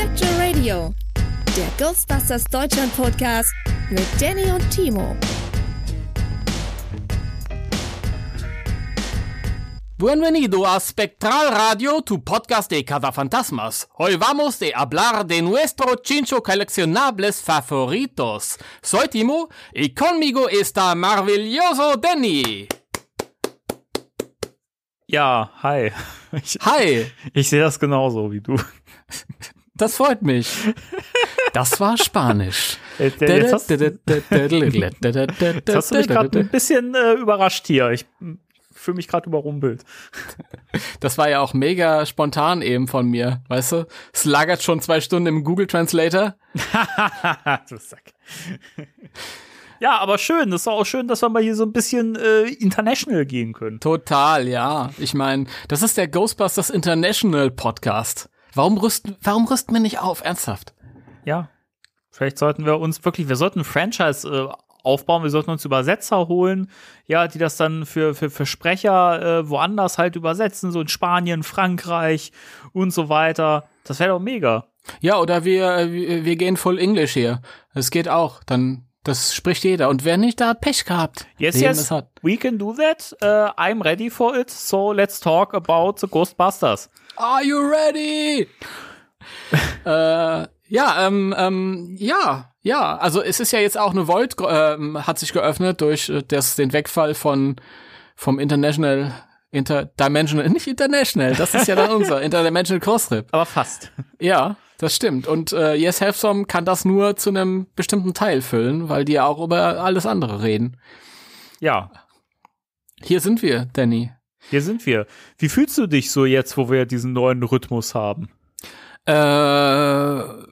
Spectral Radio, der Ghostbusters Deutschland Podcast mit Danny und Timo. Bienvenido a Spectral Radio, tu podcast de cazafantasmas. Hoy vamos de hablar de nuestro chincho coleccionables favoritos. Soy Timo y conmigo está maravilloso Danny. Ja, hi. Ich, Hi, ich sehe das genauso wie du. das freut mich. Das war Spanisch. Jetzt, jetzt, hast, jetzt hast du mich gerade ein bisschen äh, überrascht hier. Ich fühle mich gerade überrumpelt. Das war ja auch mega spontan eben von mir, weißt du? Es lagert schon zwei Stunden im Google Translator. du Sack. Ja, aber schön. Das ist auch schön, dass wir mal hier so ein bisschen äh, international gehen können. Total, ja. Ich meine, das ist der Ghostbusters International Podcast. Warum rüsten, warum rüsten wir nicht auf? Ernsthaft? Ja. Vielleicht sollten wir uns wirklich, wir sollten ein Franchise äh, aufbauen, wir sollten uns Übersetzer holen, ja, die das dann für, für, für Sprecher äh, woanders halt übersetzen, so in Spanien, Frankreich und so weiter. Das wäre doch mega. Ja, oder wir, wir wir gehen voll Englisch hier. Das geht auch. Dann, das spricht jeder. Und wer nicht, der hat Pech gehabt. Yes, Leben yes, we can do that. Uh, I'm ready for it. So let's talk about the Ghostbusters. Are you ready? äh, ja, ähm, ähm, ja, ja. Also es ist ja jetzt auch eine Vault ähm, hat sich geöffnet durch äh, das, den Wegfall von vom International Interdimensional, nicht International, das ist ja dann unser Interdimensional Crosstrip. Aber fast. Ja, das stimmt. Und äh, Yes Have Some kann das nur zu einem bestimmten Teil füllen, weil die ja auch über alles andere reden. Ja, Hier sind wir, Danny. Hier sind wir. Wie fühlst du dich so jetzt, wo wir diesen neuen Rhythmus haben? Äh, ja,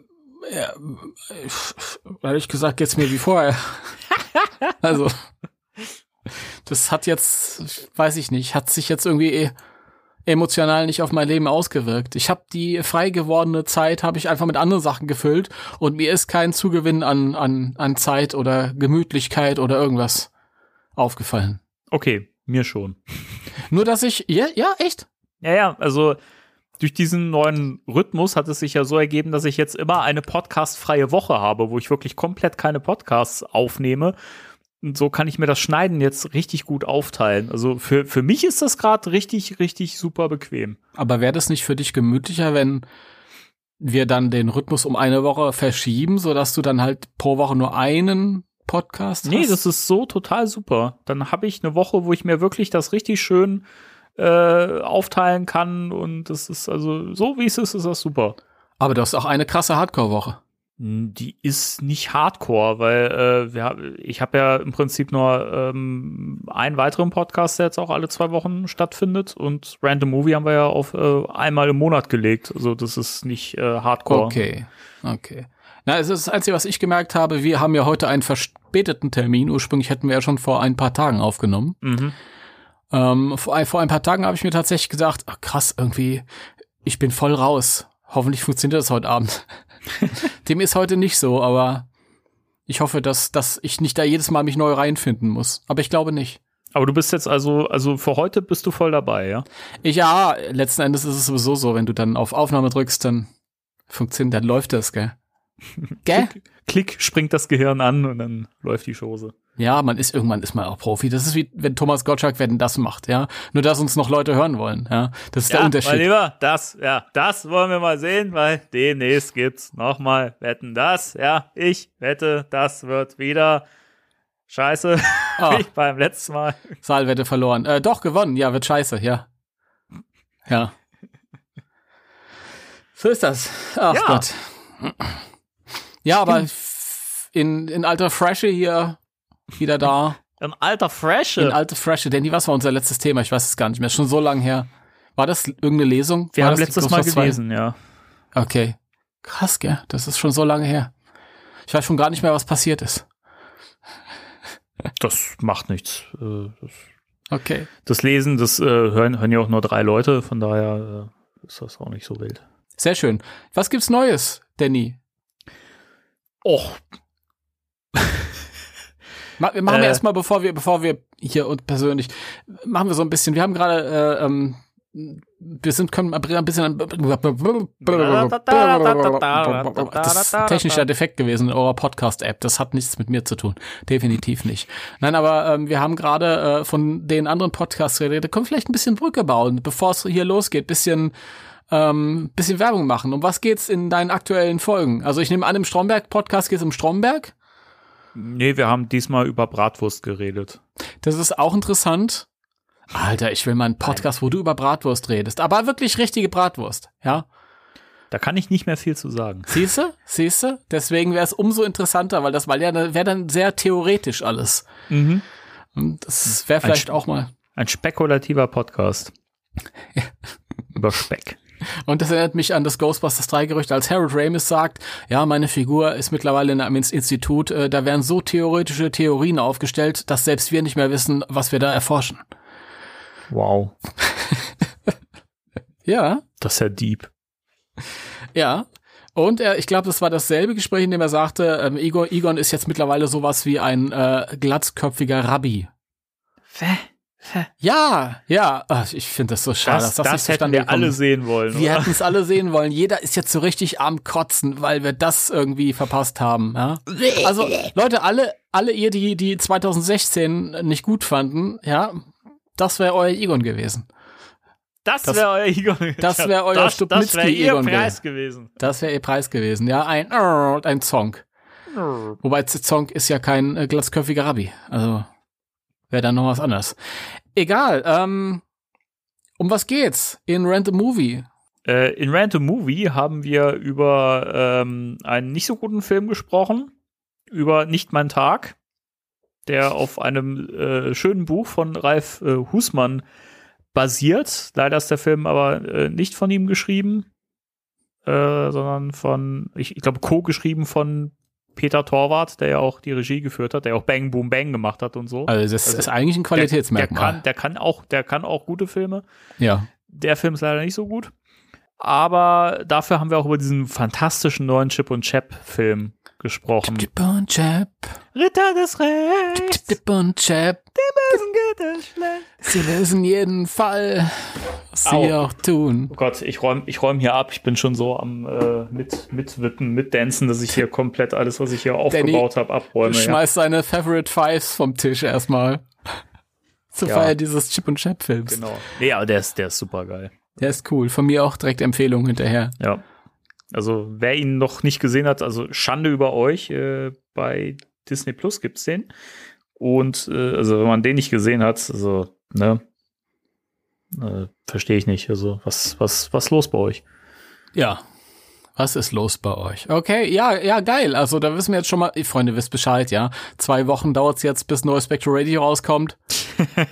ehrlich gesagt geht's mir wie vorher. also, das hat jetzt, weiß ich nicht, hat sich jetzt irgendwie eh emotional nicht auf mein Leben ausgewirkt. Ich habe die frei gewordene Zeit habe ich einfach mit anderen Sachen gefüllt und mir ist kein Zugewinn an an an Zeit oder Gemütlichkeit oder irgendwas aufgefallen. Okay, mir schon. Nur dass ich ja ja echt Ja, ja, also durch diesen neuen Rhythmus hat es sich ja so ergeben, dass ich jetzt immer eine podcastfreie Woche habe, wo ich wirklich komplett keine Podcasts aufnehme. Und so kann ich mir das Schneiden jetzt richtig gut aufteilen. Also für, für mich ist das gerade richtig, richtig super bequem. Aber wäre das nicht für dich gemütlicher, wenn wir dann den Rhythmus um eine Woche verschieben, sodass du dann halt pro Woche nur einen Podcast hast? Nee, das ist so total super. Dann habe ich eine Woche, wo ich mir wirklich das richtig schön äh, aufteilen kann. Und das ist also so, wie es ist, ist das super. Aber du hast auch eine krasse Hardcore-Woche. Die ist nicht Hardcore, weil äh, wir, ich habe ja im Prinzip nur ähm, einen weiteren Podcast, der jetzt auch alle zwei Wochen stattfindet. Und Random Movie haben wir ja auf äh, einmal im Monat gelegt. Also das ist nicht äh, Hardcore. Okay, okay. Na, es ist das Einzige, was ich gemerkt habe, wir haben ja heute einen verspäteten Termin. Ursprünglich hätten wir ja schon vor ein paar Tagen aufgenommen. Mhm. Ähm, vor, ein- vor ein paar Tagen habe ich mir tatsächlich gedacht, ach, krass, irgendwie, ich bin voll raus. Hoffentlich funktioniert das heute Abend. Dem ist heute nicht so, aber ich hoffe, dass, dass ich nicht da jedes Mal mich neu reinfinden muss. Aber ich glaube nicht. Aber du bist jetzt also, also für heute bist du voll dabei, ja? Ich, ja, letzten Endes ist es sowieso so, wenn du dann auf Aufnahme drückst, dann funktioniert, dann läuft das, gell? Gell? Klick, springt das Gehirn an und dann läuft die Chose. Ja, man ist irgendwann ist man auch Profi. Das ist wie wenn Thomas Gottschalk werden das macht, ja. Nur dass uns noch Leute hören wollen, ja. Das ist der Mein Unterschied. Lieber, das, ja, das wollen wir mal sehen, weil demnächst gibt's nochmal Wetten das. Ja, ich wette, das wird wieder scheiße. Ah. Wie beim letzten Mal. Saalwette verloren. Äh, doch, gewonnen. Ja, wird scheiße, ja. Ja. So ist das. Ach Ja. Gott. Ja, aber in, in alter Fresche hier wieder da. Ein alter In Fresche. alte Fresche. Danny, was war unser letztes Thema? Ich weiß es gar nicht mehr. Schon so lange her. War das irgendeine Lesung? Wir war haben letztes Mal Ghostbusters 2? gelesen, ja. Okay. Krass, gell? Das ist schon so lange her. Ich weiß schon gar nicht mehr, was passiert ist. Das macht nichts. Äh, Das, Okay. das Lesen, das äh, hören, hören ja auch nur drei Leute, von daher äh, ist das auch nicht so wild. Sehr schön. Was gibt's Neues, Danny? Och, wir machen Äh. wir erstmal, bevor wir, bevor wir hier und persönlich, machen wir so ein bisschen, wir haben gerade, äh, ähm, wir sind, können ein bisschen, das ist ein technischer Defekt gewesen in eurer Podcast-App. Das hat nichts mit mir zu tun. Definitiv nicht. Nein, aber ähm, wir haben gerade äh, von den anderen Podcasts geredet. Da können wir vielleicht ein bisschen Brücke bauen, bevor es hier losgeht. Bisschen, ähm, bisschen Werbung machen. Um was geht's in deinen aktuellen Folgen? Also ich nehme an, im Stromberg-Podcast geht's um Stromberg. nee, wir haben diesmal über Bratwurst geredet. Das ist auch interessant. Alter, ich will mal einen Podcast, wo du über Bratwurst redest. Aber wirklich richtige Bratwurst, ja? Da kann ich nicht mehr viel zu sagen. Siehste? Siehste? Deswegen wäre es umso interessanter, weil das weil ja wäre dann sehr theoretisch alles. Mhm. Und das wäre vielleicht auch mal. Ein spekulativer Podcast. über Speck. Und das erinnert mich an das Ghostbusters 3 Gerücht, als Harold Ramis sagt, ja, meine Figur ist mittlerweile in einem Ins- Institut, äh, da werden so theoretische Theorien aufgestellt, dass selbst wir nicht mehr wissen, was wir da erforschen. Wow. Ja, Das ist ja deep. Ja. Und er, ich glaube, das war dasselbe Gespräch, in dem er sagte, ähm, Egon, Egon ist jetzt mittlerweile sowas wie ein äh, glatzköpfiger Rabbi. Ja, ja. Ach, ich finde das so schade, Das, dass das, das, nicht hätten wir alle sehen wollen. Wir hätten es alle sehen wollen. Jeder ist jetzt so richtig am Kotzen, weil wir das irgendwie verpasst haben. Ja? Also Leute, alle, alle ihr, die die 2016 nicht gut fanden, ja, das wäre euer Egon gewesen. Das, das- wäre euer Egon. das wär euer das, das wäre Stupnitzki ihr Egon Preis gewesen. Das wäre ihr Preis gewesen. Ja, ein ein Song. Wobei Zonk ist ja kein äh, glatzköpfiger Rabbi. Also wäre dann noch was anderes. Egal. Ähm, um was geht's in a Movie? Äh, in Random Movie haben wir über ähm, einen nicht so guten Film gesprochen, über Nicht mein Tag, der auf einem äh, schönen Buch von Ralf äh, Husmann basiert. Leider ist der Film aber äh, nicht von ihm geschrieben, äh, sondern von, ich, ich glaube, co-geschrieben von Peter Torwart, der ja auch die Regie geführt hat, der auch Bang Boom Bang gemacht hat und so. Also das Also, ist eigentlich ein der, der, Qualitätsmerkmal. kann, der kann auch, der kann auch gute Filme. ja. Der Film ist leider nicht so gut. Aber dafür haben wir auch über diesen fantastischen neuen Chip und Chap Film gesprochen. Chip und Chap, Ritter des Rechts, Chip und Chap, Bösen geht es schlecht. sie lösen jeden Fall, was sie Au. auch tun. Oh Gott, ich räume ich räum hier ab. Ich bin schon so am äh, mit mitwippen, mitdancen, dass ich hier komplett alles, was ich hier aufgebaut habe, abräume. Ja. Schmeißt seine Favorite Fives vom Tisch erstmal. Zur Ja. Feier dieses Chip und Chap Films. Genau. Nee, aber der ist, der ist super geil. Der ist cool. Von mir auch direkt Empfehlung hinterher. Ja. Also, wer ihn noch nicht gesehen hat, also Schande über euch, äh, bei Disney Plus gibt's den. Und äh, also, wenn man den nicht gesehen hat, also, ne, äh, verstehe ich nicht. Also, was, was, was los bei euch? Ja. Was ist los bei euch? Okay, ja, ja, geil. Also da wissen wir jetzt schon mal, ihr Freunde, wisst Bescheid, ja. Zwei Wochen dauert's jetzt, bis neues Spectral Radio rauskommt.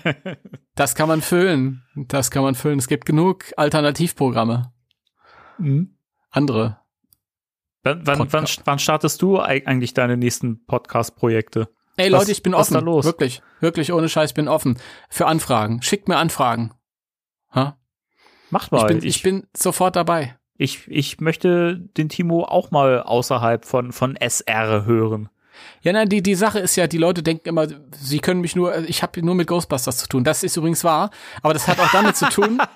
das kann man füllen. Das kann man füllen. Es gibt genug Alternativprogramme. Andere. Wann, wann, wann, wann startest du eig- eigentlich deine nächsten Podcast-Projekte? Ey Was- Leute, ich bin was ist offen. da los? Wirklich, wirklich ohne Scheiß, ich bin offen. Für Anfragen. Schickt mir Anfragen. Ha? Macht Ich mal. bin, ich bin sofort dabei. ich, ich möchte den Timo auch mal außerhalb von, von SR hören. Ja, nein, die, die Sache ist ja, die Leute denken immer, sie können mich nur, ich habe nur mit Ghostbusters zu tun. Das ist übrigens wahr, aber das hat auch damit zu tun.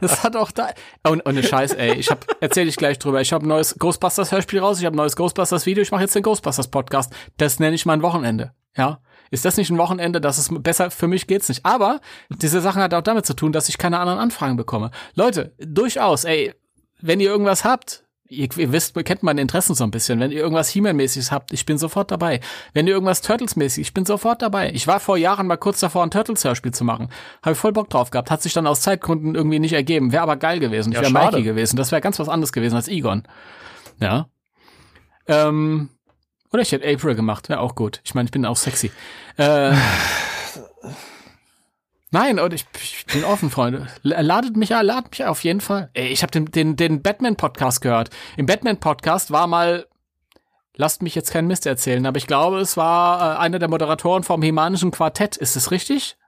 Das hat auch da. Und, und ne Scheiß, ey, ich habe erzähle ich gleich drüber. Ich habe ein neues Ghostbusters Hörspiel raus, ich habe ein neues Ghostbusters Video, ich mache jetzt den Ghostbusters Podcast. Das nenne ich mein Wochenende. Ja? Ist das nicht ein Wochenende? Das ist besser für mich geht's nicht. Aber diese Sache hat auch damit zu tun, dass ich keine anderen Anfragen bekomme. Leute, durchaus, ey, wenn ihr irgendwas habt, ihr, ihr wisst, ihr kennt meine Interessen so ein bisschen. Wenn ihr irgendwas He-Man-mäßiges habt, ich bin sofort dabei. Wenn ihr irgendwas Turtles-mäßig, ich bin sofort dabei. Ich war vor Jahren mal kurz davor, ein Turtles-Hörspiel zu machen. Habe ich voll Bock drauf gehabt. Hat sich dann aus Zeitgründen irgendwie nicht ergeben. Wäre aber geil gewesen. Ich Ja, wäre schade. Mikey gewesen. Das wäre ganz was anderes gewesen als Egon. Ja. Ähm, oder ich hätte April gemacht. Wäre auch gut. Ich meine, ich bin auch sexy. Äh, Nein, und ich, ich bin offen, Freunde. Ladet mich ein, ladet mich auf jeden Fall. Ey, ich habe den, den, den Batman-Podcast gehört. Im Batman-Podcast war mal, lasst mich jetzt keinen Mist erzählen, aber ich glaube, es war äh, einer der Moderatoren vom Hemanischen Quartett. Ist es richtig?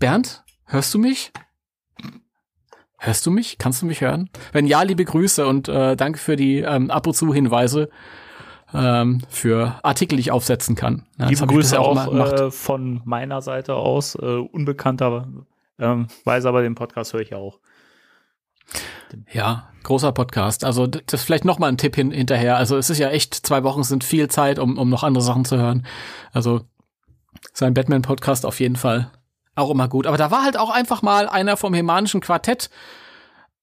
Bernd, hörst du mich? Hörst du mich? Kannst du mich hören? Wenn ja, liebe Grüße und äh, danke für die ähm, ab und zu Hinweise ähm, für Artikel, die ich aufsetzen kann. Ja, Liebe Grüße auch, auch äh, von meiner Seite aus, äh, unbekannter, ähm, weiß aber den Podcast höre ich ja auch. Ja, großer Podcast. Also das ist vielleicht noch mal ein Tipp hin, hinterher. Also es ist ja echt, zwei Wochen sind viel Zeit, um, um noch andere Sachen zu hören. Also sein Batman-Podcast auf jeden Fall auch immer gut. Aber da war halt auch einfach mal einer vom Hemanischen Quartett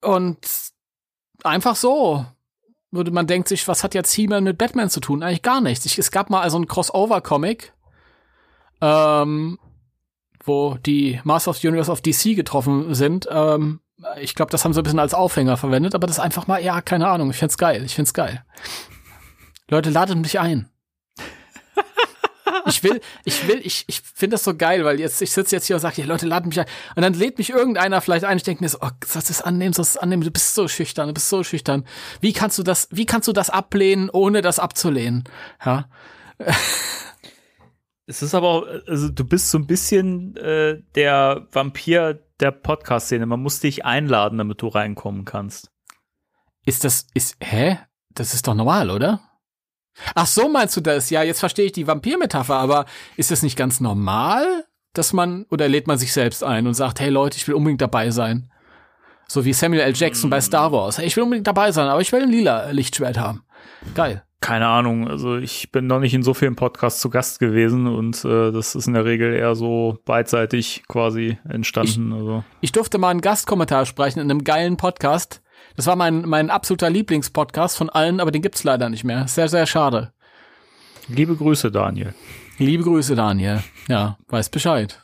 und einfach so würde man denkt sich, was hat jetzt He-Man mit Batman zu tun? Eigentlich gar nichts. Ich, es gab mal also einen Crossover-Comic, ähm, wo die Master of the Universe of DC getroffen sind. Ähm, ich glaube, das haben sie ein bisschen als Aufhänger verwendet, aber das ist einfach mal, ja, keine Ahnung, ich find's geil, ich find's geil. Leute, ladet mich ein. Ich will, ich will, ich, ich finde das so geil, weil jetzt, ich sitze jetzt hier und sage, ja, Leute, laden mich ein. Und dann lädt mich irgendeiner vielleicht ein. Ich denke mir so, oh, sollst du es annehmen, sollst du es annehmen? Du bist so schüchtern, du bist so schüchtern. Wie kannst du das, wie kannst du das ablehnen, ohne das abzulehnen? Ja. Es ist aber auch, also du bist so ein bisschen äh, der Vampir der Podcast-Szene. Man muss dich einladen, damit du reinkommen kannst. Ist das, ist, hä? Das ist doch normal, oder? Ach so meinst du das? Ja, jetzt verstehe ich die Vampir-Metapher, aber ist das nicht ganz normal, dass man, oder lädt man sich selbst ein und sagt, hey Leute, ich will unbedingt dabei sein? So wie Samuel L. Jackson bei Star Wars. Hey, ich will unbedingt dabei sein, aber ich will ein lila Lichtschwert haben. Geil. Keine Ahnung, also ich bin noch nicht in so vielen Podcasts zu Gast gewesen und äh, das ist in der Regel eher so beidseitig quasi entstanden. Ich, also. ich durfte mal einen Gastkommentar sprechen in einem geilen Podcast das war mein, mein absoluter Lieblingspodcast von allen, aber den gibt's leider nicht mehr. Sehr, sehr schade. Liebe Grüße, Daniel. Liebe Grüße, Daniel. Ja, weiß Bescheid.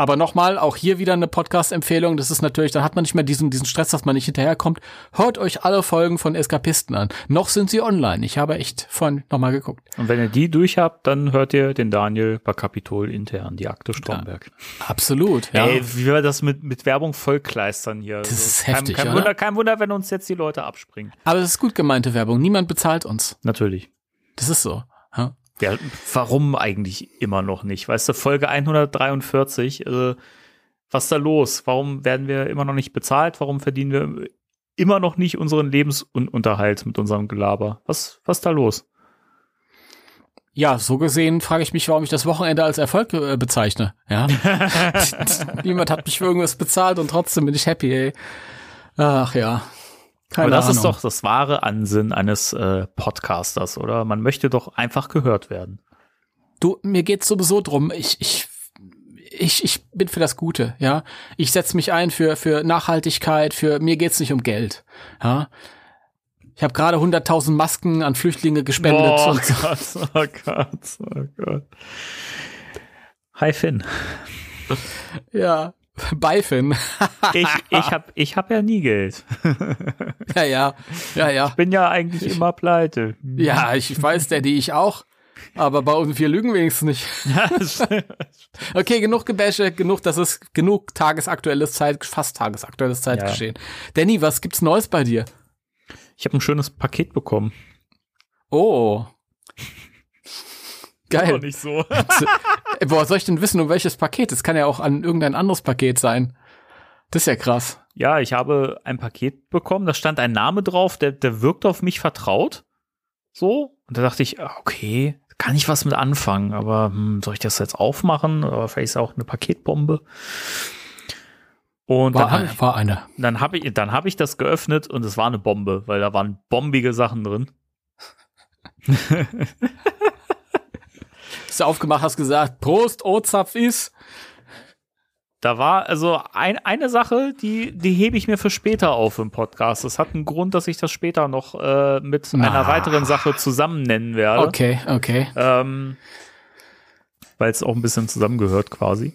Aber nochmal, auch hier wieder eine Podcast-Empfehlung. Das ist natürlich, dann hat man nicht mehr diesen, diesen Stress, dass man nicht hinterherkommt. Hört euch alle Folgen von Eskapisten an. Noch sind sie online. Ich habe echt vorhin nochmal geguckt. Und wenn ihr die durch habt, dann hört ihr den Daniel bei Kapitol intern, die Akte Stromberg. Ja, absolut, ja. Ey, wie wir das mit, mit Werbung vollkleistern hier. Das also, ist heftig, kein, kein Wunder, kein Wunder, wenn uns jetzt die Leute abspringen. Aber das ist gut gemeinte Werbung. Niemand bezahlt uns. Natürlich. Das ist so. Ja. Ja, warum eigentlich immer noch nicht? Weißt du, Folge 143, äh, was ist da los? Warum werden wir immer noch nicht bezahlt? Warum verdienen wir immer noch nicht unseren Lebensunterhalt mit unserem Gelaber? Was, was ist da los? Ja, so gesehen frage ich mich, warum ich das Wochenende als Erfolg äh, bezeichne. Ja, niemand hat mich für irgendwas bezahlt und trotzdem bin ich happy. Ey. Ach ja. Keine Aber das Ahnung. ist doch das wahre Ansinn eines äh, Podcasters, oder? Man möchte doch einfach gehört werden. Du, mir geht's sowieso drum. Ich, ich, ich, ich bin für das Gute, ja. Ich setze mich ein für für Nachhaltigkeit. Für mir geht's nicht um Geld, ja. Ich habe gerade 100.000 Masken an Flüchtlinge gespendet. Oh Gott, oh Gott, oh Gott. Hi Finn. Ja, bei Finn. ich ich habe ich hab ja nie Geld. ja, ja, ja, ja. Ich bin ja eigentlich ich, immer pleite. Ja, ich weiß, die ich auch. Aber bei uns vier lügen wenigstens nicht. okay, genug Gebäsche, genug, das ist genug tagesaktuelles Zeit, fast tagesaktuelles Zeitgeschehen. Ja. Danny, was gibt's Neues bei dir? Ich habe ein schönes Paket bekommen. Oh. Geil. Doch nicht so. Woher soll ich denn wissen, um welches Paket? Es kann ja auch an irgendein anderes Paket sein. Das ist ja krass. Ja, ich habe ein Paket bekommen, da stand ein Name drauf, der, der wirkt auf mich vertraut. So. Und da dachte ich, ah, okay, kann ich was mit anfangen, aber hm, soll ich das jetzt aufmachen? Oder vielleicht ist auch eine Paketbombe. Und war, dann eine, ich, war eine. Dann habe ich, dann habe ich das geöffnet und es war eine Bombe, weil da waren bombige Sachen drin. Hast du aufgemacht, hast gesagt, Prost, Ozapf ist. Da war also ein, eine Sache, die, die hebe ich mir für später auf im Podcast. Das hat einen Grund, dass ich das später noch äh, mit ah. einer weiteren Sache zusammen nennen werde. Okay, okay. Ähm, Weil es auch ein bisschen zusammengehört quasi.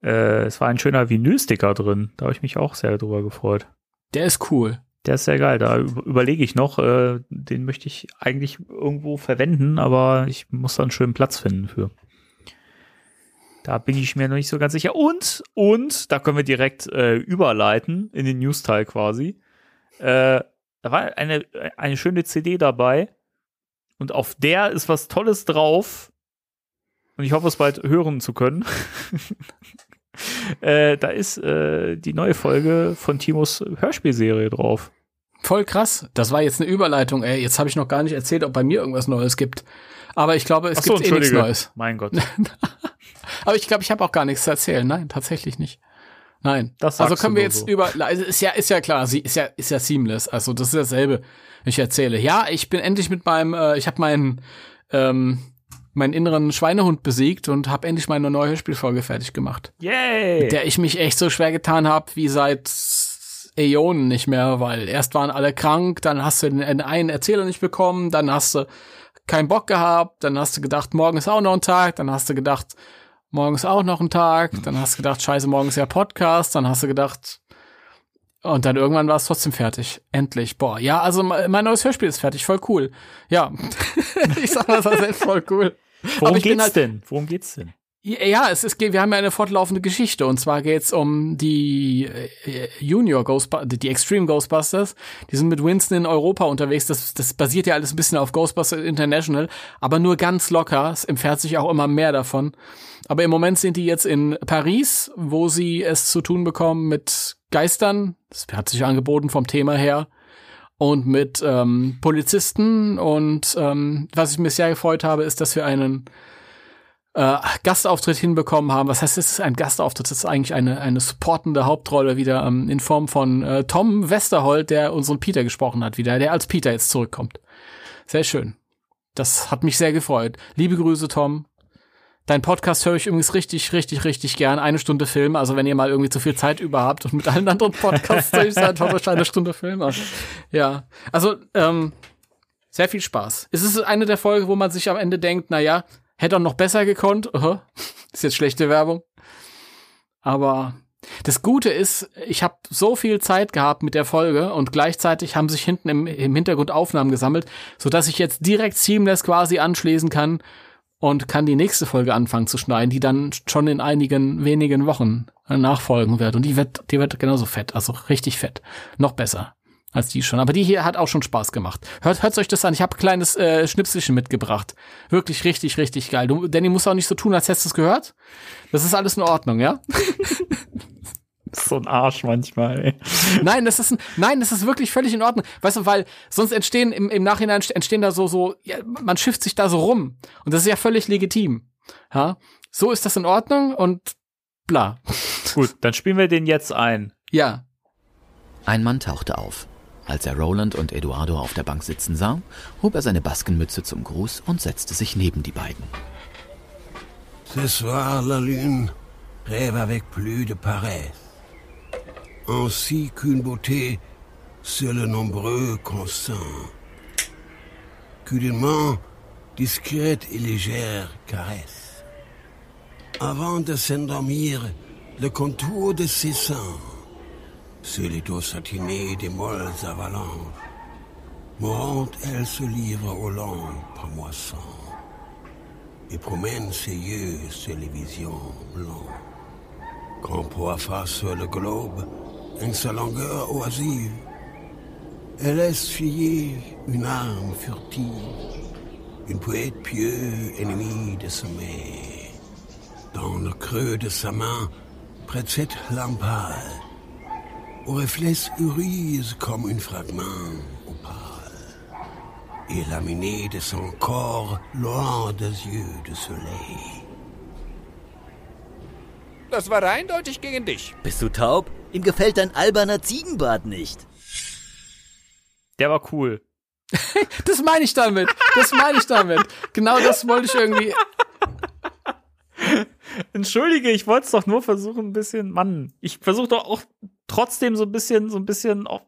Äh, es war ein schöner Vinylsticker drin. Da habe ich mich auch sehr drüber gefreut. Der ist cool. Der ist sehr geil. Da überlege ich noch. Äh, den möchte ich eigentlich irgendwo verwenden, aber ich muss da einen schönen Platz finden für. Da bin ich mir noch nicht so ganz sicher. Und, und, da können wir direkt äh, überleiten in den News-Teil quasi. Äh, da war eine, eine schöne CD dabei. Und auf der ist was Tolles drauf. Und ich hoffe, es bald hören zu können. äh, da ist äh, die neue Folge von Timos Hörspielserie drauf. Voll krass. Das war jetzt eine Überleitung, ey. Jetzt habe ich noch gar nicht erzählt, ob bei mir irgendwas Neues gibt. Aber ich glaube, es so, gibt eh nichts. Neues. Mein Gott. Aber ich glaube, ich habe auch gar nichts zu erzählen. Nein, tatsächlich nicht. Nein. Das also können wir jetzt so. über also ist ja ist ja klar, sie ist ja ist ja seamless. Also das ist dasselbe. Ich erzähle. Ja, ich bin endlich mit meinem äh, ich habe meinen ähm, meinen inneren Schweinehund besiegt und habe endlich meine neue Hörspielfolge fertig gemacht. Yay! Der ich mich echt so schwer getan habe, wie seit Äonen nicht mehr, weil erst waren alle krank, dann hast du den einen Erzähler nicht bekommen, dann hast du keinen Bock gehabt, dann hast du gedacht, morgen ist auch noch ein Tag, dann hast du gedacht, morgen ist auch noch ein Tag, dann hast du gedacht, scheiße, morgen ist ja Podcast, dann hast du gedacht, und dann irgendwann war es trotzdem fertig. Endlich. Boah, ja, also me- mein neues Hörspiel ist fertig, voll cool. Ja. ich sag mal, das ist echt voll cool. Worum geht's halt- denn? Worum geht's denn? Ja, es ist, wir haben ja eine fortlaufende Geschichte und zwar geht's um die äh, Junior Ghostbusters, die Extreme Ghostbusters. Die sind mit Winston in Europa unterwegs. Das, das basiert ja alles ein bisschen auf Ghostbusters International, aber nur ganz locker. Es empfährt sich auch immer mehr davon. Aber im Moment sind die jetzt in Paris, wo sie es zu tun bekommen mit Geistern. Das hat sich angeboten vom Thema her. Und mit ähm, Polizisten. Und ähm, was ich mir sehr gefreut habe, ist, dass wir einen äh, Gastauftritt hinbekommen haben. Was heißt, es ist ein Gastauftritt? Das ist eigentlich eine, eine supportende Hauptrolle wieder ähm, in Form von äh, Tom Westerholt, der unseren Peter gesprochen hat, wieder, der als Peter jetzt zurückkommt. Sehr schön. Das hat mich sehr gefreut. Liebe Grüße, Tom. Dein Podcast höre ich übrigens richtig, richtig, richtig gern. Eine Stunde Film. Also wenn ihr mal irgendwie zu viel Zeit über habt und mit allen anderen Podcasts durch seid, hört euch eine Stunde Film an. Ja. Also, ähm, sehr viel Spaß. Es ist eine der Folgen, wo man sich am Ende denkt, na ja, hätte er noch besser gekonnt. Aha. Ist jetzt schlechte Werbung. Aber das Gute ist, ich habe so viel Zeit gehabt mit der Folge und gleichzeitig haben sich hinten im, im Hintergrund Aufnahmen gesammelt, so dass ich jetzt direkt seamless quasi anschließen kann und kann die nächste Folge anfangen zu schneiden, die dann schon in einigen wenigen Wochen äh, nachfolgen wird. Und die wird, die wird genauso fett, also richtig fett. Noch besser als die schon. Aber die hier hat auch schon Spaß gemacht. Hört, hört euch das an. Ich habe ein kleines äh, Schnipselchen mitgebracht. Wirklich richtig, richtig geil. Du, Danny musst auch nicht so tun, als hättest du es gehört. Das ist alles in Ordnung, ja? So ein Arsch manchmal, ey. Nein, das ist ein, nein, das ist wirklich völlig in Ordnung. Weißt du, weil sonst entstehen im, im Nachhinein entstehen da so so, ja, man schifft sich da so rum und das ist ja völlig legitim. Ja, so ist das in Ordnung und bla. Gut, dann spielen wir den jetzt ein. Ja, Ein Mann tauchte auf. Als er Roland und Eduardo auf der Bank sitzen sah, hob er seine Baskenmütze zum Gruß und setzte sich neben die beiden. Ce soir, la lune rêve avec plus de paresse, ainsi qu'une beauté sur le nombreux consent, qu'une main discrète et légère caresse. Avant de s'endormir, le contour de ses seins, sur les dos satinés des molles avalanches, mourante, elle se livre aux lampes moissons et promène ses yeux sur les visions blanches. Quand face sur le globe, en sa longueur oisive, elle laisse filer une âme furtive, une poète pieux ennemie de sommeil. Dans le creux de sa main, près de cette lampade, au reflet irise comme un fragment opale et laminé de son corps loin des yeux de soleil. Das war eindeutig gegen dich. Bist du taub? Ihm gefällt dein alberner Ziegenbart nicht. Der war cool. das meine ich damit. Das meine ich damit. Genau das wollte ich irgendwie. Entschuldige, ich wollte es doch nur versuchen, ein bisschen, Mann. Ich versuche doch auch trotzdem so ein bisschen, so ein bisschen, auch,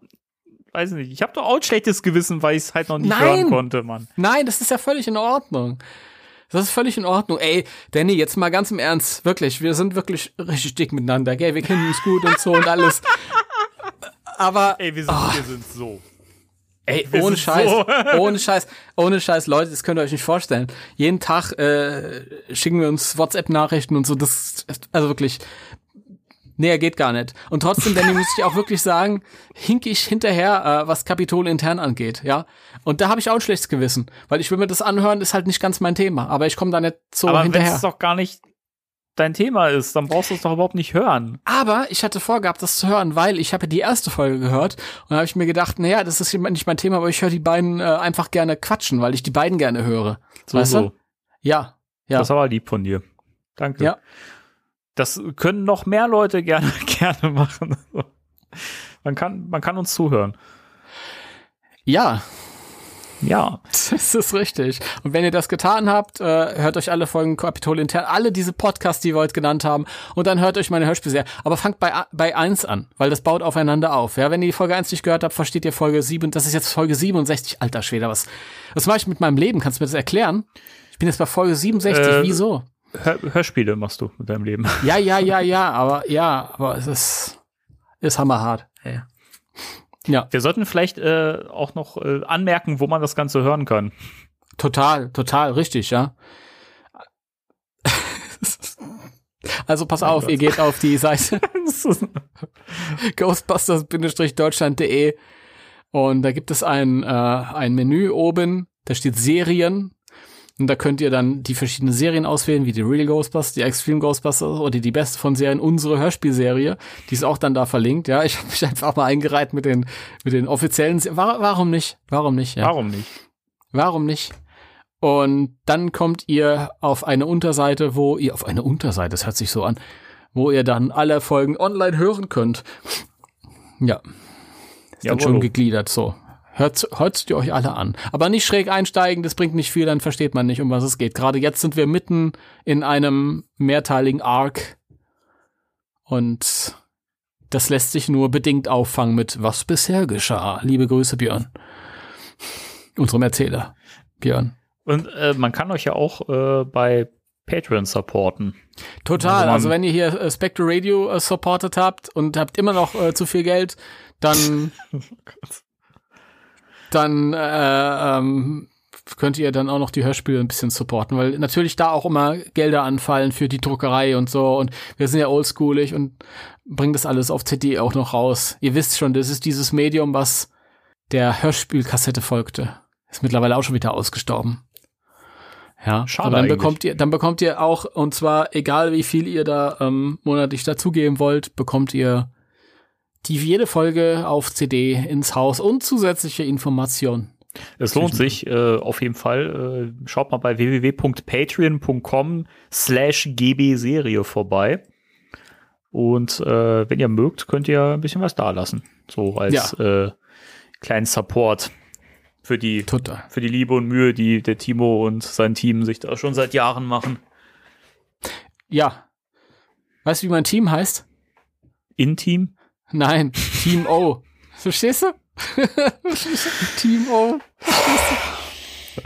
weiß nicht, ich habe doch auch ein schlechtes Gewissen, weil ich es halt noch nicht Nein. hören konnte, Mann. Nein, das ist ja völlig in Ordnung. Das ist völlig in Ordnung. Ey, Danny, jetzt mal ganz im Ernst. Wirklich, wir sind wirklich richtig dick miteinander, gell? Wir kennen uns gut und so und alles. Aber Ey, wir sind, wir sind so. Ey, Wir ohne Scheiß, so- ohne Scheiß, ohne Scheiß, Leute, das könnt ihr euch nicht vorstellen. Jeden Tag äh, schicken wir uns WhatsApp-Nachrichten und so, das, also wirklich, näher geht gar nicht. Und trotzdem, Danny, muss ich auch wirklich sagen, hink ich hinterher, äh, was Kapitol intern angeht, ja. Und da habe ich auch ein schlechtes Gewissen, weil ich will mir das anhören, ist halt nicht ganz mein Thema, aber ich komme da nicht so Aber wenn hinterher. es doch gar nicht dein Thema ist, dann brauchst du es doch überhaupt nicht hören. Aber ich hatte vorgehabt, das zu hören, weil ich habe ja die erste Folge gehört und habe ich mir gedacht, naja, das ist nicht mein Thema, aber ich höre die beiden äh, einfach gerne quatschen, weil ich die beiden gerne höre. So, weißt so. du? Ja, ja. Das war lieb von dir. Danke. Ja. Das können noch mehr Leute gerne, gerne machen. Man kann, man kann uns zuhören. ja, Ja. das ist richtig. Und wenn ihr das getan habt, äh, hört euch alle Folgen Kapitol intern, alle diese Podcasts, die wir heute genannt haben, und dann hört euch meine Hörspielserie. Aber fangt bei, bei 1 an, weil das baut aufeinander auf. Ja, wenn ihr die Folge 1 nicht gehört habt, versteht ihr Folge 7. Das ist jetzt Folge 67. Alter Schwede, was, was mache ich mit meinem Leben? Kannst du mir das erklären? Ich bin jetzt bei Folge 67. Äh, Wieso? Hör Hörspiele machst du mit deinem Leben. Ja, ja, ja, ja, aber ja, aber es ist, ist hammerhart. Ja. ja, Wir sollten vielleicht äh, auch noch äh, anmerken, wo man das Ganze hören kann. total, total, richtig, ja. Also pass auf, ihr geht auf die Seite ghostbusters-deutschland.de und da gibt es ein, äh, ein Menü oben, da steht Serien und da könnt ihr dann die verschiedenen Serien auswählen, wie die Real Ghostbusters, die Extreme Ghostbusters oder die beste von Serien, unsere Hörspielserie, die ist auch dann da verlinkt, ja. Ich habe mich einfach mal eingereiht mit den, mit den offiziellen, Se War, warum nicht? Warum nicht, ja. Warum nicht? Warum nicht? Und dann kommt ihr auf eine Unterseite, wo ihr, auf eine Unterseite, das hört sich so an, wo ihr dann alle Folgen online hören könnt. Ja. Ist dann Jawollo. schon gegliedert, so. Hört, hört ihr euch alle an. Aber nicht schräg einsteigen, das bringt nicht viel, dann versteht man nicht, um was es geht. Gerade jetzt sind wir mitten in einem mehrteiligen Arc. Und das lässt sich nur bedingt auffangen mit was bisher geschah. Liebe Grüße, Björn. Unserem Erzähler. Björn. Und äh, man kann euch ja auch äh, bei Patreon supporten. Total. Also Also, wenn ihr hier äh, Spectre Radio äh, supportet habt und habt immer noch äh, zu viel Geld, dann dann äh, ähm, könnt ihr dann auch noch die Hörspiele ein bisschen supporten, weil natürlich da auch immer Gelder anfallen für die Druckerei und so und wir sind ja oldschoolig und bringen das alles auf CD auch noch raus. Ihr wisst schon, das ist dieses Medium, was der Hörspielkassette folgte. Ist mittlerweile auch schon wieder ausgestorben. Ja, Schade und dann eigentlich. bekommt ihr, dann bekommt ihr auch, und zwar egal wie viel ihr da ähm, monatlich dazugeben wollt, bekommt ihr die jede Folge auf CD ins Haus und zusätzliche Informationen. Es lohnt sich äh, auf jeden Fall. Äh, schaut mal bei www.patreon.com slash gbserie vorbei. Und äh, wenn ihr mögt, könnt ihr ein bisschen was dalassen. So als äh, kleinen Support für die, Total. für die Liebe und Mühe, die der Timo und sein Team sich da schon seit Jahren machen. Ja. Weißt du, wie mein Team heißt? In-Team? Nein, Team O. Verstehst du? Team O. Verstehst du?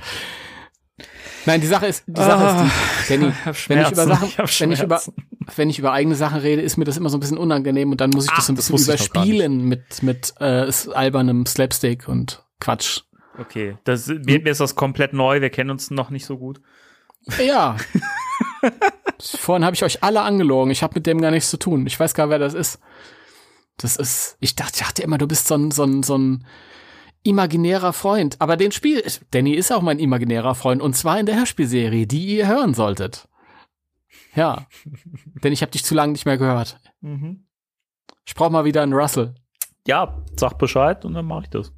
Nein, die Sache ist, die Sache ist die, Danny, Ich hab wenn ich über Sachen, ich wenn ich über, wenn ich über eigene Sachen rede, ist mir das immer so ein bisschen unangenehm und dann muss ich das Ah, so ein das bisschen ich überspielen mit, mit äh, albernem Slapstick und Quatsch. Okay, das, mir, mir ist das komplett neu. Wir kennen uns noch nicht so gut. Ja. Vorhin habe ich euch alle angelogen. Ich habe mit dem gar nichts zu tun. Ich weiß gar, wer das ist. Das ist, ich dachte, ich dachte immer, du bist so ein, so ein, so ein imaginärer Freund. Aber den Spiel, Danny ist auch mein imaginärer Freund und zwar in der Hörspielserie, die ihr hören solltet. Ja. Denn ich habe dich zu lange nicht mehr gehört. Ich brauche mal wieder einen Russell. Ja, sag Bescheid und dann mache ich das.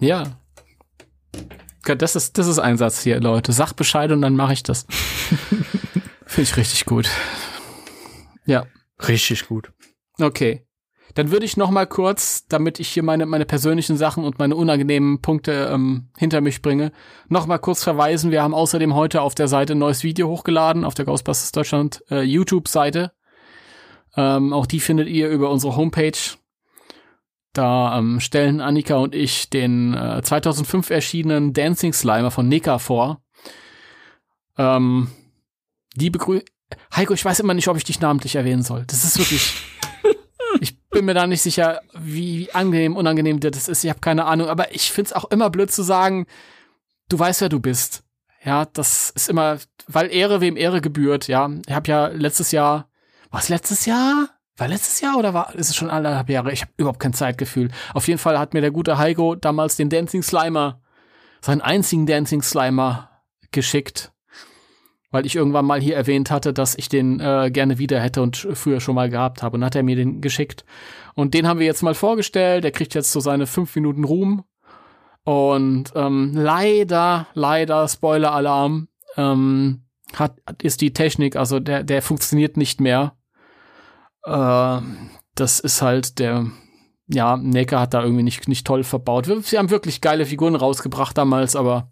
Ja. Das ist, das ist ein Satz hier, Leute. Sag Bescheid und dann mache ich das. Finde ich richtig gut. Ja. Richtig gut. Okay. Dann würde ich noch mal kurz, damit ich hier meine, meine persönlichen Sachen und meine unangenehmen Punkte ähm, hinter mich bringe, noch mal kurz verweisen. Wir haben außerdem heute auf der Seite ein neues Video hochgeladen, auf der Ghostbusters Deutschland äh, YouTube-Seite. Ähm, auch die findet ihr über unsere Homepage. Da ähm, stellen Annika und ich den äh, 2005 erschienenen Dancing Slimer von Nika vor. Ähm, die begrü Heiko, ich weiß immer nicht, ob ich dich namentlich erwähnen soll. Das ist wirklich. ich bin mir da nicht sicher, wie angenehm, unangenehm das ist. Ich habe keine Ahnung. Aber ich find's auch immer blöd zu sagen, du weißt, wer du bist. Ja, das ist immer, weil Ehre wem Ehre gebührt. Ja, ich habe ja letztes Jahr, was letztes Jahr? War letztes Jahr oder war ist es schon anderthalb Jahre? Ich habe überhaupt kein Zeitgefühl. Auf jeden Fall hat mir der gute Heiko damals den Dancing Slimer, seinen einzigen Dancing Slimer geschickt, weil ich irgendwann mal hier erwähnt hatte, dass ich den äh, gerne wieder hätte und früher schon mal gehabt habe. Und dann hat er mir den geschickt. Und den haben wir jetzt mal vorgestellt. Der kriegt jetzt so seine fünf Minuten Ruhm. Und ähm, leider, leider, Spoiler-Alarm, ähm, hat, ist die Technik, also der, der funktioniert nicht mehr. Äh, das ist halt der, ja, Necker hat da irgendwie nicht, nicht toll verbaut. Sie haben wirklich geile Figuren rausgebracht damals, aber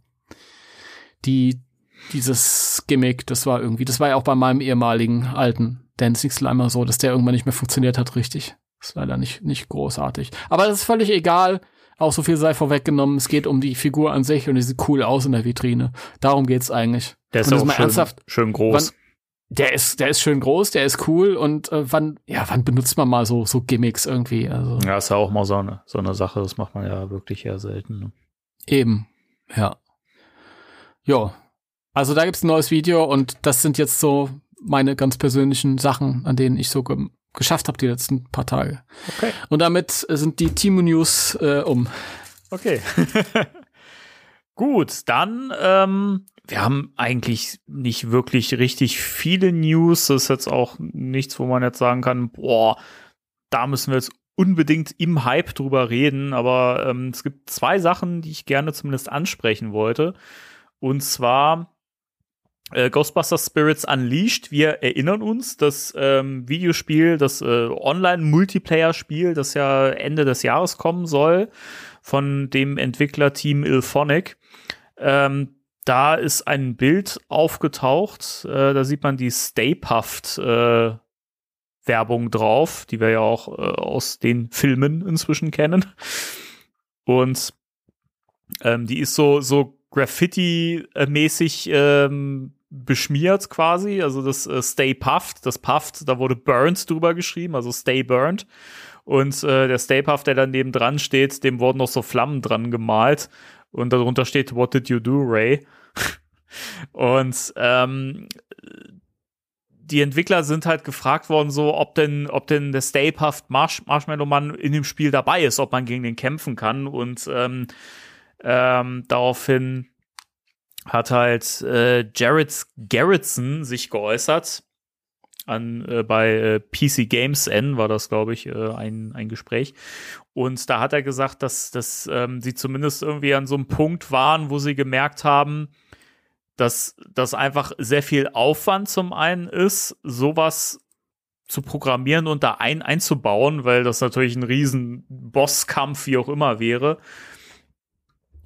die, dieses Gimmick, das war irgendwie, das war ja auch bei meinem ehemaligen alten Dancing Slimer so, dass der irgendwann nicht mehr funktioniert hat, richtig. Das ist leider nicht, nicht großartig. Aber das ist völlig egal. Auch so viel sei vorweggenommen. Es geht um die Figur an sich und die sieht cool aus in der Vitrine. Darum geht's eigentlich. Der ist Und auch mal schön, ernsthaft, schön groß. Wann, der ist, der ist schön groß, der ist cool und äh, wann, ja, wann benutzt man mal so, so Gimmicks irgendwie? Also ja, ist ja auch mal so eine, so eine Sache. Das macht man ja wirklich eher selten. Ne? eben, ja. Jo. Also da gibt's ein neues Video und das sind jetzt so meine ganz persönlichen Sachen, an denen ich so ge geschafft habe die letzten paar Tage. Okay. Und damit sind die Timo News äh, um. Okay. Gut, dann, ähm, wir haben eigentlich nicht wirklich richtig viele News. Das ist jetzt auch nichts, wo man jetzt sagen kann, boah, da müssen wir jetzt unbedingt im Hype drüber reden. Aber ähm, es gibt zwei Sachen, die ich gerne zumindest ansprechen wollte. Und zwar äh, Ghostbusters Spirits Unleashed. Wir erinnern uns, das ähm, Videospiel, das äh, Online-Multiplayer-Spiel, das ja Ende des Jahres kommen soll, von dem Entwicklerteam Ilphonic. Ähm, da ist ein Bild aufgetaucht, äh, da sieht man die Stay Puft äh, Werbung drauf, die wir ja auch äh, aus den Filmen inzwischen kennen. Und ähm, die ist so, so Graffiti-mäßig ähm, beschmiert quasi. Also das äh, Stay Puffed, das Puffed, da wurde Burnt drüber geschrieben, also Stay Burnt. Und äh, der Stay Puft, der daneben dran steht, dem wurden noch so Flammen dran gemalt. Und darunter steht, What did you do, Ray? Und ähm, die Entwickler sind halt gefragt worden, so ob denn, ob denn der Stay Puft Marsh Marshmallow Mann in dem Spiel dabei ist, ob man gegen den kämpfen kann. Und ähm, ähm, daraufhin hat halt äh, Jared Garrettson sich geäußert. An, äh, bei äh, PC Games N war das, glaube ich, äh, ein, ein Gespräch. Und da hat er gesagt, dass, dass ähm, sie zumindest irgendwie an so einem Punkt waren, wo sie gemerkt haben, dass das einfach sehr viel Aufwand zum einen ist, sowas zu programmieren und da ein einzubauen, weil das natürlich ein riesen Bosskampf wie auch immer wäre.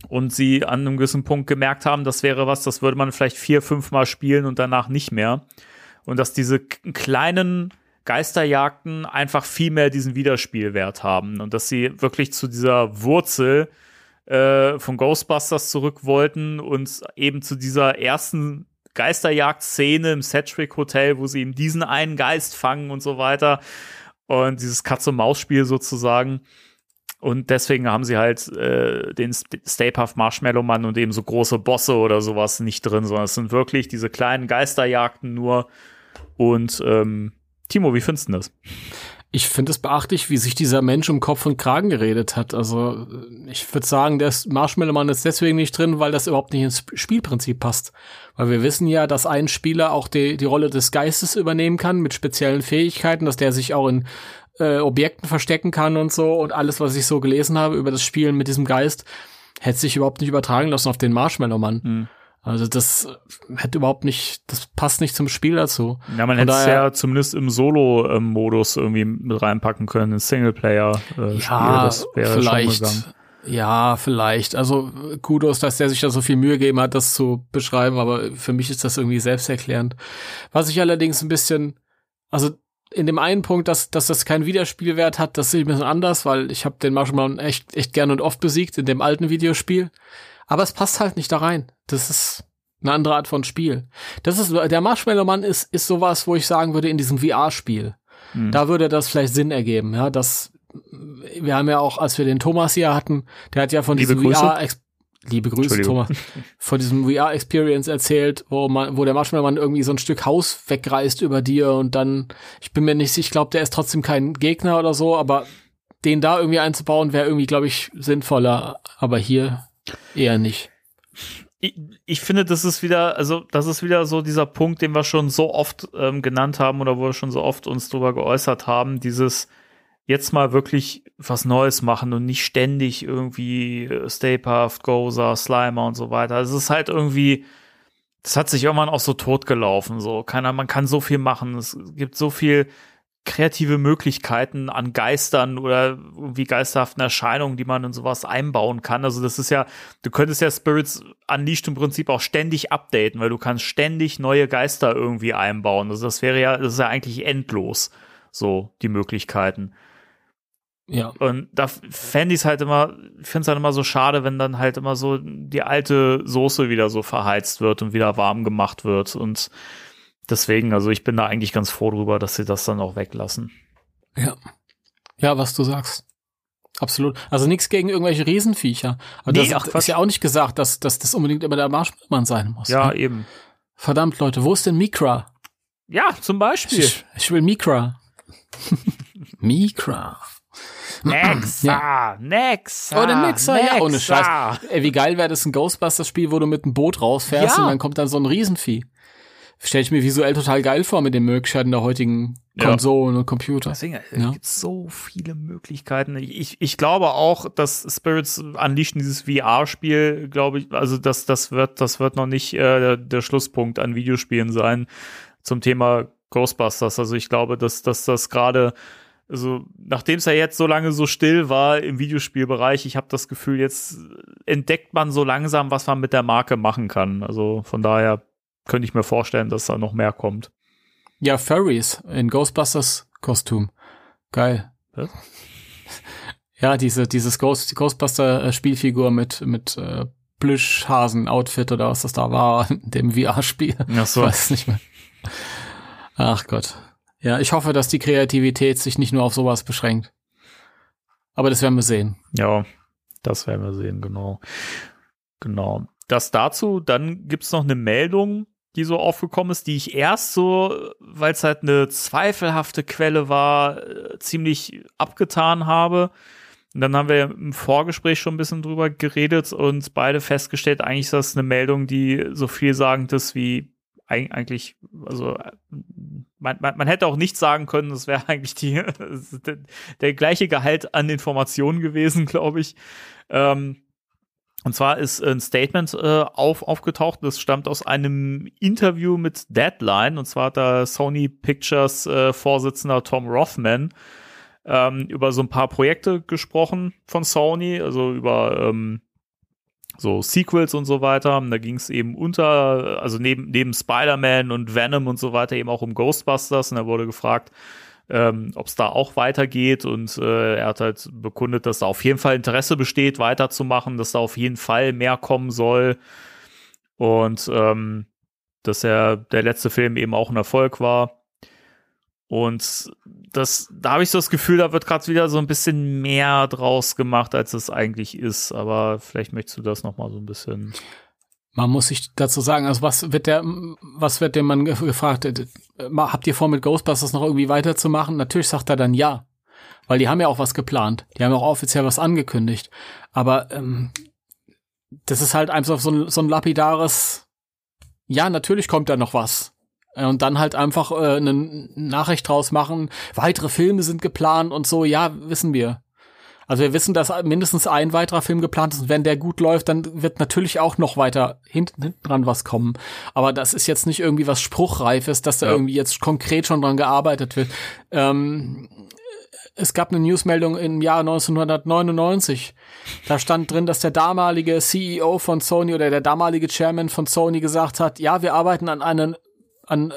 Und sie an einem gewissen Punkt gemerkt haben, das wäre was, das würde man vielleicht vier, fünf Mal spielen und danach nicht mehr. Und dass diese kleinen Geisterjagden einfach viel mehr diesen Wiederspielwert haben und dass sie wirklich zu dieser Wurzel äh, von Ghostbusters zurück wollten und eben zu dieser ersten Geisterjagd-Szene im Sedgwick Hotel, wo sie eben diesen einen Geist fangen und so weiter. Und dieses Katz-und-Maus-Spiel sozusagen. Und deswegen haben sie halt äh, den Stay Puft Marshmallow Mann und eben so große Bosse oder sowas nicht drin, sondern es sind wirklich diese kleinen Geisterjagden nur. Und ähm, Timo, wie findest du das? Ich finde es beachtlich, wie sich dieser Mensch um Kopf und Kragen geredet hat. Also ich würde sagen, der Marshmallow Mann ist deswegen nicht drin, weil das überhaupt nicht ins Spielprinzip passt. Weil wir wissen ja, dass ein Spieler auch die, die Rolle des Geistes übernehmen kann mit speziellen Fähigkeiten, dass der sich auch in äh, Objekten verstecken kann und so. Und alles, was ich so gelesen habe über das Spielen mit diesem Geist, hätte sich überhaupt nicht übertragen lassen auf den Marshmallow Mann. Hm. Also das hätte überhaupt nicht, das passt nicht zum Spiel dazu. Ja, man hätte es ja zumindest im Solo-Modus irgendwie mit reinpacken können, ein Singleplayer-Spiel. Ja, das wäre schon vielleicht. gegangen. Ja, vielleicht. Also Kudos, dass der sich da so viel Mühe gegeben hat, das zu beschreiben, aber für mich ist das irgendwie selbsterklärend. Was ich allerdings ein bisschen, also in dem einen Punkt, dass, dass das keinen Wiederspielwert hat, das sehe ich ein bisschen anders, weil ich habe den Marshmallow echt, echt gern und oft besiegt in dem alten Videospiel. Aber es passt halt nicht da rein. Das ist eine andere Art von Spiel. Das ist, der Marshmallow Mann ist, ist sowas, wo ich sagen würde, in diesem VR-Spiel. Hm. Da würde das vielleicht Sinn ergeben, ja, dass wir haben ja auch, als wir den Thomas hier hatten, der hat ja von Liebe diesem Grüße. VR Liebe Grüße. Thomas. Von diesem VR-Experience erzählt, wo man, wo der Marshmallow-Mann irgendwie so ein Stück Haus wegreißt über dir und dann, ich bin mir nicht sicher, ich glaube, der ist trotzdem kein Gegner oder so, aber den da irgendwie einzubauen, wäre irgendwie, glaube ich, sinnvoller. Aber hier eher nicht. ich, ich finde, das ist wieder, also das ist wieder so dieser Punkt, den wir schon so oft ähm, genannt haben oder wo wir schon so oft uns drüber geäußert haben, dieses jetzt mal wirklich was Neues machen und nicht ständig irgendwie äh, Stay Puft, Gozer, Slimer und so weiter. Also Es ist halt irgendwie, das hat sich irgendwann auch so totgelaufen. So, keiner, man kann so viel machen. Es gibt so viel kreative Möglichkeiten an Geistern oder irgendwie geisterhaften Erscheinungen, die man in sowas einbauen kann. Also das ist ja, du könntest ja Spirits Unleashed im Prinzip auch ständig updaten, weil du kannst ständig neue Geister irgendwie einbauen. Also das wäre ja, das ist ja eigentlich endlos, so die Möglichkeiten. Ja. Und da fände ich es halt immer, ich finde es halt immer so schade, wenn dann halt immer so die alte Soße wieder so verheizt wird und wieder warm gemacht wird. Und deswegen, also ich bin da eigentlich ganz froh drüber, dass sie das dann auch weglassen. Ja. Ja, was du sagst. Absolut. Also nichts gegen irgendwelche Riesenviecher. Aber Nee, das ach, ist ja auch nicht gesagt, dass, dass das unbedingt immer der Marshmallow-Mann sein muss. Ja, ne? eben. Verdammt, Leute, wo ist denn Mikra? Ja, zum Beispiel. Ich, ich will Mikra. Mikra. Nexa, Nexa. Oh, der Mixer, ja, ohne Nexa. Scheiß. Ey, wie geil wäre das ein Ghostbusters-Spiel, wo du mit einem Boot rausfährst Ja. und dann kommt dann so ein Riesenvieh. Stell ich mir visuell total geil vor mit den Möglichkeiten der heutigen Ja. Konsolen und Computer. Deswegen äh, Ja. gibt so viele Möglichkeiten. Ich, ich glaube auch, dass Spirits Unleashed dieses VR-Spiel, glaube ich, also das, das wird, das wird noch nicht äh, der, der Schlusspunkt an Videospielen sein zum Thema Ghostbusters. Also ich glaube, dass, dass das gerade, also nachdem es ja jetzt so lange so still war im Videospielbereich, ich habe das Gefühl, jetzt entdeckt man so langsam, was man mit der Marke machen kann. Also von daher könnte ich mir vorstellen, dass da noch mehr kommt. Ja, Furries in Ghostbusters Kostüm. Geil. Was? Ja, diese, dieses Ghost, Ghostbuster äh, Spielfigur mit, mit, äh, Plüschhasen-Outfit oder was das da war, in dem VR-Spiel. Ach so. Ich weiß nicht mehr. Ach Gott. Ja, ich hoffe, dass die Kreativität sich nicht nur auf sowas beschränkt. Aber das werden wir sehen. Ja, das werden wir sehen, genau. Genau. Das dazu, dann gibt's noch eine Meldung, die so aufgekommen ist, die ich erst so, weil es halt eine zweifelhafte Quelle war, äh, ziemlich abgetan habe. Und dann haben wir im Vorgespräch schon ein bisschen drüber geredet und beide festgestellt, eigentlich ist das eine Meldung, die so vielsagend ist wie eigentlich, also man, man, man hätte auch nicht sagen können, das wäre eigentlich die, der, der gleiche Gehalt an Informationen gewesen, glaube ich. Ähm, und zwar ist ein Statement äh, auf, aufgetaucht, das stammt aus einem Interview mit Deadline. Und zwar hat da Sony Pictures äh, Vorsitzender Tom Rothman ähm, über so ein paar Projekte gesprochen von Sony, also über ähm, so Sequels und so weiter. Da ging es eben unter, also neben, neben Spider-Man und Venom und so weiter eben auch um Ghostbusters. Und er wurde gefragt, ähm, ob es da auch weitergeht. Und äh, er hat halt bekundet, dass da auf jeden Fall Interesse besteht, weiterzumachen, dass da auf jeden Fall mehr kommen soll. Und ähm, dass er der letzte Film eben auch ein Erfolg war. Und das, da habe ich so das Gefühl, da wird gerade wieder so ein bisschen mehr draus gemacht, als es eigentlich ist. Aber vielleicht möchtest du das noch mal so ein bisschen. Man muss sich dazu sagen, also was wird der, was wird dem Mann ge- gefragt? Äh, Habt ihr vor, mit Ghostbusters noch irgendwie weiterzumachen? Natürlich sagt er dann ja. Weil die haben ja auch was geplant. Die haben auch offiziell was angekündigt. Aber ähm, das ist halt einfach so ein, so ein lapidares, ja, natürlich kommt da noch was. Äh, Und dann halt einfach äh, eine Nachricht draus machen, weitere Filme sind geplant und so, ja, wissen wir. Also wir wissen, dass mindestens ein weiterer Film geplant ist und wenn der gut läuft, dann wird natürlich auch noch weiter hinten, hinten dran was kommen. Aber das ist jetzt nicht irgendwie was Spruchreifes, dass da Ja. irgendwie jetzt konkret schon dran gearbeitet wird. Ähm, es gab eine Newsmeldung im Jahr 1999. Da stand drin, dass der damalige CEO von Sony oder der damalige Chairman von Sony gesagt hat, ja, wir arbeiten an einen, an,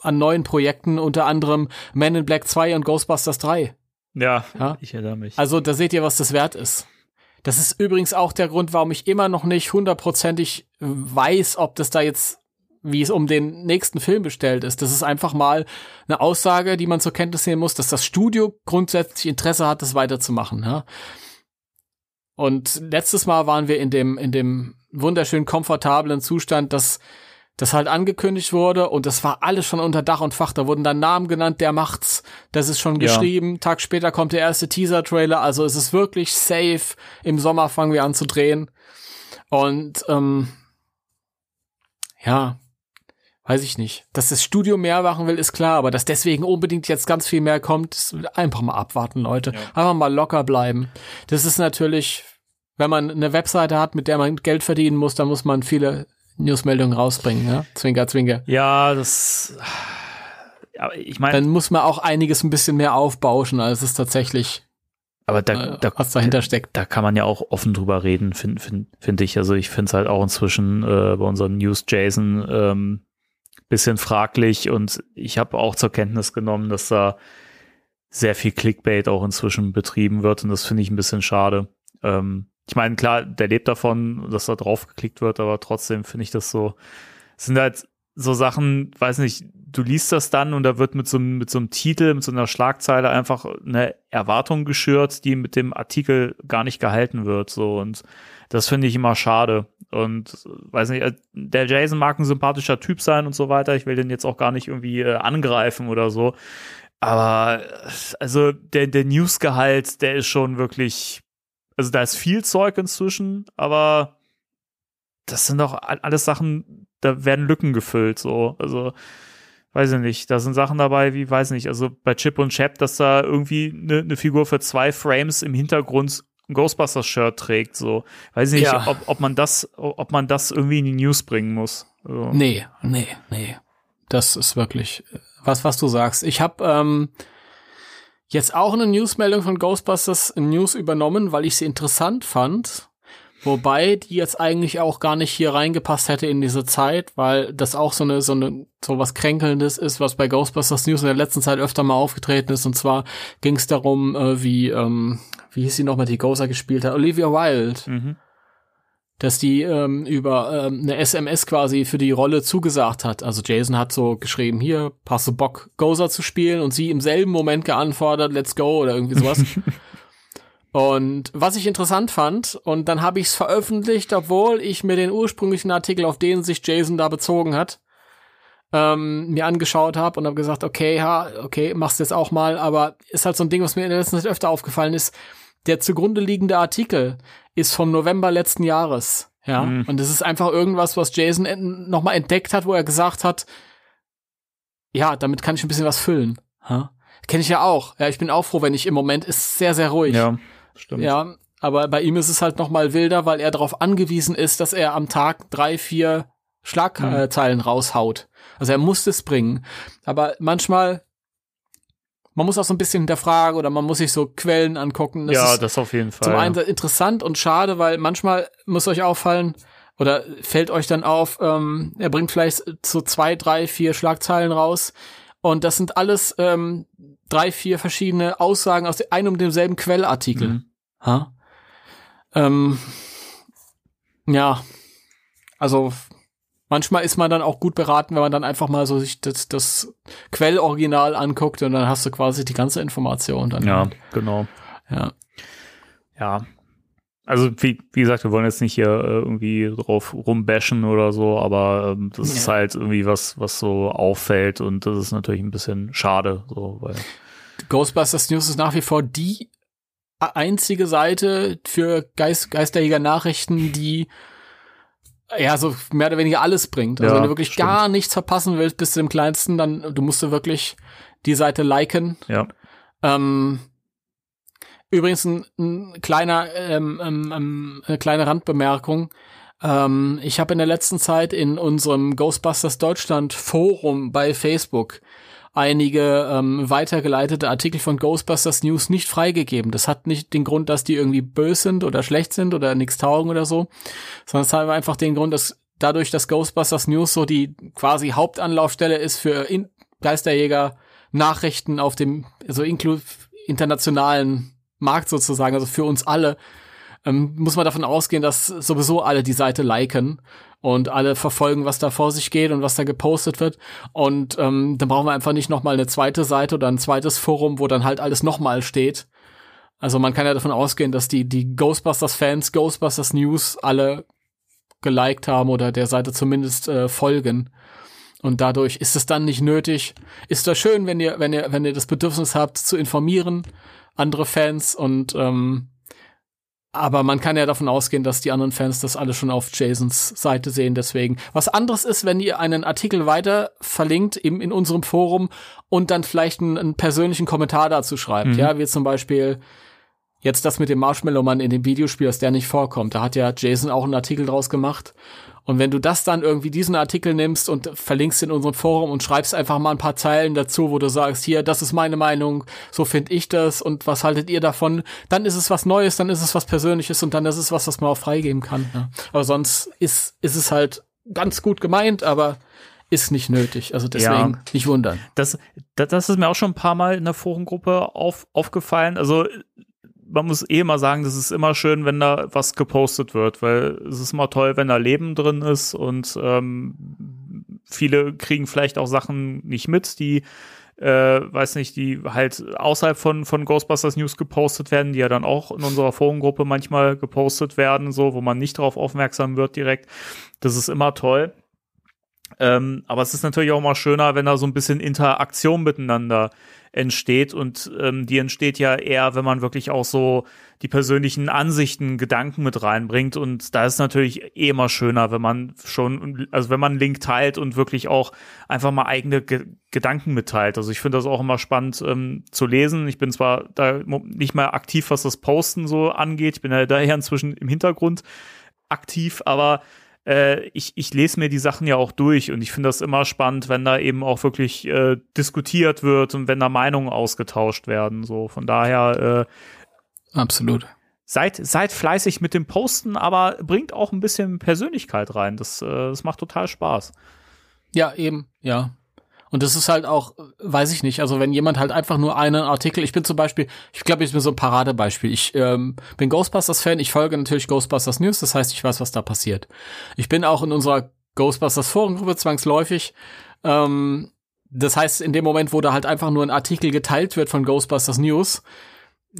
an neuen Projekten, unter anderem Men in Black 2 und Ghostbusters 3. Ja, Ja. ich erinnere mich. Also da seht ihr, was das wert ist. Das ist übrigens auch der Grund, warum ich immer noch nicht hundertprozentig weiß, ob das da jetzt wie es um den nächsten Film bestellt ist. Das ist einfach mal eine Aussage, die man zur Kenntnis nehmen muss, dass das Studio grundsätzlich Interesse hat, das weiterzumachen. Ja? Und letztes Mal waren wir in dem, in dem wunderschön komfortablen Zustand, dass das halt angekündigt wurde und das war alles schon unter Dach und Fach. Da wurden dann Namen genannt, der macht's, das ist schon geschrieben. Ja. Tag später kommt der erste Teaser-Trailer, also es ist wirklich safe. Im Sommer fangen wir an zu drehen. Und ähm, ja, weiß ich nicht. Dass das Studio mehr machen will, ist klar, aber dass deswegen unbedingt jetzt ganz viel mehr kommt, einfach mal abwarten, Leute. Ja. Einfach mal locker bleiben. Das ist natürlich, wenn man eine Webseite hat, mit der man Geld verdienen muss, dann muss man viele Newsmeldungen rausbringen, ja? Zwinker, zwinker. Ja, das. Ja, ich meine. Dann muss man auch einiges ein bisschen mehr aufbauschen, als es tatsächlich. Aber da, äh, da, was dahinter steckt. Da kann man ja auch offen drüber reden, finde find, find ich. Also ich finde es halt auch inzwischen äh, bei unseren News Jason ähm, bisschen fraglich und ich habe auch zur Kenntnis genommen, dass da sehr viel Clickbait auch inzwischen betrieben wird und das finde ich ein bisschen schade. Ähm, ich meine, klar, der lebt davon, dass da drauf geklickt wird, aber trotzdem finde ich das so, sind halt so Sachen, weiß nicht, du liest das dann und da wird mit so, mit so einem Titel, mit so einer Schlagzeile einfach eine Erwartung geschürt, die mit dem Artikel gar nicht gehalten wird, so. Und das finde ich immer schade. Und weiß nicht, äh, der Jason mag ein sympathischer Typ sein und so weiter, ich will den jetzt auch gar nicht irgendwie äh, angreifen oder so, aber also der, der Newsgehalt, der ist schon wirklich also da ist viel Zeug inzwischen, aber das sind doch alles Sachen, da werden Lücken gefüllt, so. Also, weiß ich nicht. Da sind Sachen dabei, wie, weiß nicht, also bei Chip und Chap, dass da irgendwie eine ne Figur für zwei Frames im Hintergrund ein Ghostbusters-Shirt trägt, so. Weiß ich nicht, ja. ob, ob man das, ob man das irgendwie in die News bringen muss. So. Nee, nee, nee. Das ist wirklich äh, was, was du sagst. Ich habe ähm, jetzt auch eine Newsmeldung von Ghostbusters News übernommen, weil ich sie interessant fand. Wobei die jetzt eigentlich auch gar nicht hier reingepasst hätte in diese Zeit, weil das auch so eine, so eine, so was Kränkelndes ist, was bei Ghostbusters News in der letzten Zeit öfter mal aufgetreten ist. Und zwar ging es darum, äh, wie, ähm, wie hieß sie nochmal, die Gozer gespielt hat? Olivia Wilde. Mhm dass die ähm, über ähm, eine SMS quasi für die Rolle zugesagt hat. Also Jason hat so geschrieben, hier, passe Bock, Gozer zu spielen und sie im selben Moment geantwortet, let's go oder irgendwie sowas. und was ich interessant fand, und dann habe ich es veröffentlicht, obwohl ich mir den ursprünglichen Artikel, auf den sich Jason da bezogen hat, ähm, mir angeschaut habe und habe gesagt, okay, ha, okay, machst jetzt auch mal, aber ist halt so ein Ding, was mir in der letzten Zeit öfter aufgefallen ist. Der zugrunde liegende Artikel ist vom November letzten Jahres. Ja, mhm. und das ist einfach irgendwas, was Jason nochmal entdeckt hat, wo er gesagt hat, ja, damit kann ich ein bisschen was füllen. Ja? Kenne ich ja auch. Ja, ich bin auch froh, wenn ich im Moment ist sehr, sehr ruhig. Ja, stimmt. Ja, aber bei ihm ist es halt nochmal wilder, weil er darauf angewiesen ist, dass er am Tag drei, vier Schlagzeilen mhm. raushaut. Also er muss es bringen. Aber manchmal man muss auch so ein bisschen hinterfragen oder man muss sich so Quellen angucken. Das ja, das auf jeden Fall. Zum einen interessant und schade, weil manchmal muss euch auffallen oder fällt euch dann auf, ähm, er bringt vielleicht so zwei, drei, vier Schlagzeilen raus und das sind alles ähm, drei, vier verschiedene Aussagen aus einem und demselben Quellartikel. Mhm. Ha? Ähm, ja, also manchmal ist man dann auch gut beraten, wenn man dann einfach mal so sich das, das Quelloriginal anguckt und dann hast du quasi die ganze Information dann. Ja, genau. Ja. Ja. Also wie, wie gesagt, wir wollen jetzt nicht hier äh, irgendwie drauf rumbashen oder so, aber ähm, das ja. ist halt irgendwie was, was so auffällt und das ist natürlich ein bisschen schade, so, weil Ghostbusters News ist nach wie vor die einzige Seite für Geist, Geisterjäger Nachrichten, die ja, so mehr oder weniger alles bringt. Also ja, wenn du wirklich stimmt. gar nichts verpassen willst bis zu dem kleinsten, dann du musst du wirklich die Seite liken. Ja. Ähm, übrigens ein, ein kleiner, ähm, ähm, ähm eine kleine Randbemerkung. Ähm, ich habe in der letzten Zeit in unserem Ghostbusters Deutschland Forum bei Facebook einige ähm, weitergeleitete Artikel von Ghostbusters News nicht freigegeben. Das hat nicht den Grund, dass die irgendwie böse sind oder schlecht sind oder nichts taugen oder so, sondern es hat einfach den Grund, dass dadurch, dass Ghostbusters News so die quasi Hauptanlaufstelle ist für in Geisterjäger Nachrichten auf dem also inklu internationalen Markt sozusagen, also für uns alle, ähm, muss man davon ausgehen, dass sowieso alle die Seite liken und alle verfolgen, was da vor sich geht und was da gepostet wird. Und ähm, dann brauchen wir einfach nicht nochmal eine zweite Seite oder ein zweites Forum, wo dann halt alles nochmal steht. Also man kann ja davon ausgehen, dass die, die Ghostbusters-Fans, Ghostbusters News alle geliked haben oder der Seite zumindest äh, folgen. Und dadurch ist es dann nicht nötig. Ist das schön, wenn ihr, wenn ihr, wenn ihr das Bedürfnis habt, zu informieren, andere Fans und ähm, aber man kann ja davon ausgehen, dass die anderen Fans das alle schon auf Jasons Seite sehen. Deswegen. Was anderes ist, wenn ihr einen Artikel weiter verlinkt im, in unserem Forum und dann vielleicht einen, einen persönlichen Kommentar dazu schreibt. Mhm. Ja, wie zum Beispiel jetzt das mit dem Marshmallow-Mann in dem Videospiel, dass der nicht vorkommt. Da hat ja Jason auch einen Artikel draus gemacht. Und wenn du das dann irgendwie diesen Artikel nimmst und verlinkst in unserem Forum und schreibst einfach mal ein paar Zeilen dazu, wo du sagst, hier, das ist meine Meinung, so finde ich das und was haltet ihr davon, dann ist es was Neues, dann ist es was Persönliches und dann ist es was, was man auch freigeben kann. Ja. Aber sonst ist, ist es halt ganz gut gemeint, aber ist nicht nötig. Also deswegen ja, nicht wundern. Das, das, das ist mir auch schon ein paar Mal in der Forengruppe auf, aufgefallen. Also man muss eh mal sagen, das ist immer schön, wenn da was gepostet wird, weil es ist immer toll, wenn da Leben drin ist und ähm, viele kriegen vielleicht auch Sachen nicht mit, die äh, weiß nicht, die halt außerhalb von, von Ghostbusters News gepostet werden, die ja dann auch in unserer Forumgruppe manchmal gepostet werden, so, wo man nicht darauf aufmerksam wird direkt. Das ist immer toll. Ähm, aber es ist natürlich auch mal schöner, wenn da so ein bisschen Interaktion miteinander entsteht und ähm, die entsteht ja eher, wenn man wirklich auch so die persönlichen Ansichten, Gedanken mit reinbringt und da ist natürlich eh immer schöner, wenn man schon, also wenn man einen Link teilt und wirklich auch einfach mal eigene Ge Gedanken mitteilt. Also ich finde das auch immer spannend ähm, zu lesen. Ich bin zwar da nicht mehr aktiv, was das Posten so angeht, ich bin ja daher inzwischen im Hintergrund aktiv, aber äh, ich, ich lese mir die Sachen ja auch durch und ich finde das immer spannend, wenn da eben auch wirklich äh, diskutiert wird und wenn da Meinungen ausgetauscht werden. So von daher äh, absolut. Seid, seid fleißig mit dem Posten, aber bringt auch ein bisschen Persönlichkeit rein. Das, äh, das macht total Spaß. Ja, eben, ja. Und das ist halt auch, weiß ich nicht, also wenn jemand halt einfach nur einen Artikel, ich bin zum Beispiel, ich glaube, ich bin so ein Paradebeispiel. Ich ähm, bin Ghostbusters-Fan, ich folge natürlich Ghostbusters News, das heißt, ich weiß, was da passiert. Ich bin auch in unserer Ghostbusters Forengruppe zwangsläufig. Ähm, das heißt, in dem Moment, wo da halt einfach nur ein Artikel geteilt wird von Ghostbusters News,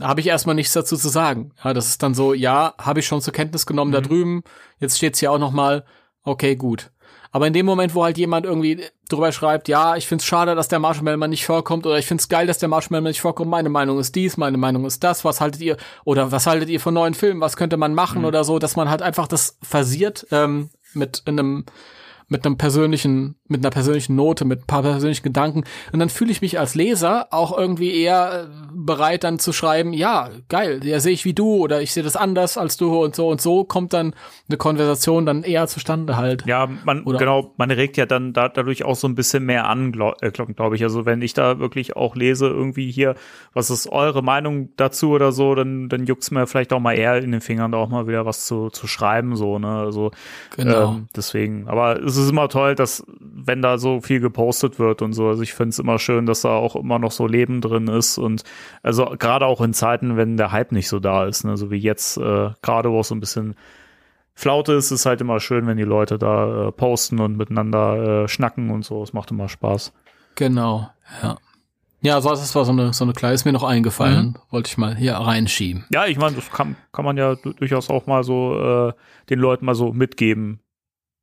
habe ich erstmal nichts dazu zu sagen. Ja, das ist dann so, ja, habe ich schon zur Kenntnis genommen mhm. da drüben. Jetzt steht's hier auch noch mal. Okay, gut. Aber in dem Moment, wo halt jemand irgendwie drüber schreibt, ja, ich find's schade, dass der Marshmallow nicht vorkommt oder ich find's geil, dass der Marshmallow nicht vorkommt, meine Meinung ist dies, meine Meinung ist das, was haltet ihr oder was haltet ihr von neuen Filmen, was könnte man machen mhm. oder so, dass man halt einfach das versiert ähm, mit einem mit einem persönlichen, mit einer persönlichen Note, mit ein paar persönlichen Gedanken. Und dann fühle ich mich als Leser auch irgendwie eher äh, bereit, dann zu schreiben, ja, geil, ja, sehe ich wie du oder ich sehe das anders als du und so und so kommt dann eine Konversation dann eher zustande halt. Ja, man, oder? genau, man regt ja dann da, dadurch auch so ein bisschen mehr an, glaube äh, glaub ich. Also wenn ich da wirklich auch lese, irgendwie hier, was ist eure Meinung dazu oder so, dann, dann juckt's mir vielleicht auch mal eher in den Fingern, da auch mal wieder was zu, zu schreiben, so, ne, also, genau. Ähm, deswegen, aber es ist immer toll, dass, wenn da so viel gepostet wird und so, also ich finde es immer schön, dass da auch immer noch so Leben drin ist und also gerade auch in Zeiten, wenn der Hype nicht so da ist, ne, so wie jetzt, äh, gerade wo es so ein bisschen Flaute ist, ist halt immer schön, wenn die Leute da äh, posten und miteinander äh, schnacken und so. Es macht immer Spaß. Genau, ja. Ja, so, das war so eine, so eine kleine, ist mir noch eingefallen. Mhm. Wollte ich mal hier reinschieben. Ja, ich meine, das kann, kann man ja durchaus auch mal so äh, den Leuten mal so mitgeben,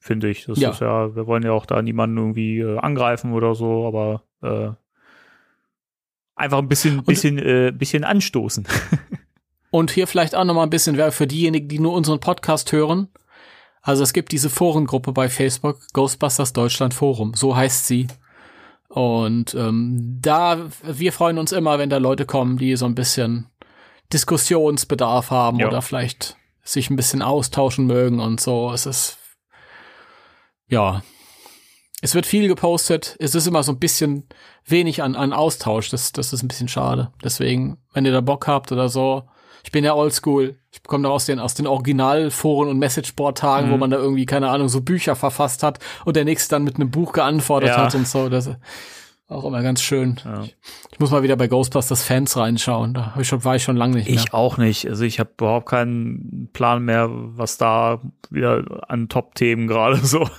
finde ich. Das ja. ist ja, wir wollen ja auch da niemanden irgendwie äh, angreifen oder so, aber äh, einfach ein bisschen, bisschen, äh, bisschen anstoßen. und hier vielleicht auch noch mal ein bisschen wäre für diejenigen, die nur unseren Podcast hören. Also es gibt diese Forengruppe bei Facebook, Ghostbusters Deutschland Forum, so heißt sie. Und ähm, da, wir freuen uns immer, wenn da Leute kommen, die so ein bisschen Diskussionsbedarf haben ja. oder vielleicht sich ein bisschen austauschen mögen und so. Es ist ja, es wird viel gepostet. Es ist immer so ein bisschen wenig an, an Austausch. Das, das ist ein bisschen schade. Deswegen, wenn ihr da Bock habt oder so. Ich bin ja oldschool. Ich komme da aus den, aus den Originalforen und Messageboard-Tagen, mhm. wo man da irgendwie, keine Ahnung, so Bücher verfasst hat und der nächste dann mit einem Buch geantwortet ja. hat und so. Das, Auch immer ganz schön. Ja. Ich, muss mal wieder bei Ghostbusters Fans reinschauen. Da ich schon, war ich schon lange nicht mehr. Ich auch nicht. Also ich habe überhaupt keinen Plan mehr, was da wieder an Top-Themen gerade so,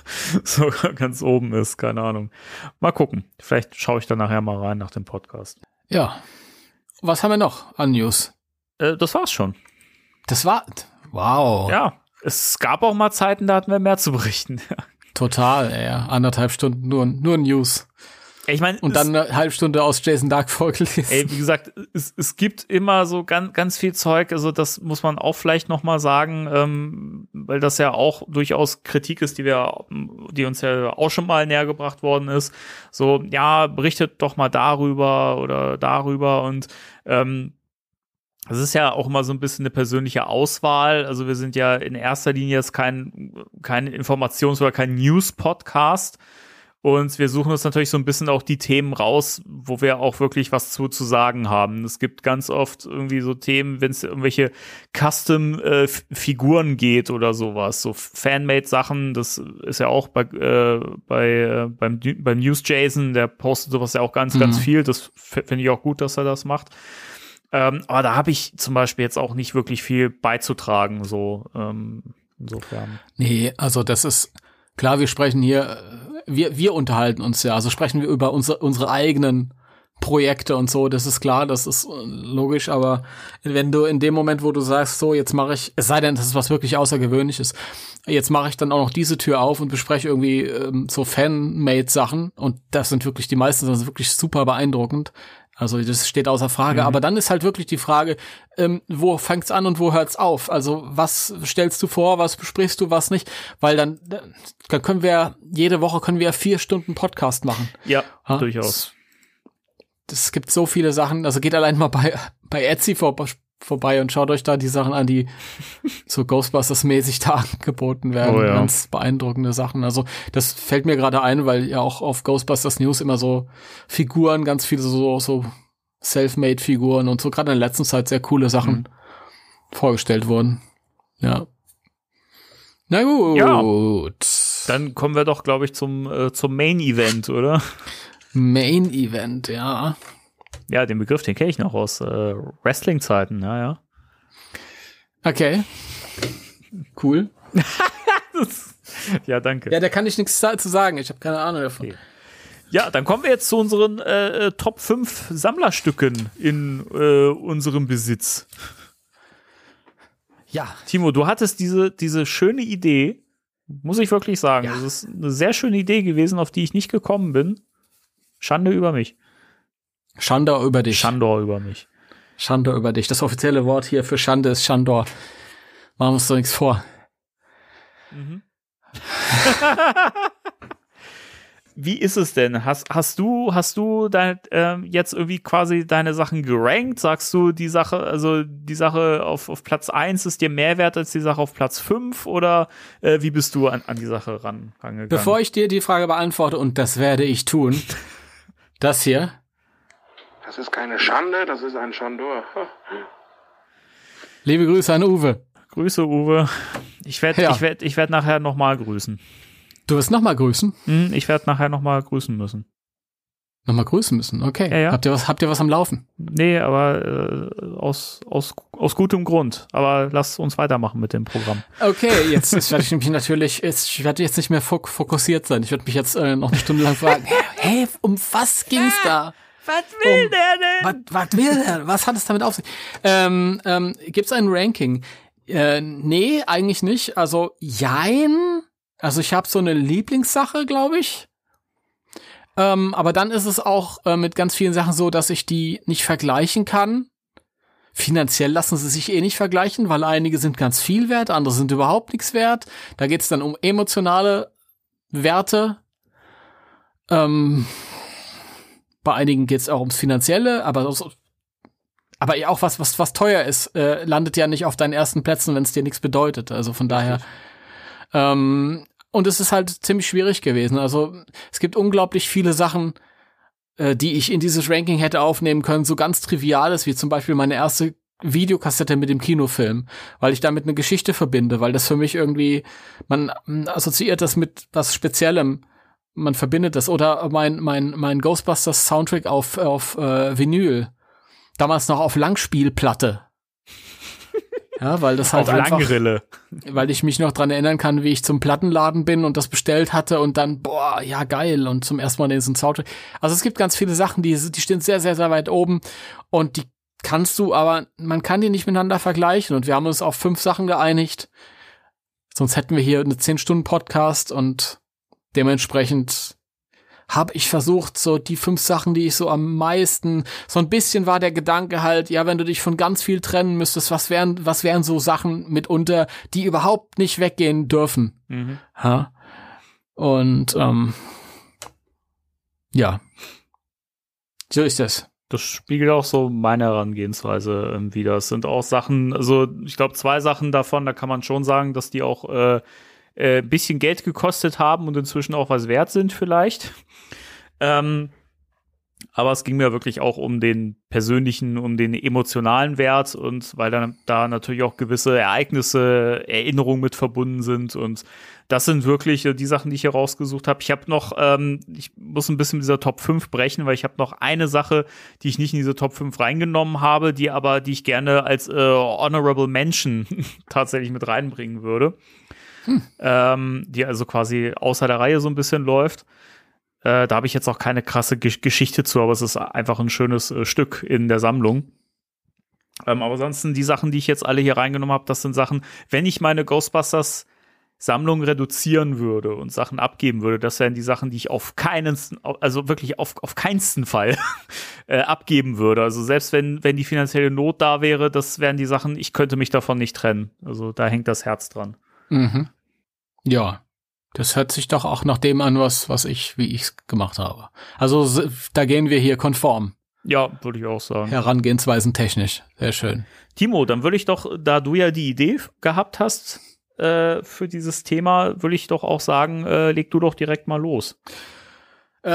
so ganz oben ist. Keine Ahnung. Mal gucken. Vielleicht schaue ich da nachher mal rein nach dem Podcast. Ja. Was haben wir noch an News? Äh, das war's schon. Das war. Wow. Ja. Es gab auch mal Zeiten, da hatten wir mehr zu berichten. Total, ey. Anderthalb Stunden nur, nur News. Ich meine, Und dann eine halbe Stunde aus Jason Dark vorgelesen. Ey, wie gesagt, es, es gibt immer so ganz, ganz viel Zeug, also das muss man auch vielleicht noch mal sagen, ähm, weil das ja auch durchaus Kritik ist, die wir, die uns ja auch schon mal näher gebracht worden ist. So, ja, berichtet doch mal darüber oder darüber und ähm, es ist ja auch immer so ein bisschen eine persönliche Auswahl. Also wir sind ja in erster Linie jetzt kein, kein Informations- oder kein News-Podcast. Und wir suchen uns natürlich so ein bisschen auch die Themen raus, wo wir auch wirklich was zu, zu sagen haben. Es gibt ganz oft irgendwie so Themen, wenn es irgendwelche Custom-Figuren äh, geht oder sowas, so Fanmade-Sachen. Das ist ja auch bei, äh, bei äh, beim, beim News Jason, der postet sowas ja auch ganz, mhm. ganz viel. Das finde ich auch gut, dass er das macht. Ähm, aber da habe ich zum Beispiel jetzt auch nicht wirklich viel beizutragen, so ähm, insofern. Nee, also das ist klar, wir sprechen hier, wir, wir unterhalten uns ja, also sprechen wir über unsere, unsere eigenen Projekte und so, das ist klar, das ist logisch, aber wenn du in dem Moment, wo du sagst, so, jetzt mache ich, es sei denn, das ist was wirklich Außergewöhnliches, jetzt mache ich dann auch noch diese Tür auf und bespreche irgendwie ähm, so Fan-Made-Sachen. Und das sind wirklich, die meisten sind wirklich super beeindruckend. Also das steht außer Frage. Mhm. Aber dann ist halt wirklich die Frage, ähm, wo fängt's an und wo hört's auf? Also was stellst du vor, was besprichst du, was nicht? Weil dann, dann können wir jede Woche können wir vier Stunden Podcast machen. Ja, ha? durchaus. Es gibt so viele Sachen. Also geht allein mal bei bei Etsy vor, vorbei und schaut euch da die Sachen an, die so Ghostbusters-mäßig da angeboten werden. Oh, ja. Ganz beeindruckende Sachen. Also das fällt mir gerade ein, weil ja auch auf Ghostbusters News immer so Figuren, ganz viele so, so Self-Made-Figuren und so gerade in der letzten Zeit sehr coole Sachen mhm. vorgestellt wurden. Ja. Na gut. Ja. Dann kommen wir doch, glaube ich, zum, äh, zum Main-Event, oder? Main-Event, ja. Ja, den Begriff, den kenne ich noch aus äh, Wrestling-Zeiten, naja. Okay. Cool. ja, danke. Ja, da kann ich nichts zu sagen. Ich habe keine Ahnung davon. Okay. Ja, dann kommen wir jetzt zu unseren äh, Top 5 Sammlerstücken in äh, unserem Besitz. Ja. Timo, du hattest diese, diese schöne Idee, muss ich wirklich sagen. Ja. Das ist eine sehr schöne Idee gewesen, auf die ich nicht gekommen bin. Schande über mich. Schandor über dich. Schandor über mich. Schandor über dich. Das offizielle Wort hier für Schande ist Schandor. Machen wir uns doch nichts vor. Mhm. Wie ist es denn? Hast, hast du, hast du dein, äh, jetzt irgendwie quasi deine Sachen gerankt? Sagst du, die Sache, also die Sache auf, auf Platz 1 ist dir mehr wert als die Sache auf Platz 5? Oder äh, wie bist du an, an die Sache ran, rangegangen? Bevor ich dir die Frage beantworte, und das werde ich tun, das hier das ist keine Schande, das ist ein Schandor. Liebe Grüße an Uwe. Grüße, Uwe. Ich werde ja. ich werd, ich werd nachher nochmal grüßen. Du wirst nochmal grüßen? Hm, ich werde nachher nochmal grüßen müssen. Nochmal grüßen müssen, okay. Ja, ja. Habt, ihr was, habt ihr was am Laufen? Nee, aber äh, aus, aus, aus gutem Grund. Aber lass uns weitermachen mit dem Programm. Okay, jetzt, jetzt werde ich mich natürlich, jetzt, ich werde jetzt nicht mehr fokussiert sein. Ich werde mich jetzt äh, noch eine Stunde lang fragen, hä, hey, um was ging's da? Was will um, der denn? Was, was will der? Was hat es damit auf sich? Ähm, ähm, Gibt es ein Ranking? Äh, nee, eigentlich nicht. Also, jein. Also, ich habe so eine Lieblingssache, glaube ich. Ähm, aber dann ist es auch äh, mit ganz vielen Sachen so, dass ich die nicht vergleichen kann. Finanziell lassen sie sich eh nicht vergleichen, weil einige sind ganz viel wert, andere sind überhaupt nichts wert. Da geht es dann um emotionale Werte. Ähm, bei einigen geht es auch ums Finanzielle, aber aber auch was, was, was teuer ist, äh, landet ja nicht auf deinen ersten Plätzen, wenn es dir nichts bedeutet. Also von daher. Ähm, und es ist halt ziemlich schwierig gewesen. Also es gibt unglaublich viele Sachen, äh, die ich in dieses Ranking hätte aufnehmen können, so ganz triviales, wie zum Beispiel meine erste Videokassette mit dem Kinofilm, weil ich damit eine Geschichte verbinde, weil das für mich irgendwie, man assoziiert das mit was Speziellem man verbindet das. Oder mein, mein, mein Ghostbusters Soundtrack auf, auf äh, Vinyl. Damals noch auf Langspielplatte. Ja, weil das halt Auf einfach, Langrille. weil ich mich noch dran erinnern kann, wie ich zum Plattenladen bin und das bestellt hatte und dann, boah, ja geil und zum ersten Mal diesen Soundtrack. Also es gibt ganz viele Sachen, die, die stehen sehr, sehr, sehr weit oben und die kannst du, aber man kann die nicht miteinander vergleichen und wir haben uns auf fünf Sachen geeinigt. Sonst hätten wir hier eine 10-Stunden-Podcast und dementsprechend habe ich versucht, so die fünf Sachen, die ich so am meisten, so ein bisschen war der Gedanke halt, ja, wenn du dich von ganz viel trennen müsstest, was wären, was wären so Sachen mitunter, die überhaupt nicht weggehen dürfen. Mhm. Ja? Und ähm, ja, so ist das. Das spiegelt auch so meine Herangehensweise wieder. Es sind auch Sachen, also ich glaube zwei Sachen davon, da kann man schon sagen, dass die auch äh, äh, bisschen Geld gekostet haben und inzwischen auch was wert sind vielleicht. Ähm, aber es ging mir wirklich auch um den persönlichen, um den emotionalen Wert und weil dann da natürlich auch gewisse Ereignisse, Erinnerungen mit verbunden sind und das sind wirklich die Sachen, die ich hier rausgesucht habe. Ich habe noch, ähm, ich muss ein bisschen mit dieser Top 5 brechen, weil ich habe noch eine Sache, die ich nicht in diese Top 5 reingenommen habe, die aber, die ich gerne als äh, Honorable Mention tatsächlich mit reinbringen würde. Ähm, die also quasi außer der Reihe so ein bisschen läuft. Äh, da habe ich jetzt auch keine krasse Gesch Geschichte zu, aber es ist einfach ein schönes äh, Stück in der Sammlung. Ähm, aber ansonsten die Sachen, die ich jetzt alle hier reingenommen habe, das sind Sachen, wenn ich meine Ghostbusters Sammlung reduzieren würde und Sachen abgeben würde, das wären die Sachen, die ich auf keinen, also wirklich auf, auf keinsten Fall äh, abgeben würde. Also selbst wenn, wenn die finanzielle Not da wäre, das wären die Sachen, ich könnte mich davon nicht trennen. Also da hängt das Herz dran. Mhm. Ja, das hört sich doch auch nach dem an, was, was ich, wie ich's gemacht habe. Also da gehen wir hier konform. Ja, würde ich auch sagen. Herangehensweisen technisch. Sehr schön. Timo, dann würde ich doch, da du ja die Idee gehabt hast äh, für dieses Thema, würde ich doch auch sagen, äh, leg du doch direkt mal los. Äh,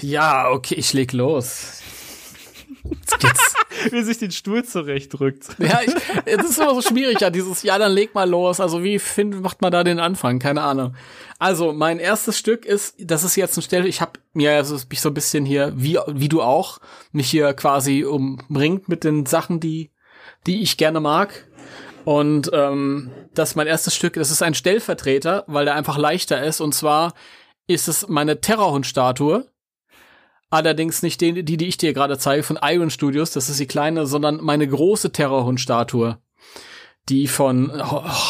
ja, okay, ich leg los. Wie sich den Stuhl zurechtdrückt. Ja, ich, das ist immer so schwierig, ja, dieses, ja, dann leg mal los. Also wie find, macht man da den Anfang? Keine Ahnung. Also, mein erstes Stück ist, das ist jetzt ein Stelle, ich habe mir also mich so ein bisschen hier, wie, wie du auch, mich hier quasi umringt mit den Sachen, die, die ich gerne mag. Und ähm, das ist mein erstes Stück, das ist ein Stellvertreter, weil der einfach leichter ist. Und zwar ist es meine Terrorhund-Statue. Allerdings nicht die, die, die ich dir gerade zeige von Iron Studios, das ist die kleine, sondern meine große Terrorhund-Statue. Die von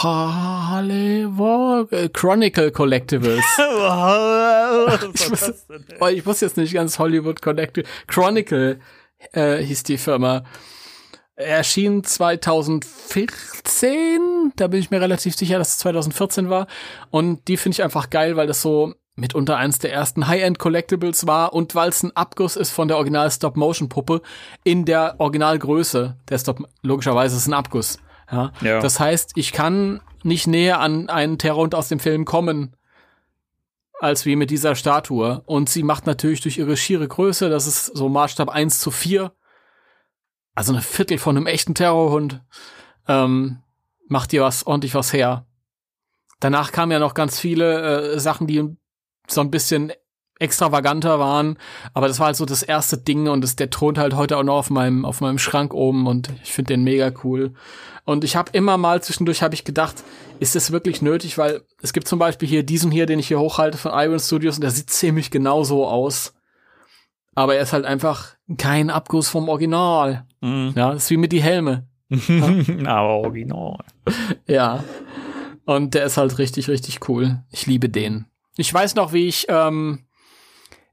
Hollywood äh, Chronicle Collectibles. ich, muss, oh, ich muss jetzt nicht ganz Hollywood Collectible. Chronicle äh, hieß die Firma. Erschien 2014, da bin ich mir relativ sicher, dass es 2014 war. Und die finde ich einfach geil, weil das so mitunter eins der ersten High-End Collectibles war und weil es ein Abguss ist von der Original Stop-Motion-Puppe in der Originalgröße. Der Stop, logischerweise ist es ein Abguss. Ja? Ja. Das heißt, ich kann nicht näher an einen Terrorhund aus dem Film kommen, als wie mit dieser Statue. Und sie macht natürlich durch ihre schiere Größe, das ist so Maßstab 1 zu 4, also eine Viertel von einem echten Terrorhund, ähm, macht ihr was, ordentlich was her. Danach kamen ja noch ganz viele äh, Sachen, die so ein bisschen extravaganter waren, aber das war halt so das erste Ding und das, der thront halt heute auch noch auf meinem auf meinem Schrank oben und ich finde den mega cool. Und ich habe immer mal zwischendurch habe ich gedacht, ist das wirklich nötig, weil es gibt zum Beispiel hier diesen hier, den ich hier hochhalte von Iron Studios und der sieht ziemlich genau so aus, aber er ist halt einfach kein Abguss vom Original. Mhm. Ja, das ist wie mit die Helme. Aber original. Ja. Und der ist halt richtig, richtig cool. Ich liebe den. Ich weiß noch, wie ich, ähm,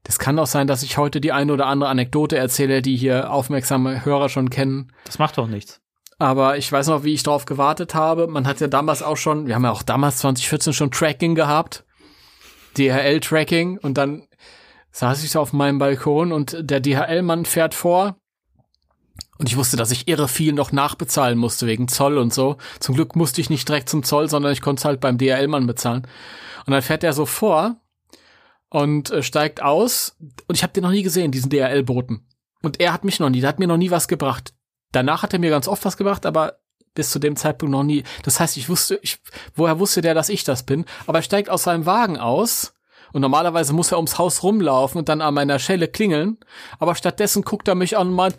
das kann auch sein, dass ich heute die eine oder andere Anekdote erzähle, die hier aufmerksame Hörer schon kennen. Das macht doch nichts. Aber ich weiß noch, wie ich drauf gewartet habe. Man hat ja damals auch schon, wir haben ja auch damals 2014 schon Tracking gehabt. DHL-Tracking. Und dann saß ich so auf meinem Balkon und der DHL-Mann fährt vor. Und ich wusste, dass ich irre viel noch nachbezahlen musste wegen Zoll und so. Zum Glück musste ich nicht direkt zum Zoll, sondern ich konnte es halt beim DHL-Mann bezahlen. Und dann fährt er so vor und äh, steigt aus. Und ich habe den noch nie gesehen, diesen DHL-Boten. Und er hat mich noch nie, der hat mir noch nie was gebracht. Danach hat er mir ganz oft was gebracht, aber bis zu dem Zeitpunkt noch nie. Das heißt, ich wusste, ich, woher wusste der, dass ich das bin? Aber er steigt aus seinem Wagen aus Und normalerweise muss er ums Haus rumlaufen und dann an meiner Schelle klingeln. Aber stattdessen guckt er mich an und meint,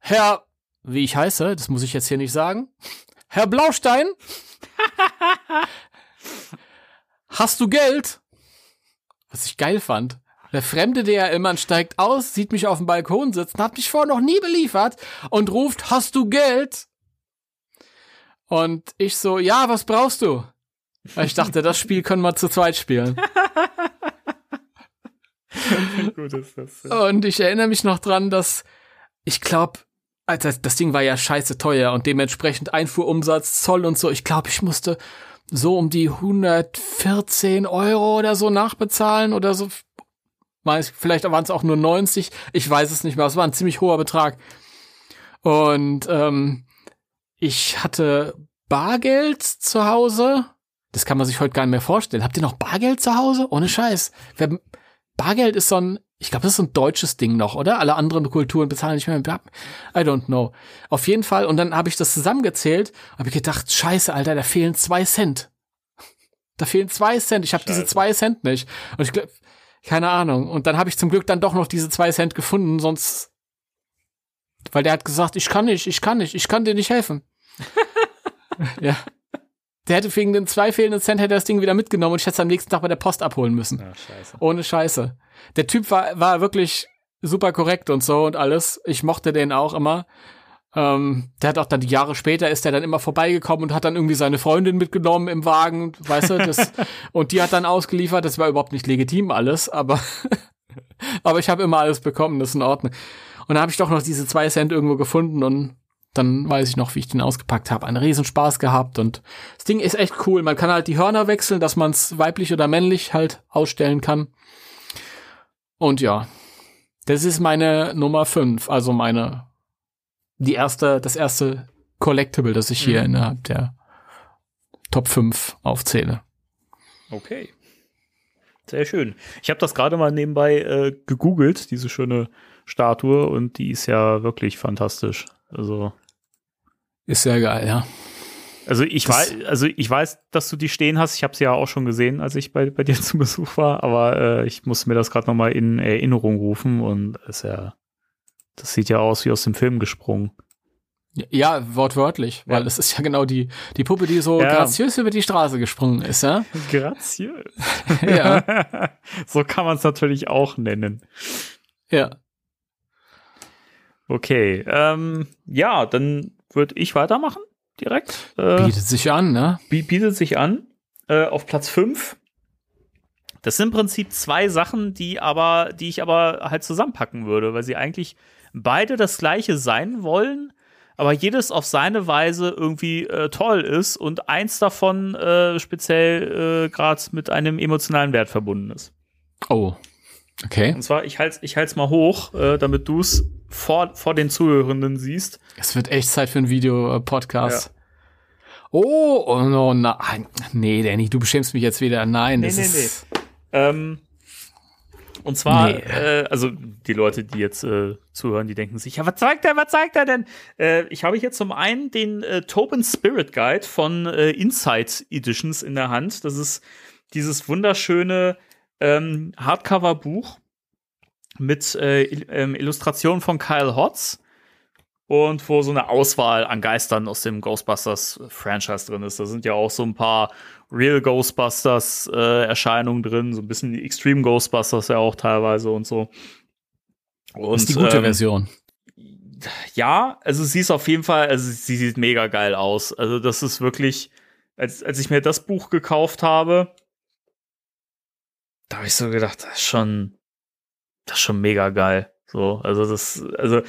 Herr, wie ich heiße, das muss ich jetzt hier nicht sagen. Herr Blaustein? Hast du Geld? Was ich geil fand. Der Fremde, der ja immer steigt aus, sieht mich auf dem Balkon sitzen, hat mich vorher noch nie beliefert und ruft, hast du Geld? Und ich so, ja, was brauchst du? Ich dachte, das Spiel können wir zu zweit spielen. Gut ist das. Ja. Und ich erinnere mich noch dran, dass ich glaube, Alter, das Ding war ja scheiße teuer und dementsprechend Einfuhrumsatz, Zoll und so. Ich glaube, ich musste so um die 114 Euro oder so nachbezahlen oder so. Vielleicht waren es auch nur 90. Ich weiß es nicht mehr. Es war ein ziemlich hoher Betrag. Und ähm, ich hatte Bargeld zu Hause. Das kann man sich heute gar nicht mehr vorstellen. Habt ihr noch Bargeld zu Hause? Ohne Scheiß. Bargeld ist so ein, ich glaube, das ist so ein deutsches Ding noch, oder? Alle anderen Kulturen bezahlen nicht mehr I don't know. Auf jeden Fall. Und dann habe ich das zusammengezählt. Habe ich gedacht, Scheiße, Alter, da fehlen zwei Cent. Da fehlen zwei Cent. Ich habe diese zwei Cent nicht. Und ich glaube, keine Ahnung. Und dann habe ich zum Glück dann doch noch diese zwei Cent gefunden, sonst, weil der hat gesagt, ich kann nicht, ich kann nicht, ich kann dir nicht helfen. ja. Der hätte wegen den zwei fehlenden Cent hätte das Ding wieder mitgenommen und ich hätte es am nächsten Tag bei der Post abholen müssen. Ja, scheiße. Ohne Scheiße. Der Typ war, war wirklich super korrekt und so und alles. Ich mochte den auch immer. Ähm, der hat auch dann die Jahre später ist der dann immer vorbeigekommen und hat dann irgendwie seine Freundin mitgenommen im Wagen, weißt du, das, und die hat dann ausgeliefert. Das war überhaupt nicht legitim alles, aber, aber ich habe immer alles bekommen, das ist in Ordnung. Und dann habe ich doch noch diese zwei Cent irgendwo gefunden und dann weiß ich noch, wie ich den ausgepackt habe. Einen riesen Spaß gehabt und das Ding ist echt cool. Man kann halt die Hörner wechseln, dass man es weiblich oder männlich halt ausstellen kann. Und ja, das ist meine Nummer fünf, also meine die erste, das erste Collectible, das ich hier Mhm. innerhalb der Top 5 aufzähle. Okay. Sehr schön. Ich habe das gerade mal nebenbei äh, gegoogelt, diese schöne Statue, und die ist ja wirklich fantastisch. Also, Ist sehr geil, ja. Also ich Das- weiß, also ich weiß, dass du die stehen hast. Ich habe sie ja auch schon gesehen, als ich bei, bei dir zu Besuch war, aber äh, ich muss mir das gerade noch mal in Erinnerung rufen und ist ja, das sieht ja aus wie aus dem Film gesprungen. Ja, wortwörtlich, weil Ja. es ist ja genau die, die Puppe, die so Ja. graziös über die Straße gesprungen ist, ja? Graziös. Ja, so kann man es natürlich auch nennen. ja. Okay, ähm, ja, dann würde ich weitermachen direkt. Äh, Bietet sich an, ne? Bi- bietet sich an. Äh, auf Platz 5. Das sind im Prinzip zwei Sachen, die aber, die ich aber halt zusammenpacken würde, weil sie eigentlich beide das gleiche sein wollen, aber jedes auf seine Weise irgendwie äh, toll ist und eins davon äh, speziell äh, gerade mit einem emotionalen Wert verbunden ist. Oh. Okay. Und zwar, ich halte ich halt's mal hoch, äh, damit du es vor, vor den Zuhörenden siehst. Es wird echt Zeit für einen Video-Podcast. Oh, oh no, nein. Nee, Danny, du beschämst mich jetzt wieder. Nein, Nee, das nee, ist. Ähm, und zwar, Nee. äh, also die Leute, die jetzt äh, zuhören, die denken sich, ja, was zeigt er, was zeigt er denn? Äh, ich habe hier zum einen den äh, Tobin Spirit Guide von äh, Insight Editions in der Hand. Das ist dieses wunderschöne ähm, Hardcover-Buch mit äh, ähm, Illustrationen von Kyle Hotz und wo so eine Auswahl an Geistern aus dem Ghostbusters-Franchise drin ist. Da sind ja auch so ein paar Real Ghostbusters-Erscheinungen drin, so ein bisschen die Extreme Ghostbusters ja auch teilweise und so. Und, ist die gute ähm, Version. ja, also sie ist auf jeden Fall, also sie sieht mega geil aus. Also das ist wirklich, als, als ich mir das Buch gekauft habe, da habe ich so gedacht, das ist schon, das ist schon mega geil. So, also das, also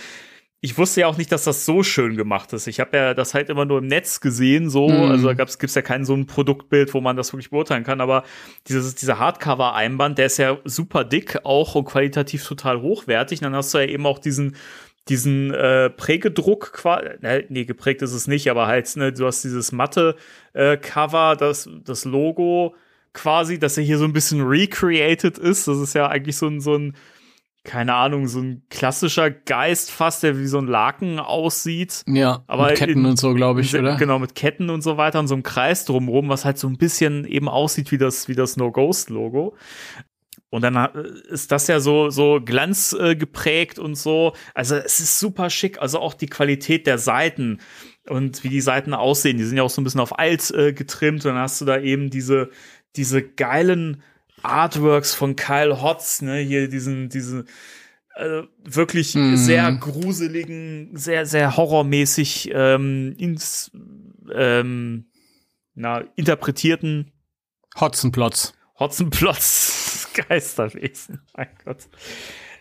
ich wusste ja auch nicht, dass das so schön gemacht ist. Ich habe ja das halt immer nur im Netz gesehen, so, Mhm. also da gab's, gibt's ja kein so ein Produktbild, wo man das wirklich beurteilen kann, aber dieses, dieser Hardcover-Einband, der ist ja super dick auch und qualitativ total hochwertig. Und dann hast du ja eben auch diesen, diesen äh, Prägedruck quasi, ne, nee, geprägt ist es nicht, aber halt, ne, du hast dieses matte äh, Cover, das, das Logo quasi, dass er hier so ein bisschen recreated ist. Das ist ja eigentlich so ein, so ein keine Ahnung, so ein klassischer Geist fast, der wie so ein Laken aussieht. Ja, aber mit Ketten in, und so, glaube ich, oder? Genau, mit Ketten und so weiter und so einem Kreis drumherum, was halt so ein bisschen eben aussieht wie das, wie das No-Ghost-Logo. Und dann äh, ist das ja so, so Glanz äh, geprägt und so. Also es ist super schick. Also auch die Qualität der Seiten und wie die Seiten aussehen. Die sind ja auch so ein bisschen auf alt äh, getrimmt. Und dann hast du da eben diese, diese geilen Artworks von Kyle Hotz, ne, hier diesen, diese, äh, wirklich Mhm. sehr gruseligen, sehr, sehr horrormäßig ähm, ins, ähm, na, interpretierten Hotzenplotz. Hotzenplotz Geisterwesen. Mein Gott.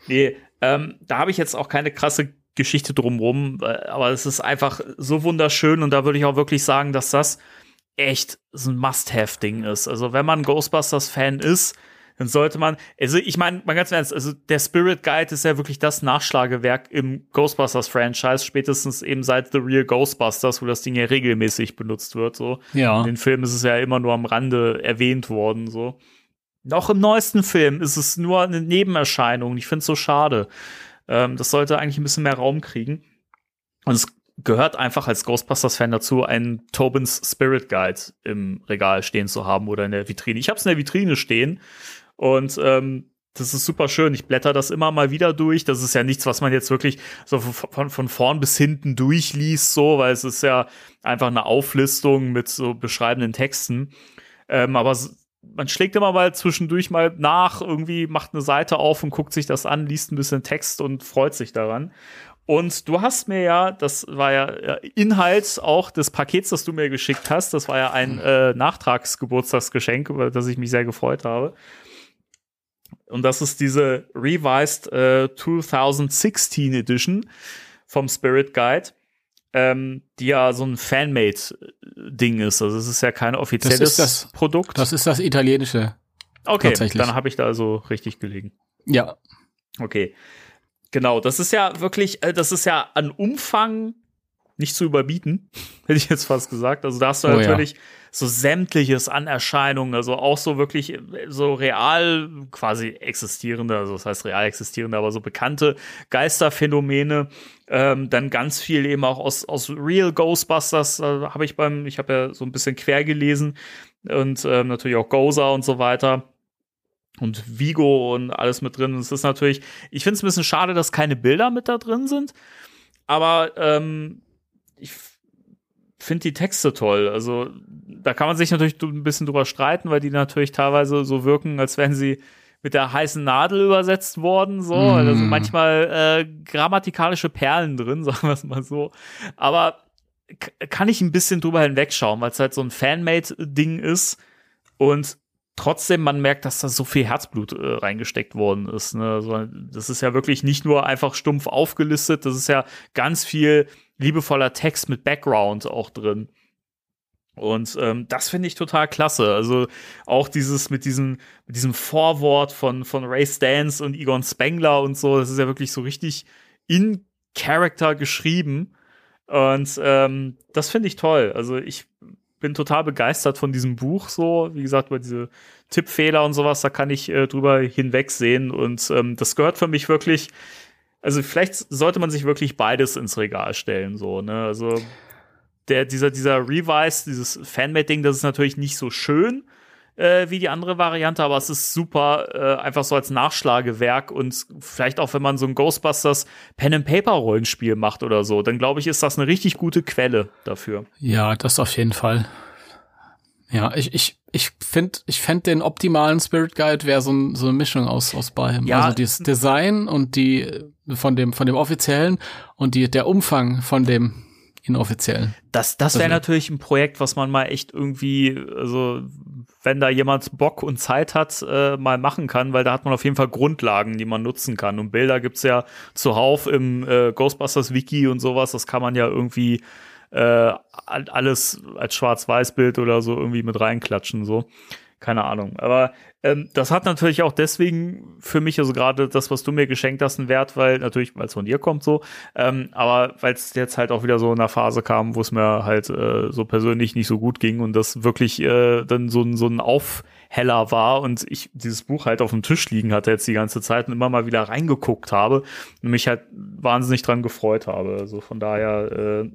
Nee, ähm, da habe ich jetzt auch keine krasse Geschichte drumrum, äh, aber es ist einfach so wunderschön und da würde ich auch wirklich sagen, dass das echt so ein Must-Have-Ding ist. Also wenn man Ghostbusters-Fan ist, dann sollte man, also ich meine, mal ganz ernst, also der Spirit Guide ist ja wirklich das Nachschlagewerk im Ghostbusters-Franchise, spätestens eben seit The Real Ghostbusters, wo das Ding ja regelmäßig benutzt wird, so. Ja. In den Filmen ist es ja immer nur am Rande erwähnt worden, so. Noch im neuesten Film ist es nur eine Nebenerscheinung. Ich finde es so schade. Ähm, das sollte eigentlich ein bisschen mehr Raum kriegen. Und es gehört einfach als Ghostbusters-Fan dazu, einen Tobins Spirit Guide im Regal stehen zu haben oder in der Vitrine. Ich habe es in der Vitrine stehen und ähm, das ist super schön. Ich blätter das immer mal wieder durch. Das ist ja nichts, was man jetzt wirklich so von, von vorn bis hinten durchliest, so, weil es ist ja einfach eine Auflistung mit so beschreibenden Texten. Ähm, aber man schlägt immer mal zwischendurch mal nach, irgendwie macht eine Seite auf und guckt sich das an, liest ein bisschen Text und freut sich daran. Und du hast mir ja, das war ja Inhalt auch des Pakets, das du mir geschickt hast, das war ja ein äh, Nachtragsgeburtstagsgeschenk, über das ich mich sehr gefreut habe. Und das ist diese Revised äh, 2016 Edition vom Spirit Guide, ähm, die ja so ein Fanmade-Ding ist. Also es ist ja kein offizielles das das, Produkt. Das ist das italienische. Okay, dann habe ich da also richtig gelegen. Ja. Okay. Genau, das ist ja wirklich, äh, das ist ja an Umfang nicht zu überbieten, hätte ich jetzt fast gesagt. Also da hast du Oh, natürlich ja. so sämtliches an Erscheinungen, also auch so wirklich äh, so real quasi existierende, also das heißt real existierende, aber so bekannte Geisterphänomene. Ähm, dann ganz viel eben auch aus, aus Real Ghostbusters äh, habe ich beim, ich habe ja so ein bisschen quer gelesen und ähm, natürlich auch Gozer und so weiter und Vigo und alles mit drin. Und es ist natürlich, ich finde es ein bisschen schade, dass keine Bilder mit da drin sind, aber ähm, ich finde die Texte toll. Also da kann man sich natürlich ein bisschen drüber streiten, weil die natürlich teilweise so wirken, als wären sie mit der heißen Nadel übersetzt worden, so. Mm. Also manchmal äh, grammatikalische Perlen drin, sagen wir es mal so. Aber kann ich ein bisschen drüber hinwegschauen, weil es halt so ein Fanmade-Ding ist und trotzdem man merkt, dass da so viel Herzblut äh, reingesteckt worden ist. Ne? Also, das ist ja wirklich nicht nur einfach stumpf aufgelistet, das ist ja ganz viel liebevoller Text mit Background auch drin. Und ähm, das finde ich total klasse. Also auch dieses mit diesem, mit diesem Vorwort von, von Ray Stans und Egon Spengler und so, das ist ja wirklich so richtig in Character geschrieben. Und ähm, das finde ich toll. Also ich bin total begeistert von diesem Buch so. Wie gesagt, über diese Tippfehler und sowas, da kann ich äh, drüber hinwegsehen. Und ähm, das gehört für mich wirklich. Also vielleicht sollte man sich wirklich beides ins Regal stellen, so, ne? Also der, dieser, dieser Revise, dieses Fanmade-Ding, das ist natürlich nicht so schön äh, wie die andere Variante, aber es ist super, äh, einfach so als Nachschlagewerk und vielleicht auch, wenn man so ein Ghostbusters Pen-and-Paper-Rollenspiel macht oder so, dann glaube ich, ist das eine richtig gute Quelle dafür. Ja, das auf jeden Fall. Ja, ich, ich, ich finde, ich fände den optimalen Spirit Guide wäre so, ein, so eine Mischung aus, aus beidem. Ja. Also das Design und die von dem, von dem offiziellen und die, der Umfang von dem inoffiziellen. Das, das wäre Also- natürlich ein Projekt, was man mal echt irgendwie, also wenn da jemand Bock und Zeit hat, äh, mal machen kann, weil da hat man auf jeden Fall Grundlagen, die man nutzen kann. Und Bilder gibt's ja zuhauf im äh, Ghostbusters Wiki und sowas. Das kann man ja irgendwie äh, all- alles als Schwarz-Weiß-Bild oder so irgendwie mit reinklatschen. So, keine Ahnung. Aber ähm, das hat natürlich auch deswegen für mich, also gerade das, was du mir geschenkt hast, einen Wert, weil natürlich, weil es von dir kommt so, ähm, aber weil es jetzt halt auch wieder so in einer Phase kam, wo es mir halt äh, so persönlich nicht so gut ging und das wirklich äh, dann so, ein- so ein heller war und ich dieses Buch halt auf dem Tisch liegen hatte jetzt die ganze Zeit und immer mal wieder reingeguckt habe und mich halt wahnsinnig dran gefreut habe. Also von daher äh,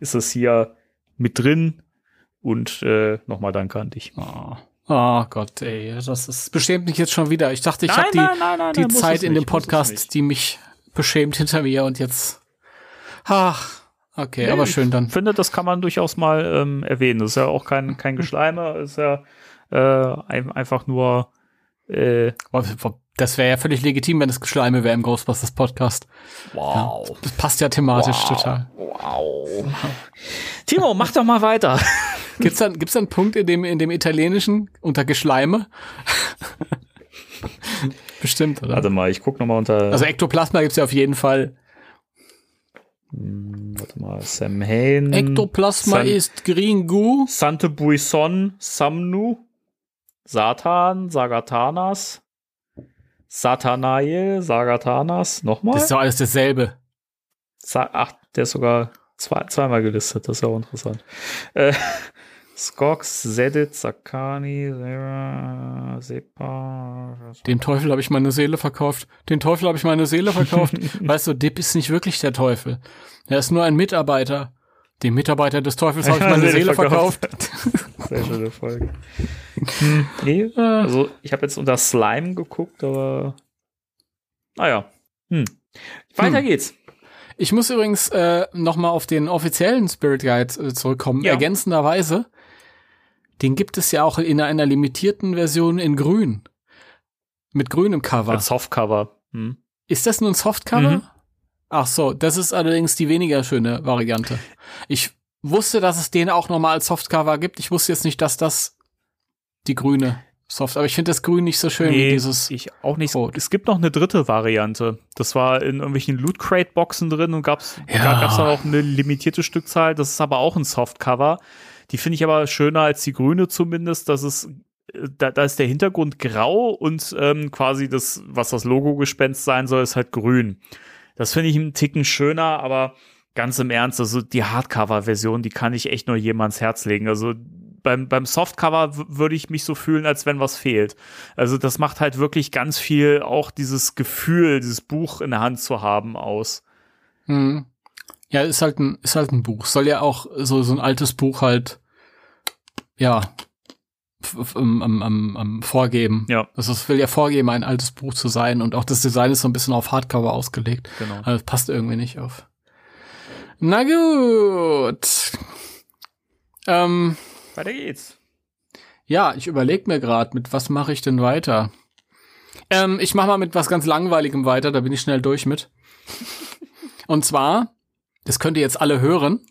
ist es hier mit drin und äh, nochmal danke an dich. Oh. Oh Gott, ey, das ist beschämt mich jetzt schon wieder. Ich dachte, ich habe die, nein, nein, die Zeit in dem Podcast, die mich beschämt hinter mir und jetzt. Ach, okay, aber schön dann. Ich finde, das kann man durchaus mal ähm, erwähnen. Das ist ja auch kein, kein Geschleime, ist ja äh, ein, einfach nur äh, Das wäre ja völlig legitim, wenn es Geschleime wäre im Ghostbusters Podcast. wow. Ja, das passt ja thematisch Wow. total. Wow. Timo, mach doch mal weiter. Gibt's da, gibt's da einen Punkt in dem, in dem Italienischen unter Geschleime? Bestimmt, oder? Warte mal, ich guck noch mal unter. Also Ektoplasma gibt's ja auf jeden Fall. Hm, warte mal, Sam Hain. Ektoplasma San- ist Gringu. Sante Buisson, Samnu, Satan, Sagatanas, Satanael, Sagatanas, nochmal? Das ist doch alles dasselbe. Sa Ach, der ist sogar zwei, zweimal gelistet, das ist ja auch interessant. Äh, Skox, Sedit, Sakani, Zera, Sepa. Dem Teufel habe ich meine Seele verkauft. Den Teufel habe ich meine Seele verkauft. weißt du, Dip ist nicht wirklich der Teufel. Er ist nur ein Mitarbeiter. Dem Mitarbeiter des Teufels habe ich meine Seele verkauft. Sehr schöne Folge. Hm, nee, also ich habe jetzt unter Slime geguckt, aber naja. Hm. Weiter Hm. geht's. Ich muss übrigens äh, noch mal auf den offiziellen Spirit Guide äh, zurückkommen. Ja. Ergänzenderweise, den gibt es ja auch in einer limitierten Version in grün. Mit grünem Cover. Als Softcover. Hm. Ist das nur ein Softcover? Mhm. Ach so, das ist allerdings die weniger schöne Variante. Ich wusste, dass es den auch nochmal als Softcover gibt. Ich wusste jetzt nicht, dass das die grüne Soft, aber ich finde das Grün nicht so schön wie Nee, dieses. ich auch nicht. Rot. Es gibt noch eine dritte Variante. Das war in irgendwelchen Loot Crate Boxen drin und gab's Ja. da auch eine limitierte Stückzahl. Das ist aber auch ein Softcover. Die finde ich aber schöner als die grüne zumindest. Das ist äh, da, da ist der Hintergrund grau und ähm, quasi das, was das Logo-Gespenst sein soll, ist halt grün. Das finde ich einen Ticken schöner, aber ganz im Ernst, also die Hardcover-Version, die kann ich echt nur jedem ans Herz legen. Also beim, beim Softcover würde ich mich so fühlen, als wenn was fehlt. Also das macht halt wirklich ganz viel auch dieses Gefühl, dieses Buch in der Hand zu haben aus. Hm. Ja, ist halt ein, ist halt ein Buch. Soll ja auch so, so ein altes Buch halt, ja, am, am, am, vorgeben. Ja. Also es will ja vorgeben, ein altes Buch zu sein und auch das Design ist so ein bisschen auf Hardcover ausgelegt. Genau. Aber das passt irgendwie nicht auf. Na gut. Ähm, Weiter geht's. ja, ich überlege mir gerade, mit was mache ich denn weiter? Ähm, ich mache mal mit was ganz Langweiligem weiter, da bin ich schnell durch mit. Und zwar, das könnt ihr jetzt alle hören.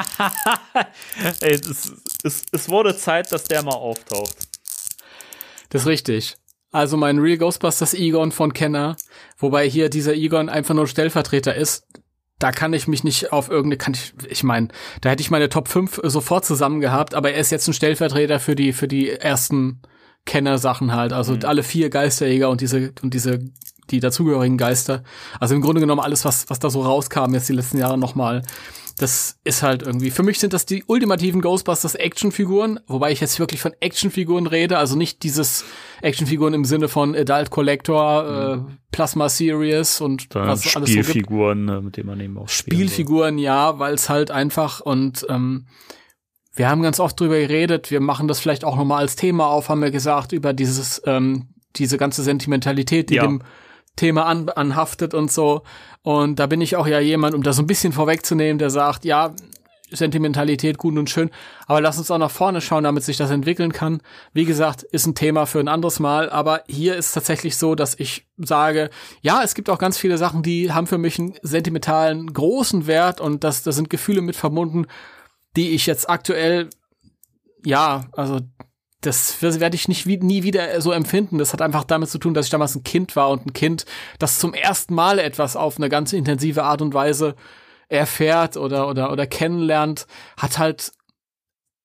Ey, es, es, es wurde Zeit, dass der mal auftaucht. Das ist richtig. Also mein Real Ghostbusters Egon von Kenner, wobei hier dieser Egon einfach nur Stellvertreter ist. Da kann ich mich nicht auf irgendeine, kann ich, ich meine, da hätte ich meine Top 5 sofort zusammen gehabt, aber er ist jetzt ein Stellvertreter für die, für die ersten Kenner-Sachen halt. Also alle vier Geisterjäger und diese, und diese, die dazugehörigen Geister. Also im Grunde genommen alles, was, was da so rauskam jetzt die letzten Jahre nochmal. Das ist halt irgendwie, für mich sind das die ultimativen Ghostbusters Actionfiguren, wobei ich jetzt wirklich von Actionfiguren rede, also nicht dieses Actionfiguren im Sinne von Adult Collector, äh, Plasma Series und Da was es alles so gibt. Spielfiguren, äh, mit denen man eben auch. Spielfiguren, ja, weil es halt einfach und ähm, wir haben ganz oft drüber geredet, wir machen das vielleicht auch nochmal als Thema auf, haben wir gesagt, über dieses, ähm, diese ganze Sentimentalität, die Ja. dem Thema an, anhaftet und so. Und da bin ich auch ja jemand, um das so ein bisschen vorwegzunehmen, der sagt, ja, Sentimentalität gut und schön, aber lass uns auch nach vorne schauen, damit sich das entwickeln kann. Wie gesagt, ist ein Thema für ein anderes Mal, aber hier ist tatsächlich so, dass ich sage, ja, es gibt auch ganz viele Sachen, die haben für mich einen sentimentalen großen Wert und das, da sind Gefühle mit verbunden, die ich jetzt aktuell, ja, also das werde ich nicht wie, nie wieder so empfinden. Das hat einfach damit zu tun, dass ich damals ein Kind war und ein Kind, das zum ersten Mal etwas auf eine ganz intensive Art und Weise erfährt oder, oder, oder kennenlernt, hat halt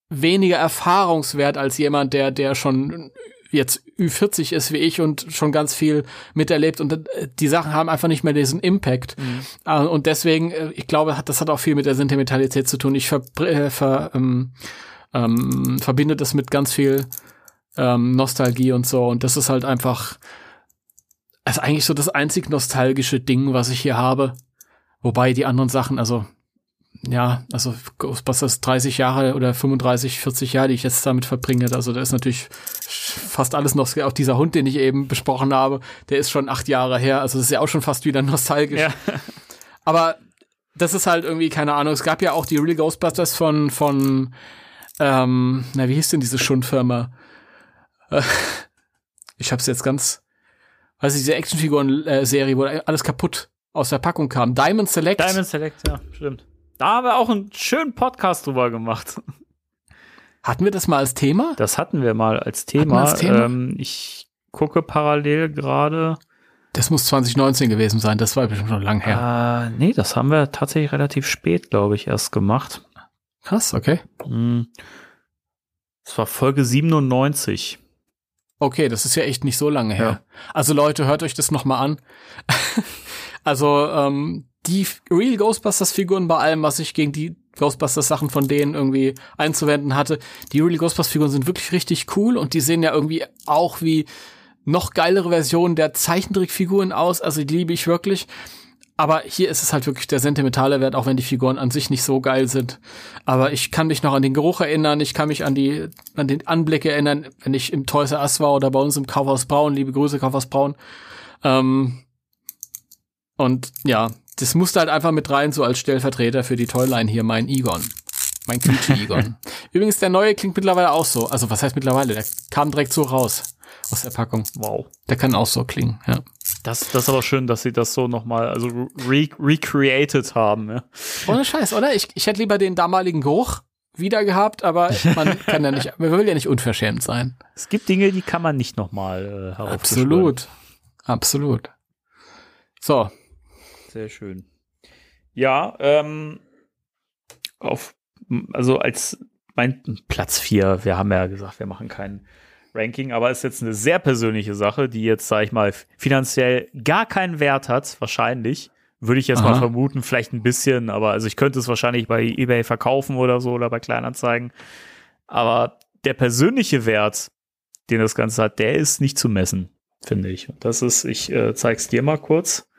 weniger Erfahrungswert als jemand, der, der schon jetzt Ü40 ist wie ich und schon ganz viel miterlebt und äh, die Sachen haben einfach nicht mehr diesen Impact. Äh, Und deswegen, äh, ich glaube, das hat auch viel mit der Sentimentalität zu tun. Ich ver, ver ähm, ähm, verbindet es mit ganz viel ähm, Nostalgie und so. Und das ist halt einfach, also eigentlich so das einzig nostalgische Ding, was ich hier habe. Wobei die anderen Sachen, also ja, also Ghostbusters 30 Jahre oder 35, 40 Jahre, die ich jetzt damit verbringe, also da ist natürlich fast alles noch, auch dieser Hund, den ich eben besprochen habe, der ist schon acht Jahre her, also das ist ja auch schon fast wieder nostalgisch. Ja. Aber das ist halt irgendwie, keine Ahnung, es gab ja auch die Real Ghostbusters von, von, ähm, na, wie hieß denn diese Schundfirma? ich hab's jetzt ganz, weiß ich, diese Actionfiguren-Serie, wo alles kaputt aus der Packung kam. Diamond Select. Diamond Select, ja, stimmt. Da haben wir auch einen schönen Podcast drüber gemacht. Hatten wir das mal als Thema? Das hatten wir mal als Thema. Als Thema? Ähm, ich gucke parallel gerade. Das muss 2019 gewesen sein, das war bestimmt schon lang her. Äh, nee, das haben wir tatsächlich relativ spät, glaube ich, erst gemacht. Krass, okay. Hm. Das war Folge 97. Okay, das ist ja echt nicht so lange her. Ja. Also Leute, hört euch das noch mal an. also ähm, die Real Ghostbusters Figuren bei allem, was ich gegen die Ghostbusters Sachen von denen irgendwie einzuwenden hatte, die Real Ghostbusters Figuren sind wirklich richtig cool und die sehen ja irgendwie auch wie noch geilere Versionen der Zeichentrickfiguren aus. Also die liebe ich wirklich. Aber hier ist es halt wirklich der sentimentale Wert, auch wenn die Figuren an sich nicht so geil sind. Aber ich kann mich noch an den Geruch erinnern, ich kann mich an die, an den Anblick erinnern, wenn ich im Toys R Us war oder bei uns im Kaufhaus Braun, liebe Grüße, Kaufhaus Braun. Ähm, und ja, das musste halt einfach mit rein, so als Stellvertreter für die Toyline hier, mein Egon. Mein Quietsche Egon. Übrigens, der neue klingt mittlerweile auch so. Also, was heißt mittlerweile? Der kam direkt so raus aus der Packung. Wow. Der kann auch so klingen, ja. Das, das ist aber schön, dass sie das so nochmal, also re recreated haben, ja. Ohne Scheiß, oder? Ich, ich hätte lieber den damaligen Geruch wieder gehabt, aber man kann ja nicht, man will ja nicht unverschämt sein. Es gibt Dinge, die kann man nicht nochmal äh, Absolut. Absolut. So, sehr schön. Ja, ähm, auf, also als mein Platz 4, wir haben ja gesagt, wir machen kein Ranking, aber ist jetzt eine sehr persönliche Sache, die jetzt, sag ich mal, finanziell gar keinen Wert hat, wahrscheinlich. Würde ich jetzt Aha. mal vermuten, vielleicht ein bisschen, aber also ich könnte es wahrscheinlich bei eBay verkaufen oder so oder bei Kleinanzeigen. Aber der persönliche Wert, den das Ganze hat, der ist nicht zu messen, finde ich. Und das ist, ich äh, zeig's dir mal kurz.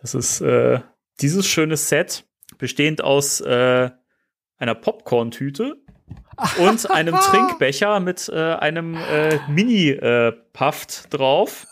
Das ist äh, dieses schöne Set, bestehend aus äh, einer Popcorn-Tüte und einem Trinkbecher mit äh, einem äh, Mini-Puft drauf.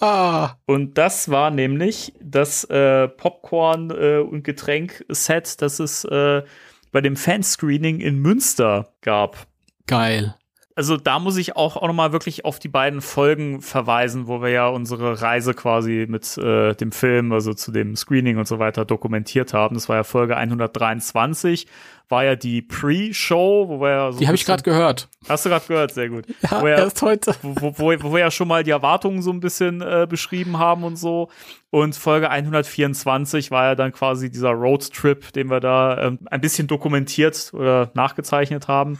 Ah. Und das war nämlich das äh, Popcorn- äh, und Getränk-Set, das es äh, bei dem Fanscreening in Münster gab. Geil also da muss ich auch, auch nochmal wirklich auf die beiden Folgen verweisen, wo wir ja unsere Reise quasi mit äh, dem Film, also zu dem Screening und so weiter dokumentiert haben. Das war ja Folge 123, war ja die Pre-Show, wo wir ja so Die habe ich gerade gehört. Hast du gerade gehört, sehr gut. Ja, wo wir, erst heute. Wo, wo, wo, wir ja schon mal die Erwartungen so ein bisschen äh, beschrieben haben und so. Und Folge 124 war ja dann quasi dieser Roadtrip, den wir da ähm, ein bisschen dokumentiert oder nachgezeichnet haben.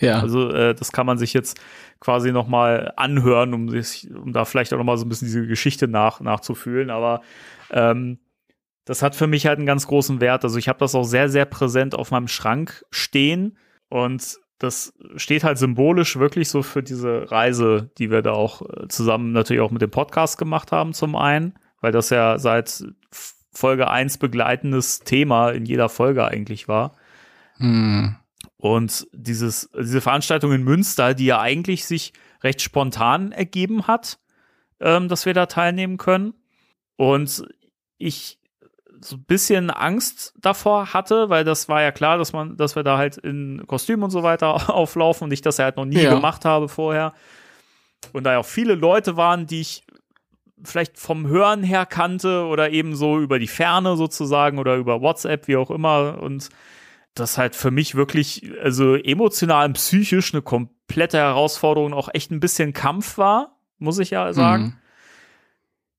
Ja. Also äh, das kann man sich jetzt quasi noch mal anhören, um sich, um da vielleicht auch noch mal so ein bisschen diese Geschichte nach nachzufühlen. Aber ähm, das hat für mich halt einen ganz großen Wert. Also ich habe das auch sehr sehr präsent auf meinem Schrank stehen und das steht halt symbolisch wirklich so für diese Reise, die wir da auch äh, zusammen natürlich auch mit dem Podcast gemacht haben zum einen, weil das ja seit Folge 1 begleitendes Thema in jeder Folge eigentlich war. Hm. Und dieses, diese Veranstaltung in Münster, die ja eigentlich sich recht spontan ergeben hat, ähm, dass wir da teilnehmen können. Und ich so ein bisschen Angst davor hatte, weil das war ja klar, dass man, dass wir da halt in Kostüm und so weiter auflaufen und ich das ja halt noch nie ja. gemacht habe vorher. Und da ja auch viele Leute waren, die ich vielleicht vom Hören her kannte oder eben so über die Ferne sozusagen oder über WhatsApp, wie auch immer. Und das halt für mich wirklich, also emotional und psychisch eine komplette Herausforderung, auch echt ein bisschen Kampf war, muss ich ja sagen. Mhm.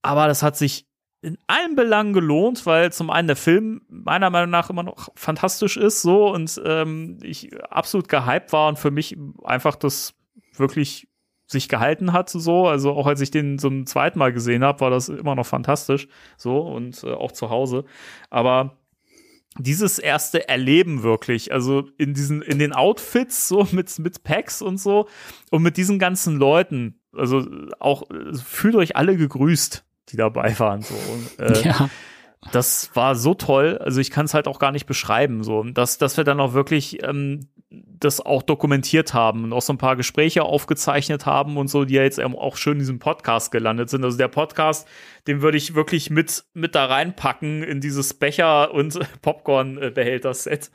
Aber das hat sich in allen Belangen gelohnt, weil zum einen der Film meiner Meinung nach immer noch fantastisch ist, so und ähm, ich absolut gehypt war und für mich einfach das wirklich sich gehalten hat, so. Also auch als ich den zum zweiten Mal gesehen habe, war das immer noch fantastisch, so und äh, auch zu Hause. Aber dieses erste Erleben wirklich, also in diesen, in den Outfits, so mit, mit Packs und so und mit diesen ganzen Leuten, also auch, fühlt euch alle gegrüßt, die dabei waren, so. Und, äh, Ja. das war so toll. Also ich kann es halt auch gar nicht beschreiben, so, dass, dass wir dann auch wirklich ähm, das auch dokumentiert haben und auch so ein paar Gespräche aufgezeichnet haben und so, die ja jetzt auch schön in diesem Podcast gelandet sind. Also der Podcast, den würde ich wirklich mit, mit da reinpacken in dieses Becher- und Popcorn-Behälter-Set.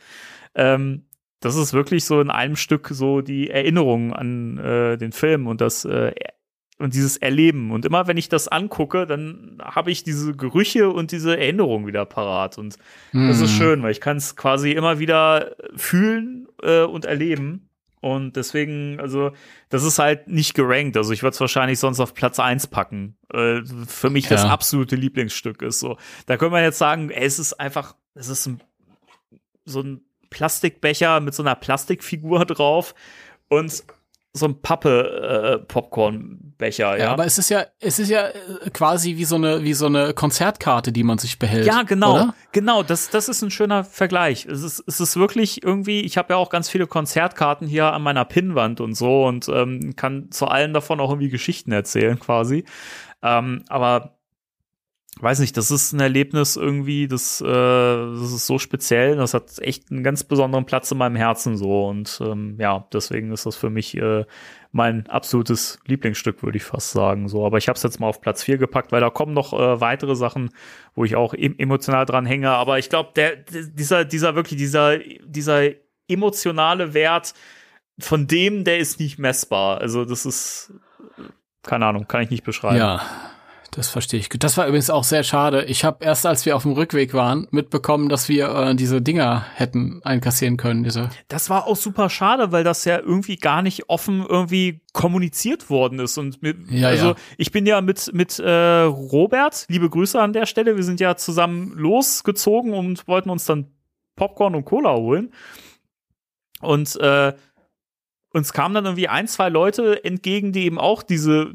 Ähm, das ist wirklich so in einem Stück so die Erinnerung an äh, den Film und das äh, und dieses Erleben. Und immer wenn ich das angucke, dann habe ich diese Gerüche und diese Erinnerung wieder parat. Und das ist Mhm. schön, weil ich kann es quasi immer wieder fühlen äh, und erleben. Und deswegen, also, das ist halt nicht gerankt. Also ich würde es wahrscheinlich sonst auf Platz eins packen. Äh, für mich das Ja. absolute Lieblingsstück ist so. Da können wir jetzt sagen, ey, es ist einfach, es ist ein, so ein Plastikbecher mit so einer Plastikfigur drauf und so ein Pappe äh, ja. Ja, aber es ist ja, es ist ja äh, quasi wie so eine, wie so eine Konzertkarte, die man sich behält. Ja, genau. Oder? Genau, das, das ist ein schöner Vergleich. Es ist, es ist wirklich irgendwie, ich habe ja auch ganz viele Konzertkarten hier an meiner Pinnwand und so und ähm, kann zu allen davon auch irgendwie Geschichten erzählen quasi. Ähm, aber weiß nicht, das ist ein Erlebnis irgendwie, das, äh, das ist so speziell, das hat echt einen ganz besonderen Platz in meinem Herzen so und ähm, ja, deswegen ist das für mich äh, mein absolutes Lieblingsstück, würde ich fast sagen. So, aber ich habe es jetzt mal auf Platz 4 gepackt, weil da kommen noch äh, weitere Sachen, wo ich auch em emotional dran hänge. Aber ich glaube, der, dieser, dieser wirklich, dieser, dieser emotionale Wert von dem, der ist nicht messbar. Also, das ist, keine Ahnung, kann ich nicht beschreiben. Ja, das verstehe ich. Das war übrigens auch sehr schade. Ich habe erst, als wir auf dem Rückweg waren, mitbekommen, dass wir äh, diese Dinger hätten einkassieren können. Diese. Das war auch super schade, weil das ja irgendwie gar nicht offen irgendwie kommuniziert worden ist. Und mit, Ja, also ja. ich bin ja mit, mit äh, Robert, liebe Grüße an der Stelle, wir sind ja zusammen losgezogen und wollten uns dann Popcorn und Cola holen. Und äh, uns kamen dann irgendwie ein, zwei Leute entgegen, die eben auch diese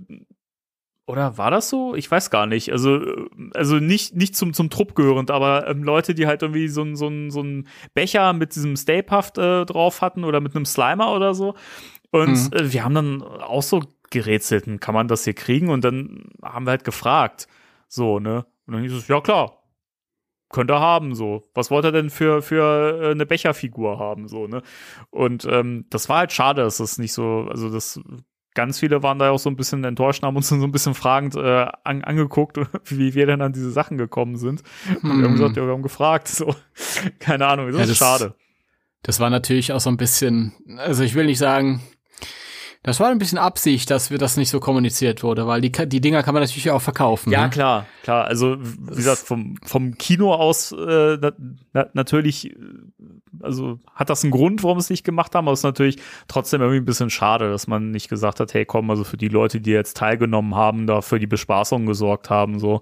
oder war das so? Ich weiß gar nicht. Also, also nicht, nicht zum, zum Trupp gehörend, aber ähm, Leute, die halt irgendwie so, ein- so, so ein Becher mit diesem Stay Puft äh, drauf hatten oder mit einem Slimer oder so. Und Mhm. äh, wir haben dann auch so gerätselt, hm, kann man das hier kriegen? Und dann haben wir halt gefragt. So, ne? Und dann hieß es, ja klar, könnt ihr haben, so. Was wollt ihr denn für, für äh, eine Becherfigur haben, so, ne? Und ähm, das war halt schade, dass das nicht so, also das ganz viele waren da auch so ein bisschen enttäuscht, und haben uns dann so ein bisschen fragend äh, an, angeguckt, wie wir denn an diese Sachen gekommen sind. Und wir haben gesagt, ja, wir haben gefragt, so. Keine Ahnung, das Ja, ist das- schade. Das war natürlich auch so ein bisschen, also ich will nicht sagen, das war ein bisschen Absicht, dass wir das nicht so kommuniziert wurde, weil die, die Dinger kann man natürlich auch verkaufen. Ja, ne? klar, klar. Also, wie gesagt, vom, vom Kino aus äh, na, na, natürlich, äh, also hat das einen Grund, warum wir es nicht gemacht haben, aber es ist natürlich trotzdem irgendwie ein bisschen schade, dass man nicht gesagt hat, hey, komm, also für die Leute, die jetzt teilgenommen haben, da für die Bespaßung gesorgt haben, so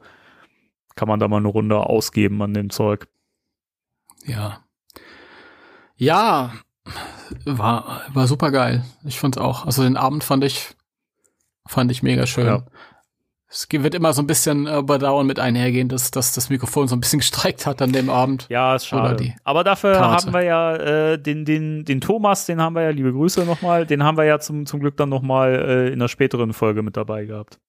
kann man da mal eine Runde ausgeben an dem Zeug. Ja. Ja, war, war super geil. Ich fand's auch. Also den Abend fand ich, fand ich mega schön. Ja. Es wird immer so ein bisschen äh, bedauern mit einhergehen, dass, dass das Mikrofon so ein bisschen gestreikt hat an dem Abend. Ja, ist schade. Aber dafür Karte. haben wir ja äh, den, den, den Thomas, den haben wir ja, liebe Grüße nochmal, den haben wir ja zum, zum Glück dann nochmal äh, in einer späteren Folge mit dabei gehabt.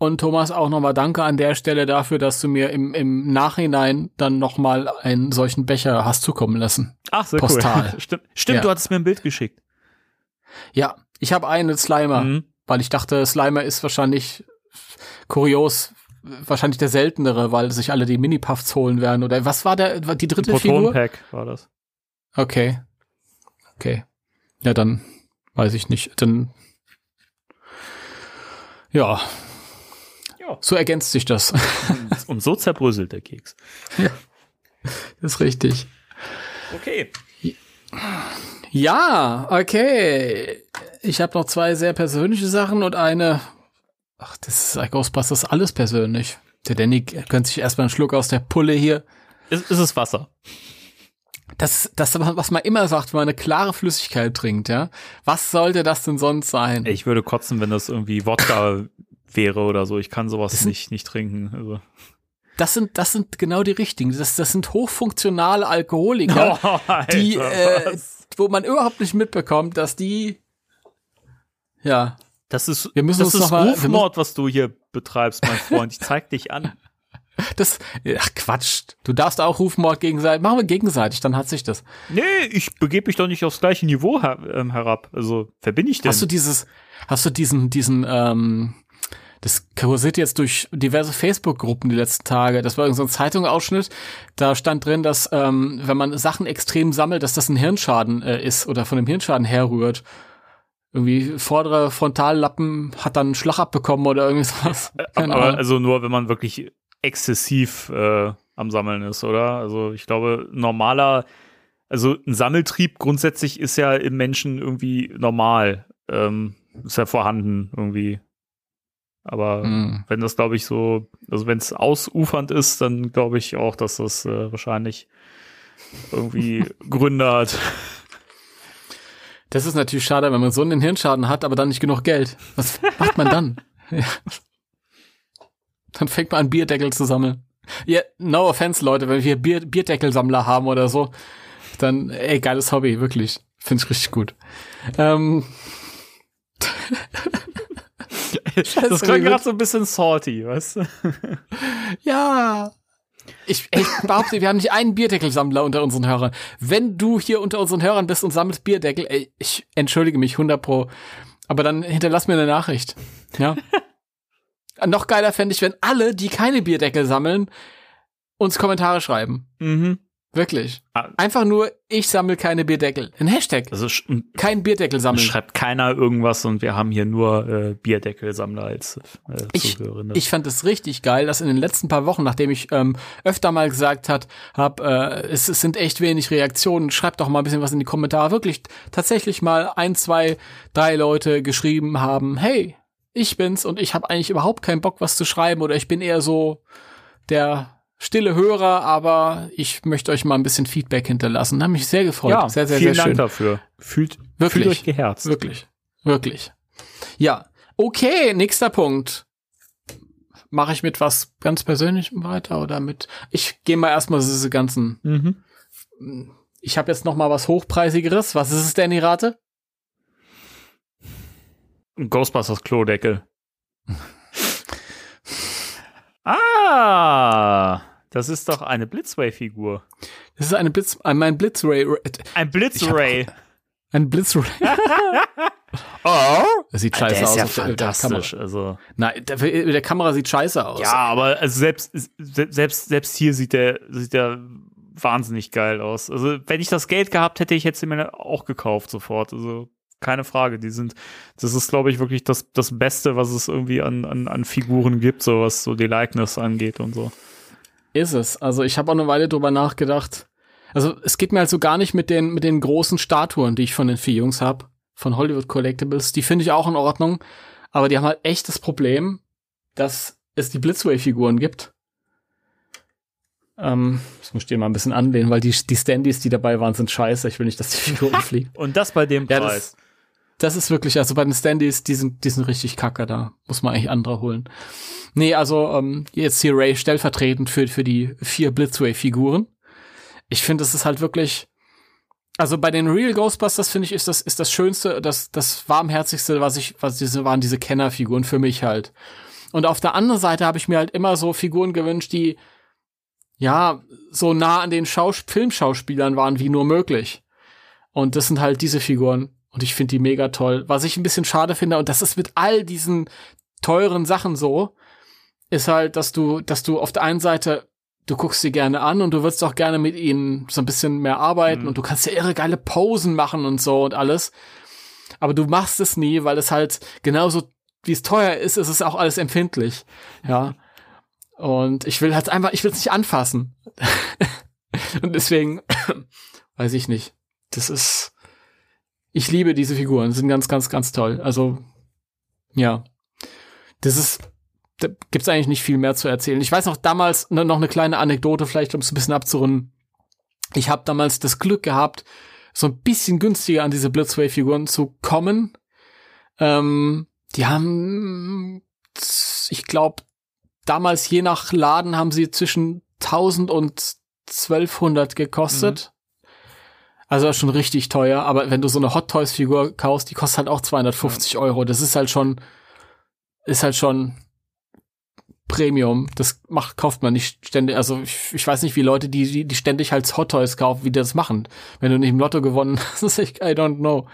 Und Thomas, auch nochmal danke an der Stelle dafür, dass du mir im, im Nachhinein dann nochmal einen solchen Becher hast zukommen lassen. Ach, sehr Postal. cool. Stimmt, stimmt Ja. du hattest mir ein Bild geschickt. Ja, ich habe einen Slimer, Mhm. weil ich dachte, Slimer ist wahrscheinlich kurios, wahrscheinlich der seltenere, weil sich alle die Mini-Puffs holen werden. Oder was war der, die dritte Figur? Proton-Pack war das. Okay. Okay. Ja, dann weiß ich nicht. Dann ja. Ja. So ergänzt sich das. Und so zerbröselt der Keks. das ist richtig. Okay. Ja, okay. Ich habe noch zwei sehr persönliche Sachen und eine. Ach, das ist Ghostbusters alles persönlich. Der Danny könnte sich erstmal einen Schluck aus der Pulle hier. Ist, ist es Wasser? Das, das, was man immer sagt, wenn man eine klare Flüssigkeit trinkt, ja. Was sollte das denn sonst sein? Ich würde kotzen, wenn das irgendwie Wodka wäre oder so. Ich kann sowas Ist- nicht, nicht trinken. Also. das sind, das sind genau die richtigen. Das, das sind hochfunktionale Alkoholiker, Oh, Alter, die, äh, wo man überhaupt nicht mitbekommt, dass die, ja, Das ist, Wir müssen das uns ist mal- Rufmord, was du hier betreibst, mein Freund. Ich zeig dich an. das, ach Quatsch. Du darfst auch Rufmord gegenseitig, machen wir gegenseitig, dann hat sich das. Nee, ich begebe mich doch nicht aufs gleiche Niveau her ähm, herab. Also, wer bin ich denn? Hast du dieses, hast du diesen, diesen, ähm, das kursiert jetzt durch diverse Facebook-Gruppen die letzten Tage. Das war irgendein so ein Zeitungsausschnitt. Da stand drin, dass ähm, wenn man Sachen extrem sammelt, dass das ein Hirnschaden äh, ist oder von dem Hirnschaden herrührt. Irgendwie vordere Frontallappen hat dann einen Schlag abbekommen oder irgendwie sowas. Keine Aber Ahnung. also nur, wenn man wirklich exzessiv äh, am Sammeln ist, oder? Also ich glaube, normaler, also ein Sammeltrieb grundsätzlich ist ja im Menschen irgendwie normal. Ähm, ist ja vorhanden irgendwie. Aber Hm. wenn das, glaube ich, so, also wenn es ausufernd ist, dann glaube ich auch, dass das äh, wahrscheinlich irgendwie Gründe hat. Das ist natürlich schade, wenn man so einen Hirnschaden hat, aber dann nicht genug Geld. Was macht man dann? ja. Dann fängt man an, Bierdeckel zu sammeln. Ja, no offense, Leute, wenn wir Bier Bierdeckelsammler haben oder so, dann, ey, geiles Hobby, wirklich. Finde ich richtig gut. Ähm, Das klingt gerade so ein bisschen salty, weißt du? ja. Ich, ich behaupte, wir haben nicht einen Bierdeckelsammler unter unseren Hörern. Wenn du hier unter unseren Hörern bist und sammelst Bierdeckel, ey, ich entschuldige mich 100 pro, aber dann hinterlass mir eine Nachricht. Ja. Noch geiler fände ich, wenn alle, die keine Bierdeckel sammeln, uns Kommentare schreiben. Mhm. Wirklich. Ah. Einfach nur, ich sammle keine Bierdeckel. Ein Hashtag. Also Kein Bierdeckel sammeln. schreibt keiner irgendwas und wir haben hier nur äh, Bierdeckelsammler als äh, Ich, Zuhörende. ich fand es richtig geil, dass in den letzten paar Wochen, nachdem ich ähm, öfter mal gesagt hat, hab, äh, es, es sind echt wenig Reaktionen, schreibt doch mal ein bisschen was in die Kommentare. Wirklich tatsächlich mal ein, zwei, drei Leute geschrieben haben, hey, ich bin's und ich habe eigentlich überhaupt keinen Bock, was zu schreiben oder ich bin eher so der stille Hörer, aber ich möchte euch mal ein bisschen Feedback hinterlassen. Hat mich sehr gefreut. ja, sehr, sehr, vielen sehr Dank schön. dafür. Fühlt, Wirklich. fühlt euch geherzt. Wirklich. Wirklich. Ja. Okay, nächster Punkt. Mache ich mit was ganz Persönlichem weiter oder mit. Ich gehe mal erstmal diese ganzen. Mhm. Ich habe jetzt noch mal was hochpreisigeres. Was ist es denn, die Rate? Ghostbusters Klodeckel. ah, das ist doch eine Blitzway-Figur. Das ist eine Blitz, äh, mein Blitzray, Ein Blitzray. ein Blitzray. Oh, Das sieht der scheiße ist aus ja der, der fantastisch. Kamera. Also Nein, der, der Kamera sieht scheiße aus. ja, aber also selbst se- selbst selbst hier sieht der sieht der wahnsinnig geil aus. Also wenn ich das Geld gehabt hätte, ich hätte sie mir auch gekauft sofort. Also keine Frage. Die sind, das ist glaube ich wirklich das das Beste, was es irgendwie an an, an Figuren gibt, so was so die Likeness angeht und so. Ist es. Also ich habe auch eine Weile drüber nachgedacht. Also es geht mir halt so gar nicht mit den mit den großen Statuen, die ich von den vier Jungs hab, von Hollywood Collectibles. Die finde ich auch in Ordnung, aber die haben halt echt das Problem, dass es die Blitzway-Figuren gibt. Ähm, das muss ich dir mal ein bisschen anlehnen, weil die die Standys, die dabei waren, sind scheiße. Ich will nicht, dass die Figuren fliegen. Und das bei dem Ja, Preis. das, das ist wirklich, also bei den Standys, die sind, die sind richtig kacke, da muss man eigentlich andere holen. Nee, also ähm, jetzt hier Ray stellvertretend für, für die vier Blitzway-Figuren. Ich finde, es ist halt wirklich, also bei den Real Ghostbusters finde ich, ist das, ist das Schönste, das, das warmherzigste, was ich, was diese waren, diese Kennerfiguren für mich halt. Und auf der anderen Seite habe ich mir halt immer so Figuren gewünscht, die, ja, so nah an den Schaus Filmschauspielern waren wie nur möglich. Und das sind halt diese Figuren. Und ich finde die mega toll. Was ich ein bisschen schade finde, und das ist mit all diesen teuren Sachen so, ist halt, dass du, dass du auf der einen Seite, du guckst sie gerne an und du würdest auch gerne mit ihnen so ein bisschen mehr arbeiten Mhm. und du kannst ja irre geile Posen machen und so und alles. Aber du machst es nie, weil es halt genauso, wie es teuer ist, ist es auch alles empfindlich. Ja. Und ich will halt einfach, ich will es nicht anfassen. und deswegen, weiß ich nicht. Das ist, ich liebe diese Figuren, sind ganz, ganz, ganz toll. Also, ja. Das ist, da gibt's eigentlich nicht viel mehr zu erzählen. Ich weiß noch damals ne, noch eine kleine Anekdote, vielleicht um es ein bisschen abzurunden. Ich habe damals das Glück gehabt, so ein bisschen günstiger an diese Blitzway-Figuren zu kommen. Ähm, die haben, ich glaube, damals je nach Laden haben sie zwischen 1000 und 1200 gekostet. Mhm. Also schon richtig teuer, aber wenn du so eine Hot Toys Figur kaufst, die kostet halt auch 250 ja. Euro. Das ist halt schon, ist halt schon Premium. Das macht, kauft man nicht ständig. Also ich, ich weiß nicht, wie Leute, die, die, die ständig halt Hot Toys kaufen, wie die das machen. Wenn du nicht im Lotto gewonnen hast, ich, I don't know.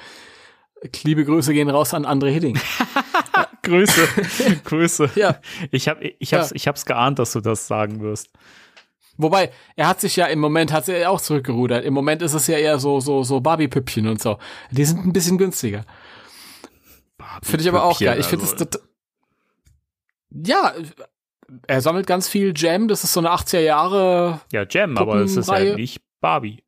Liebe Grüße gehen raus an André Hidding. Grüße, Grüße. Ja. Ich hab, ich hab's, ja. ich hab's geahnt, dass du das sagen wirst. Wobei, er hat sich ja im Moment hat er auch zurückgerudert. Im Moment ist es ja eher so, so, so Barbie-Püppchen und so. Die sind ein bisschen günstiger. Finde ich aber auch geil. Ich finde also. das, ja, er sammelt ganz viel Jam, das ist so eine 80er Jahre. Ja, Jam, aber es ist ja nicht Barbie.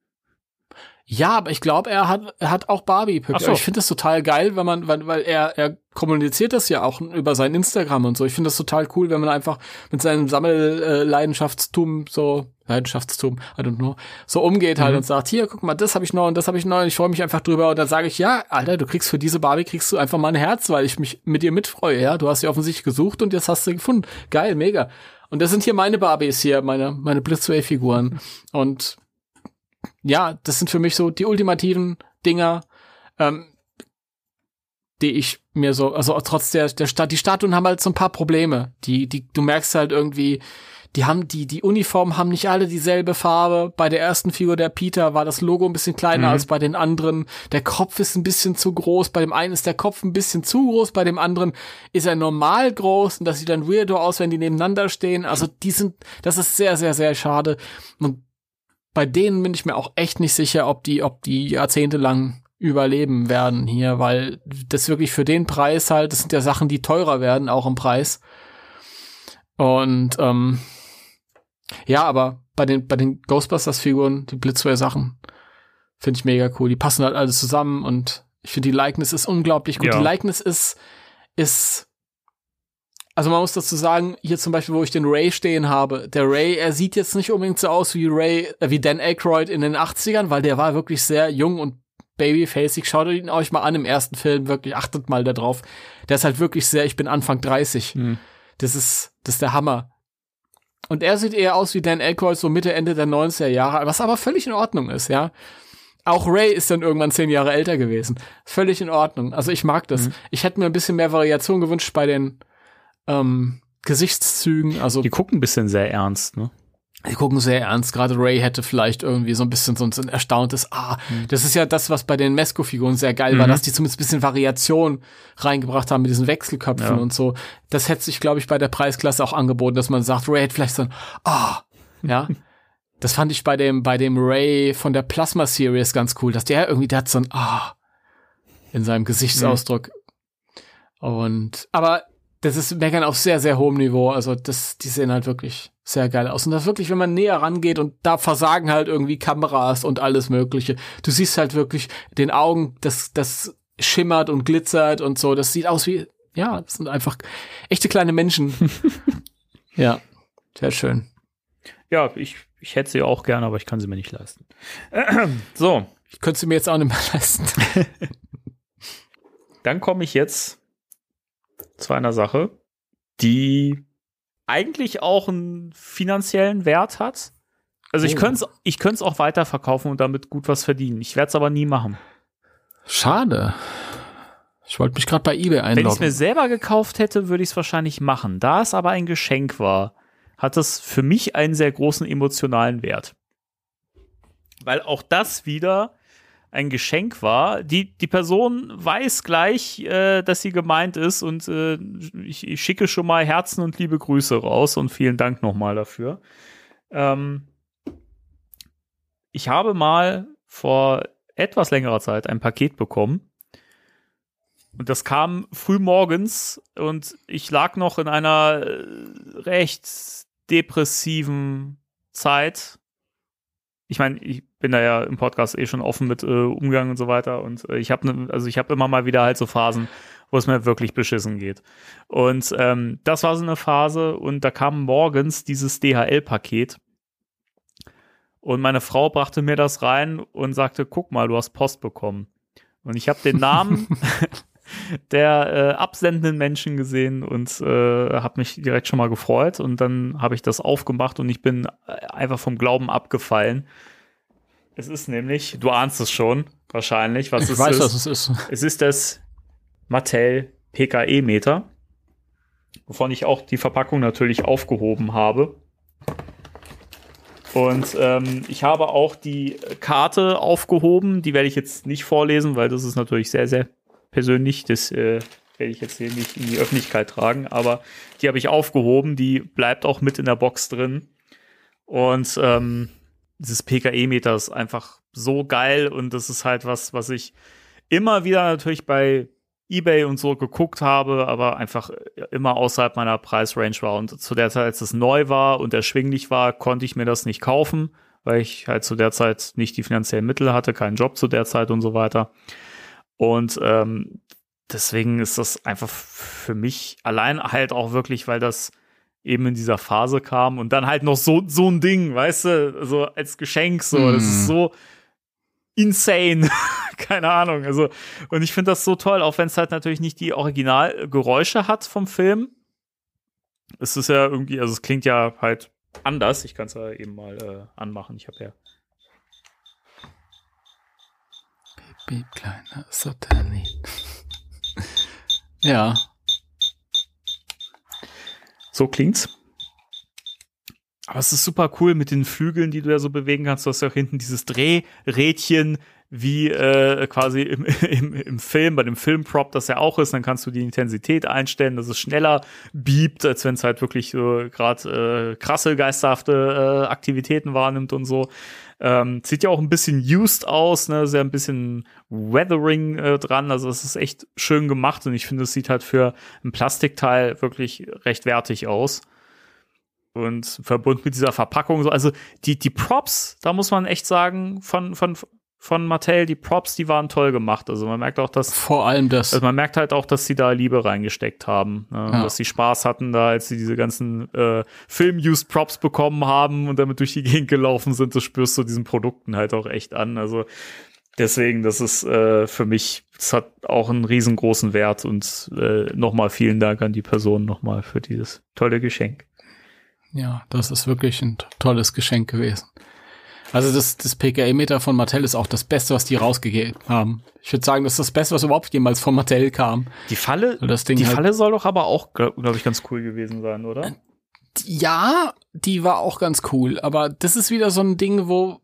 Ja, aber ich glaube, er hat, er hat auch Barbie. So. Ich finde das total geil, wenn man, weil, weil er, er kommuniziert das ja auch über sein Instagram und so. Ich finde das total cool, wenn man einfach mit seinem Sammelleidenschaftstum so Leidenschaftstum, I don't know, so umgeht halt mhm. und sagt, hier, guck mal, das habe ich noch und das habe ich noch und ich freue mich einfach drüber und dann sage ich, ja, Alter, du kriegst für diese Barbie kriegst du einfach mal ein Herz, weil ich mich mit dir mitfreue, ja, du hast sie offensichtlich gesucht und jetzt hast du sie gefunden. Geil, mega. Und das sind hier meine Barbies hier, meine meine Blitzway-Figuren und ja, das sind für mich so die ultimativen Dinger, ähm, die ich mir so, also trotz der, der Stadt, die Statuen haben halt so ein paar Probleme. Die, die, du merkst halt irgendwie, die haben, die, die Uniformen haben nicht alle dieselbe Farbe. Bei der ersten Figur der Peter war das Logo ein bisschen kleiner mhm. als bei den anderen. Der Kopf ist ein bisschen zu groß. Bei dem einen ist der Kopf ein bisschen zu groß. Bei dem anderen ist er normal groß. Und das sieht dann weirdo aus, wenn die nebeneinander stehen. Also die sind, das ist sehr, sehr, sehr schade. Und bei denen bin ich mir auch echt nicht sicher, ob die, ob die jahrzehntelang überleben werden hier, weil das wirklich für den Preis halt, das sind ja Sachen, die teurer werden, auch im Preis. Und ähm, ja, aber bei den, bei den Ghostbusters-Figuren, die Blitzwehr-Sachen, finde ich mega cool. Die passen halt alles zusammen und ich finde, die Likeness ist unglaublich gut. Ja. Die Likeness ist, ist also man muss dazu sagen, hier zum Beispiel, wo ich den Ray stehen habe, der Ray, er sieht jetzt nicht unbedingt so aus wie Ray, äh, wie Dan Aykroyd in den 80ern, weil der war wirklich sehr jung und babyfacig. Schaut ihn euch mal an im ersten Film, wirklich, achtet mal da drauf. Der ist halt wirklich sehr, ich bin Anfang 30. Mhm. Das ist, das ist der Hammer. Und er sieht eher aus wie Dan Aykroyd, so Mitte, Ende der 90er Jahre, was aber völlig in Ordnung ist, ja. Auch Ray ist dann irgendwann zehn Jahre älter gewesen. Völlig in Ordnung. Also ich mag das. Mhm. Ich hätte mir ein bisschen mehr Variation gewünscht bei den, ähm, Gesichtszügen. Also die gucken ein bisschen sehr ernst, ne? Die gucken sehr ernst. Gerade Ray hätte vielleicht irgendwie so ein bisschen so ein, erstauntes Ah. Mhm. Das ist ja das, was bei den Mesco-Figuren sehr geil mhm. war, dass die zumindest ein bisschen Variation reingebracht haben mit diesen Wechselköpfen ja. und so. Das hätte sich, glaube ich, bei der Preisklasse auch angeboten, dass man sagt, Ray hätte vielleicht so ein Ah. Ja. das fand ich bei dem, bei dem Ray von der Plasma Series ganz cool, dass der irgendwie, der hat so ein Ah in seinem Gesichtsausdruck. Mhm. Und, aber das ist Meckern auf sehr, sehr hohem Niveau. Also das, die sehen halt wirklich sehr geil aus. Und das wirklich, wenn man näher rangeht und da versagen halt irgendwie Kameras und alles Mögliche. Du siehst halt wirklich den Augen, das, das schimmert und glitzert und so. Das sieht aus wie, ja, das sind einfach echte kleine Menschen. ja, sehr schön. Ja, ich, ich hätte sie auch gerne, aber ich kann sie mir nicht leisten. so. Ich könnte sie mir jetzt auch nicht mehr leisten. Dann komme ich jetzt zu einer Sache, die eigentlich auch einen finanziellen Wert hat. Also oh. ich könnte es ich könnte auch weiterverkaufen und damit gut was verdienen. Ich werde es aber nie machen. Schade. Ich wollte mich gerade bei eBay einloggen. Wenn ich es mir selber gekauft hätte, würde ich es wahrscheinlich machen. Da es aber ein Geschenk war, hat es für mich einen sehr großen emotionalen Wert. Weil auch das wieder ein Geschenk war. Die, die Person weiß gleich, äh, dass sie gemeint ist und äh, ich, ich, schicke schon mal Herzen und liebe Grüße raus und vielen Dank nochmal dafür. Ähm, ich habe mal vor etwas längerer Zeit ein Paket bekommen. Und das kam früh morgens und ich lag noch in einer äh, recht depressiven Zeit ich meine, ich bin da ja im Podcast eh schon offen mit äh, Umgang und so weiter und äh, ich habe ne, also ich habe immer mal wieder halt so Phasen, wo es mir wirklich beschissen geht. Und ähm, das war so eine Phase und da kam morgens dieses DHL-Paket und meine Frau brachte mir das rein und sagte, guck mal, du hast Post bekommen. Und ich habe den Namen der äh, absendenden Menschen gesehen und äh, habe mich direkt schon mal gefreut. Und dann habe ich das aufgemacht und ich bin äh, einfach vom Glauben abgefallen. Es ist nämlich, du ahnst es schon, wahrscheinlich, was ich es weiß, ist. was es ist. Es ist das Mattel PKE-Meter, wovon ich auch die Verpackung natürlich aufgehoben habe. Und ähm, ich habe auch die Karte aufgehoben. Die werde ich jetzt nicht vorlesen, weil das ist natürlich sehr, sehr persönlich. Das äh, werde ich jetzt hier nicht in die Öffentlichkeit tragen. Aber die habe ich aufgehoben. Die bleibt auch mit in der Box drin. Und ähm, dieses PKE-Meter ist einfach so geil. Und das ist halt was, was ich immer wieder natürlich bei eBay und so geguckt habe, aber einfach immer außerhalb meiner Preisrange war. Und zu der Zeit, als es neu war und erschwinglich war, konnte ich mir das nicht kaufen, weil ich halt zu der Zeit nicht die finanziellen Mittel hatte, keinen Job zu der Zeit und so weiter. Und ähm, deswegen ist das einfach für mich allein halt auch wirklich, weil das eben in dieser Phase kam und dann halt noch so, so ein Ding, weißt du, so als Geschenk so. Das ist so insane. Keine Ahnung. Also, und ich finde das so toll, auch wenn es halt natürlich nicht die Originalgeräusche hat vom Film. Es ist ja irgendwie, also es klingt ja halt anders. Ich kann es ja eben mal äh, anmachen. Ich habe ja. Baby, kleiner Satellit. ja. So klingt's. Aber es ist super cool mit den Flügeln, die du ja so bewegen kannst. Du hast ja auch hinten dieses Drehrädchen, wie äh, quasi im, im, im Film, bei dem Filmprop das ja auch ist. Dann kannst du die Intensität einstellen, dass es schneller biebt, als wenn es halt wirklich so gerade äh, krasse, geisterhafte äh, Aktivitäten wahrnimmt und so. Ähm, sieht ja auch ein bisschen used aus, ne, sehr ein bisschen Weathering äh, dran. Also es ist echt schön gemacht und ich finde, es sieht halt für ein Plastikteil wirklich recht wertig aus und verbunden mit dieser Verpackung so also die die Props da muss man echt sagen von von von Mattel die Props die waren toll gemacht also man merkt auch dass Vor allem das. also man merkt halt auch dass sie da Liebe reingesteckt haben ne? Ja. dass sie Spaß hatten da als sie diese ganzen äh, Film used Props bekommen haben und damit durch die Gegend gelaufen sind das spürst du diesen Produkten halt auch echt an also deswegen das ist äh, für mich das hat auch einen riesengroßen Wert und äh, nochmal vielen Dank an die Person nochmal für dieses tolle Geschenk Ja, das ist wirklich ein to- tolles Geschenk gewesen. Also das, das PKE-Meter von Mattel ist auch das Beste, was die rausgegeben haben. Ich würde sagen, das ist das Beste, was überhaupt jemals von Mattel kam. Die Falle, das Ding die halt- Falle soll doch aber auch, glaube glaub ich, ganz cool gewesen sein, oder? Ja, die war auch ganz cool, aber das ist wieder so ein Ding, wo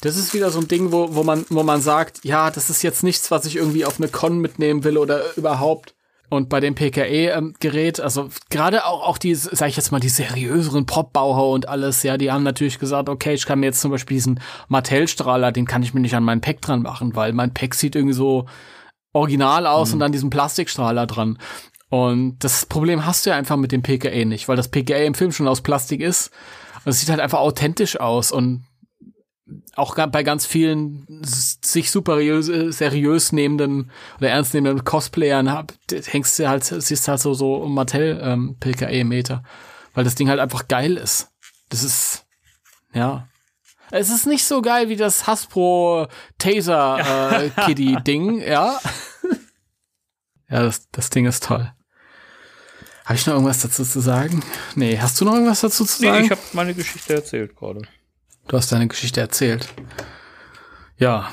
das ist wieder so ein Ding, wo, wo man wo man sagt, ja, das ist jetzt nichts, was ich irgendwie auf eine Con mitnehmen will oder überhaupt. Und bei dem PKE-Gerät, also gerade auch, auch die, sag ich jetzt mal, die seriöseren Prop-Bauer und alles, ja, die haben natürlich gesagt, okay, ich kann mir jetzt zum Beispiel diesen Mattel-Strahler, den kann ich mir nicht an meinen Pack dran machen, weil mein Pack sieht irgendwie so original aus und dann diesen Plastikstrahler dran. Und das Problem hast du ja einfach mit dem PKE nicht, weil das PKE im Film schon aus Plastik ist. Und es sieht halt einfach authentisch aus und auch bei ganz vielen sich superiös, äh, seriös nehmenden oder ernst nehmenden Cosplayern hab, hängst du halt, siehst halt so, so Mattel ähm, PKE-Meter, weil das Ding halt einfach geil ist. Das ist, ja. Es ist nicht so geil wie das Hasbro Taser äh, Kitty Ding, ja. ja, das, das Ding ist toll. Habe ich noch irgendwas dazu zu sagen? Nee, hast du noch irgendwas dazu zu sagen? Nee, ich habe meine Geschichte erzählt gerade. Du hast deine Geschichte erzählt. Ja.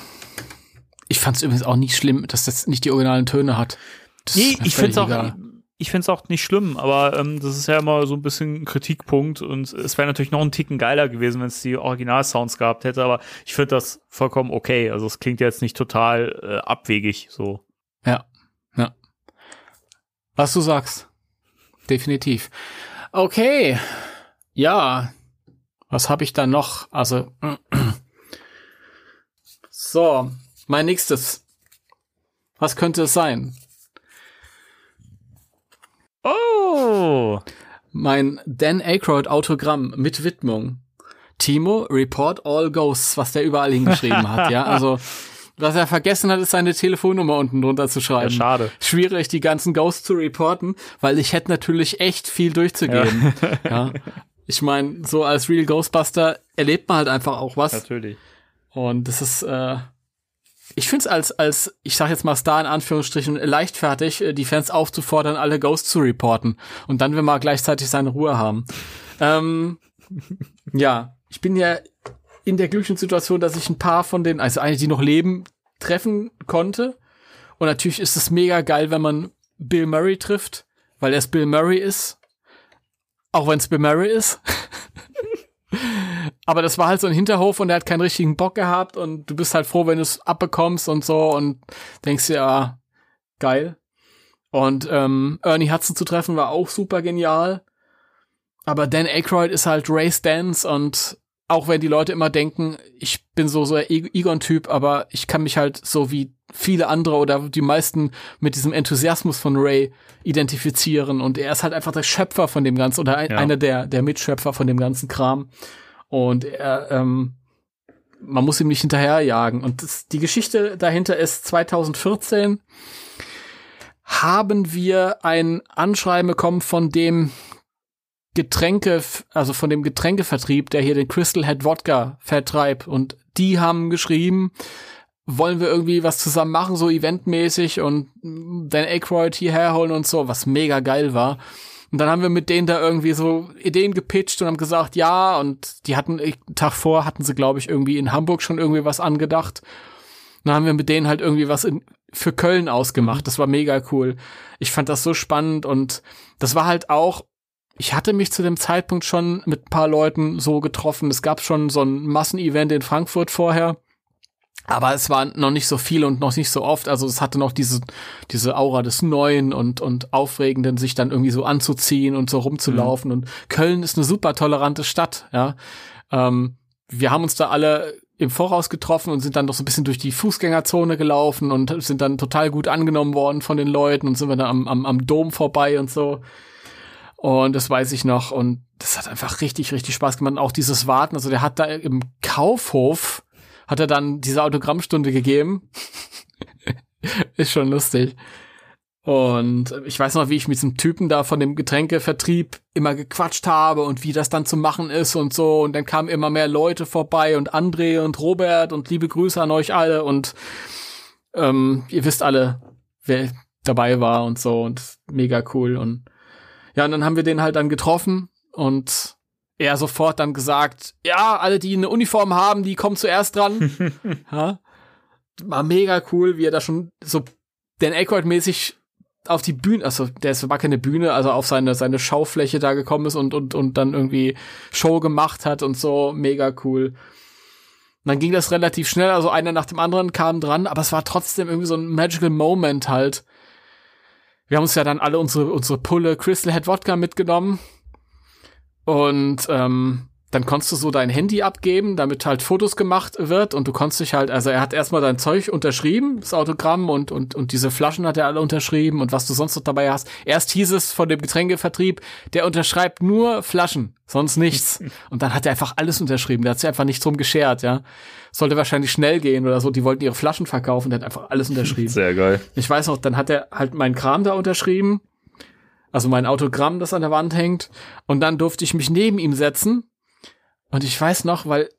Ich fand es übrigens auch nicht schlimm, dass das nicht die originalen Töne hat. Das Nee, ich finde es auch, ich find's auch nicht schlimm, aber ähm, das ist ja immer so ein bisschen ein Kritikpunkt und es wäre natürlich noch ein Ticken geiler gewesen, wenn es die Original-Sounds gehabt hätte, aber ich finde das vollkommen okay. Also es klingt jetzt nicht total äh, abwegig so. Ja, ja. Was du sagst. Definitiv. Okay. Ja. Was habe ich da noch? Also. So, mein nächstes. Was könnte es sein? Oh! Mein Dan Aykroyd Autogramm mit Widmung. Timo, report all ghosts, was der überall hingeschrieben hat, ja. Also, was er vergessen hat, ist seine Telefonnummer unten drunter zu Ja, schreiben. schade. Schwierig, die ganzen Ghosts zu reporten, weil ich hätte natürlich echt viel durchzugeben. Ja. Ich meine, so als Real Ghostbuster erlebt man halt einfach auch was. Natürlich. Und das ist, äh, ich finde es als, als, ich sag jetzt mal Star in Anführungsstrichen, leichtfertig, äh, die Fans aufzufordern, alle Ghosts zu reporten. Und dann will man gleichzeitig seine Ruhe haben. ähm, ja, ich bin ja in der glücklichen Situation, dass ich ein paar von den, also einige, die noch leben, treffen konnte. Und natürlich ist es mega geil, wenn man Bill Murray trifft, weil er es Bill Murray ist. Auch wenn es Bill Murray ist. Aber das war halt so ein Hinterhof und er hat keinen richtigen Bock gehabt und du bist halt froh, wenn du es abbekommst und so und denkst ja, geil. Und ähm, Ernie Hudson zu treffen war auch super genial. Aber Dan Aykroyd ist halt Ray Stans und auch wenn die Leute immer denken, ich bin so so ein Egon-Typ, aber ich kann mich halt so wie viele andere oder die meisten mit diesem Enthusiasmus von Ray identifizieren. Und er ist halt einfach der Schöpfer von dem Ganzen oder ein, ja. einer der, der Mitschöpfer von dem ganzen Kram. Und er, ähm, man muss ihm nicht hinterherjagen. Und das, die Geschichte dahinter ist 2014 haben wir ein Anschreiben bekommen von dem Getränke, also von dem Getränkevertrieb, der hier den Crystal Head Wodka vertreibt. Und die haben geschrieben, wollen wir irgendwie was zusammen machen, so eventmäßig und Dan Aykroyd hierher holen und so, was mega geil war. Und dann haben wir mit denen da irgendwie so Ideen gepitcht und haben gesagt, ja, und die hatten, einen Tag vor hatten sie, glaube ich, irgendwie in Hamburg schon irgendwie was angedacht. Und dann haben wir mit denen halt irgendwie was in, für Köln ausgemacht. Das war mega cool. Ich fand das so spannend und das war halt auch ich hatte mich zu dem Zeitpunkt schon mit ein paar Leuten so getroffen. Es gab schon so ein Massenevent in Frankfurt vorher. Aber es war noch nicht so viel und noch nicht so oft. Also es hatte noch diese, diese Aura des Neuen und, und Aufregenden, sich dann irgendwie so anzuziehen und so rumzulaufen. Mhm. Und Köln ist eine super tolerante Stadt, ja. Ähm, wir haben uns da alle im Voraus getroffen und sind dann doch so ein bisschen durch die Fußgängerzone gelaufen und sind dann total gut angenommen worden von den Leuten und sind wir dann am, am, am Dom vorbei und so. Und das weiß ich noch. Und das hat einfach richtig, richtig Spaß gemacht. Und auch dieses Warten. Also der hat da im Kaufhof, hat er dann diese Autogrammstunde gegeben. Ist schon lustig. Und ich weiß noch, wie ich mit diesem Typen da von dem Getränkevertrieb immer gequatscht habe und wie das dann zu machen ist und so. Und dann kamen immer mehr Leute vorbei und André und Robert und liebe Grüße an euch alle. Und ähm, ihr wisst alle, wer dabei war und so. Und mega cool. Und ja, und dann haben wir den halt dann getroffen und er sofort dann gesagt, ja, alle, die eine Uniform haben, die kommen zuerst dran. ja. War mega cool, wie er da schon so Dan Aykroyd-mäßig auf die Bühne, also der ist, war keine Bühne, also auf seine, seine Schaufläche da gekommen ist und, und, und dann irgendwie Show gemacht hat und so, mega cool. Und dann ging das relativ schnell, also einer nach dem anderen kam dran, aber es war trotzdem irgendwie so ein magical Moment halt, wir haben uns ja dann alle unsere, unsere Pulle Crystal Head Wodka mitgenommen. Und ähm, dann konntest du so dein Handy abgeben, damit halt Fotos gemacht wird und du konntest dich halt, also er hat erstmal dein Zeug unterschrieben, das Autogramm und, und, und diese Flaschen hat er alle unterschrieben und was du sonst noch dabei hast. Erst hieß es von dem Getränkevertrieb, der unterschreibt nur Flaschen, sonst nichts. und dann hat er einfach alles unterschrieben, der hat sich einfach nichts drum geschert, ja. Sollte wahrscheinlich schnell gehen oder so, die wollten ihre Flaschen verkaufen, der hat einfach alles unterschrieben. Sehr geil. Ich weiß noch, dann hat er halt meinen Kram da unterschrieben, also mein Autogramm, das an der Wand hängt und dann durfte ich mich neben ihm setzen und ich weiß noch, weil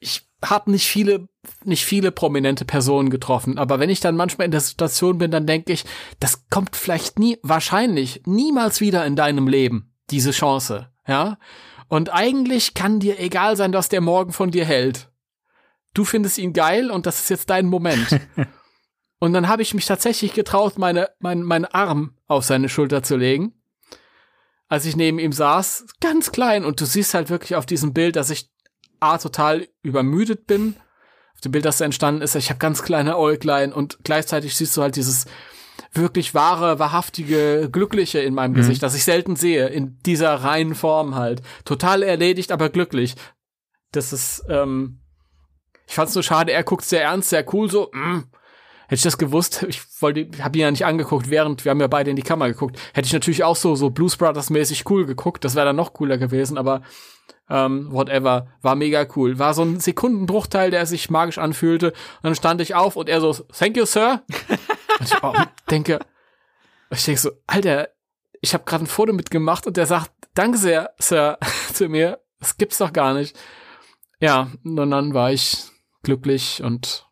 ich habe nicht viele, nicht viele prominente Personen getroffen, aber wenn ich dann manchmal in der Situation bin, dann denke ich, das kommt vielleicht nie, wahrscheinlich niemals wieder in deinem Leben, diese Chance, ja. Und eigentlich kann dir egal sein, was der morgen von dir hält. Du findest ihn geil und das ist jetzt dein Moment. und dann habe ich mich tatsächlich getraut, meine, mein, meinen Arm auf seine Schulter zu legen als ich neben ihm saß, ganz klein. Und du siehst halt wirklich auf diesem Bild, dass ich A, total übermüdet bin. Auf dem Bild, das da entstanden ist, ich habe ganz kleine Äuglein und gleichzeitig siehst du halt dieses wirklich wahre, wahrhaftige, glückliche in meinem mhm. Gesicht, das ich selten sehe, in dieser reinen Form halt. Total erledigt, aber glücklich. Das ist, ähm, ich fand's so schade, er guckt sehr ernst, sehr cool, so, mm, Hätte ich das gewusst, ich wollte, habe ihn ja nicht angeguckt, während wir haben ja beide in die Kamera geguckt. Hätte ich natürlich auch so so Blues Brothers mäßig cool geguckt. Das wäre dann noch cooler gewesen. Aber ähm, whatever, war mega cool. War so ein Sekundenbruchteil, der sich magisch anfühlte. Und dann stand ich auf und er so, Thank you, Sir. und ich denke, ich denke so, Alter, ich habe gerade ein Foto mitgemacht und der sagt, Danke sehr, Sir, zu mir. Das gibt's doch gar nicht. Ja, und dann war ich glücklich und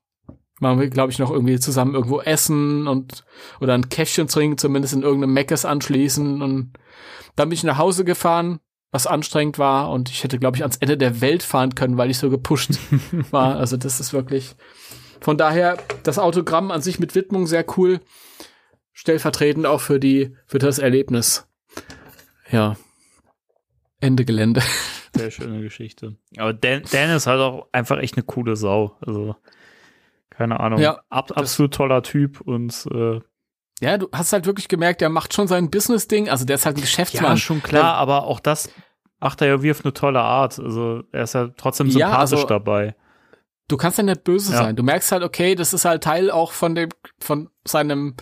Machen wir, glaube ich, noch irgendwie zusammen irgendwo essen und oder ein Käffchen trinken, zumindest in irgendeinem Meckes anschließen. Und dann bin ich nach Hause gefahren, was anstrengend war. Und ich hätte, glaube ich, ans Ende der Welt fahren können, weil ich so gepusht war. Also das ist wirklich. Von daher, das Autogramm an sich mit Widmung sehr cool. Stellvertretend auch für die, für das Erlebnis. Ja. Ende Gelände. Sehr schöne Geschichte. Aber Dan, Dan ist halt auch einfach echt eine coole Sau. Also, keine Ahnung. Ja, Ab, absolut toller Typ und äh, Ja, du hast halt wirklich gemerkt, der macht schon sein Business-Ding. Also der ist halt ein Geschäftsmann. ja, schon klar, aber auch das macht er ja wie auf eine tolle Art. Also, er ist ja trotzdem Ja, sympathisch also- dabei. du kannst ja nicht böse Ja. sein. Du merkst halt, okay, das ist halt Teil auch von dem, von seinem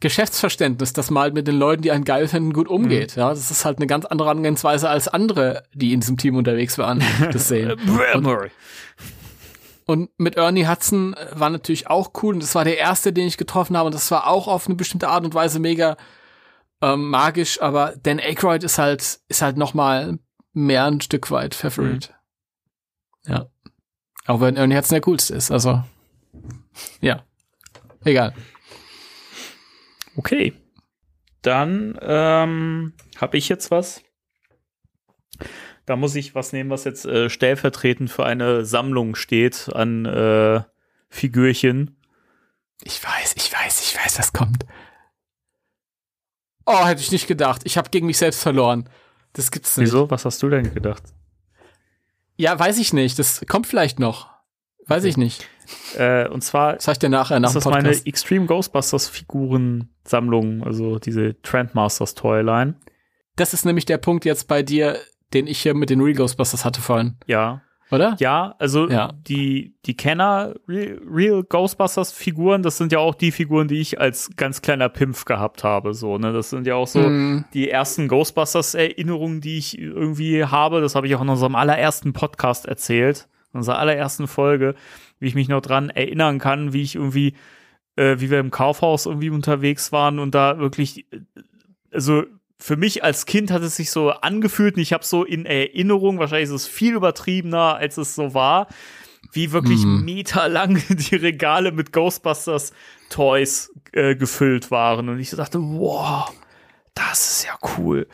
Geschäftsverständnis, dass man halt mit den Leuten, die einen geil finden, gut umgeht. Ja, das ist halt eine ganz andere Angehensweise als andere, die in diesem Team unterwegs waren, das sehen. Murray. Und mit Ernie Hudson äh, war natürlich auch cool. Und das war der erste, den ich getroffen habe. Und das war auch auf eine bestimmte Art und Weise mega ähm, magisch. Aber Dan Aykroyd ist halt, ist halt noch mal mehr ein Stück weit Favorite. Ja. Auch wenn Ernie Hudson der coolste ist. Also, ja. Egal. Okay. Dann ähm, habe ich jetzt was. Da muss ich was nehmen, was jetzt äh, stellvertretend für eine Sammlung steht an äh, Figürchen. Ich weiß, ich weiß, ich weiß, was kommt. Oh, hätte ich nicht gedacht. Ich habe gegen mich selbst verloren. Das gibt's nicht. Wieso? Was hast du denn gedacht? Ja, weiß ich nicht. Das kommt vielleicht noch. Weiß ich nicht. Äh, und zwar Das sag ich dir nachher nach ist das meine Podcast. Extreme Ghostbusters Figurensammlung, also diese Trendmasters Toyline. Das ist nämlich der Punkt jetzt bei dir, den ich hier mit den Real Ghostbusters hatte vorhin, Ja. oder? Ja, also Ja. die, die Kenner Real, Ghostbusters Figuren, das sind ja auch die Figuren, die ich als ganz kleiner Pimpf gehabt habe, so, ne? Das sind ja auch so Hm, die ersten Ghostbusters Erinnerungen, die ich irgendwie habe. Das habe ich auch in unserem allerersten Podcast erzählt, in unserer allerersten Folge, wie ich mich noch dran erinnern kann, wie ich irgendwie, äh, wie wir im Kaufhaus irgendwie unterwegs waren und da wirklich, äh, also für mich als Kind hat es sich so angefühlt und ich habe so in Erinnerung, wahrscheinlich ist es viel übertriebener, als es so war, wie wirklich Mhm. meterlang die Regale mit Ghostbusters Toys äh, gefüllt waren. Und ich so dachte, wow, das ist ja cool.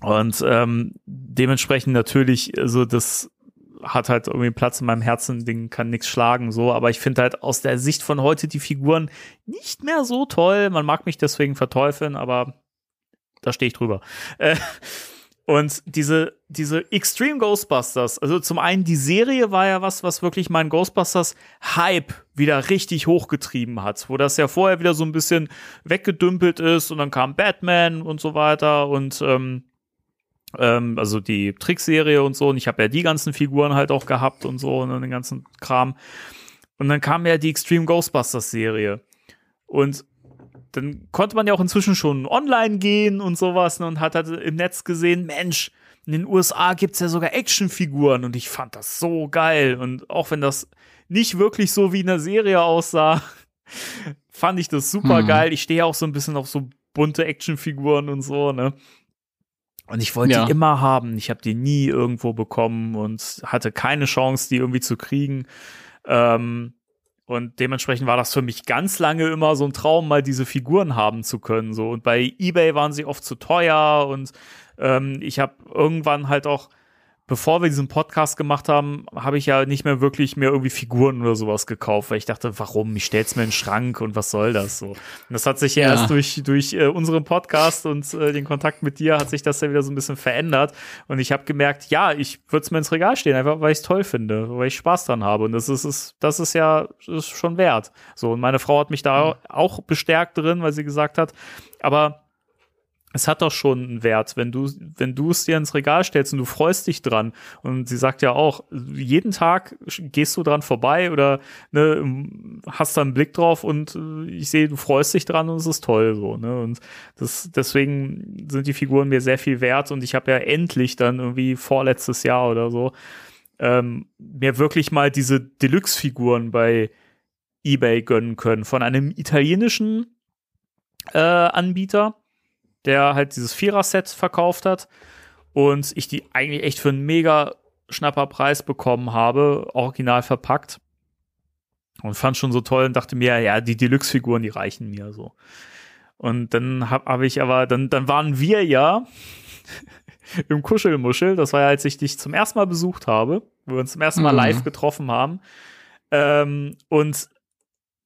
Und ähm, dementsprechend natürlich, also das hat halt irgendwie Platz in meinem Herzen, den kann nichts schlagen, so, aber ich finde halt aus der Sicht von heute die Figuren nicht mehr so toll. Man mag mich deswegen verteufeln, aber da stehe ich drüber. Äh, und diese, diese Extreme Ghostbusters, also zum einen die Serie war ja was, was wirklich meinen Ghostbusters Hype wieder richtig hochgetrieben hat, wo das ja vorher wieder so ein bisschen weggedümpelt ist und dann kam Batman und so weiter und ähm, ähm, also die Trickserie und so und ich habe ja die ganzen Figuren halt auch gehabt und so und den ganzen Kram. Und dann kam ja die Extreme Ghostbusters Serie und dann konnte man ja auch inzwischen schon online gehen und sowas ne, und hat halt im Netz gesehen, Mensch, in den USA gibt's ja sogar Actionfiguren und ich fand das so geil und auch wenn das nicht wirklich so wie in der Serie aussah, fand ich das super Hm. geil. Ich stehe auch so ein bisschen auf so bunte Actionfiguren und so, ne? Und ich wollte Ja. die immer haben. Ich habe die nie irgendwo bekommen und hatte keine Chance, die irgendwie zu kriegen. Ähm, und dementsprechend war das für mich ganz lange immer so ein Traum, mal diese Figuren haben zu können. So. Und bei eBay waren sie oft zu teuer und ähm, ich habe irgendwann halt auch, bevor wir diesen Podcast gemacht haben, habe ich ja nicht mehr wirklich mehr irgendwie Figuren oder sowas gekauft, weil ich dachte, warum? Ich stell's mir in den Schrank und was soll das so? Und das hat sich ja, Ja. erst durch, durch äh, unseren Podcast und äh, den Kontakt mit dir hat sich das ja wieder so ein bisschen verändert. Und ich habe gemerkt, ja, ich würde es mir ins Regal stehen, einfach weil ich es toll finde, weil ich Spaß dran habe. Und das ist, ist das ist ja ist schon wert. So, und meine Frau hat mich da auch bestärkt drin, weil sie gesagt hat, aber es hat doch schon einen Wert, wenn du, wenn du es dir ins Regal stellst und du freust dich dran. Und sie sagt ja auch, jeden Tag gehst du dran vorbei oder ne, hast da einen Blick drauf und äh, ich sehe, du freust dich dran und es ist toll so. Ne? Und das, deswegen sind die Figuren mir sehr viel wert und ich habe ja endlich dann irgendwie vorletztes Jahr oder so ähm, mir wirklich mal diese Deluxe-Figuren bei eBay gönnen können von einem italienischen äh, Anbieter der halt dieses Vierer-Set verkauft hat und ich die eigentlich echt für einen mega schnapper Preis bekommen habe, original verpackt. Und fand schon so toll und dachte mir, ja, die Deluxe-Figuren, die reichen mir so. Und dann habe hab ich aber, dann, dann waren wir ja im Kuschelmuschel. Das war ja, als ich dich zum ersten Mal besucht habe, wo wir uns zum ersten Mal Mhm. live getroffen haben. Ähm, und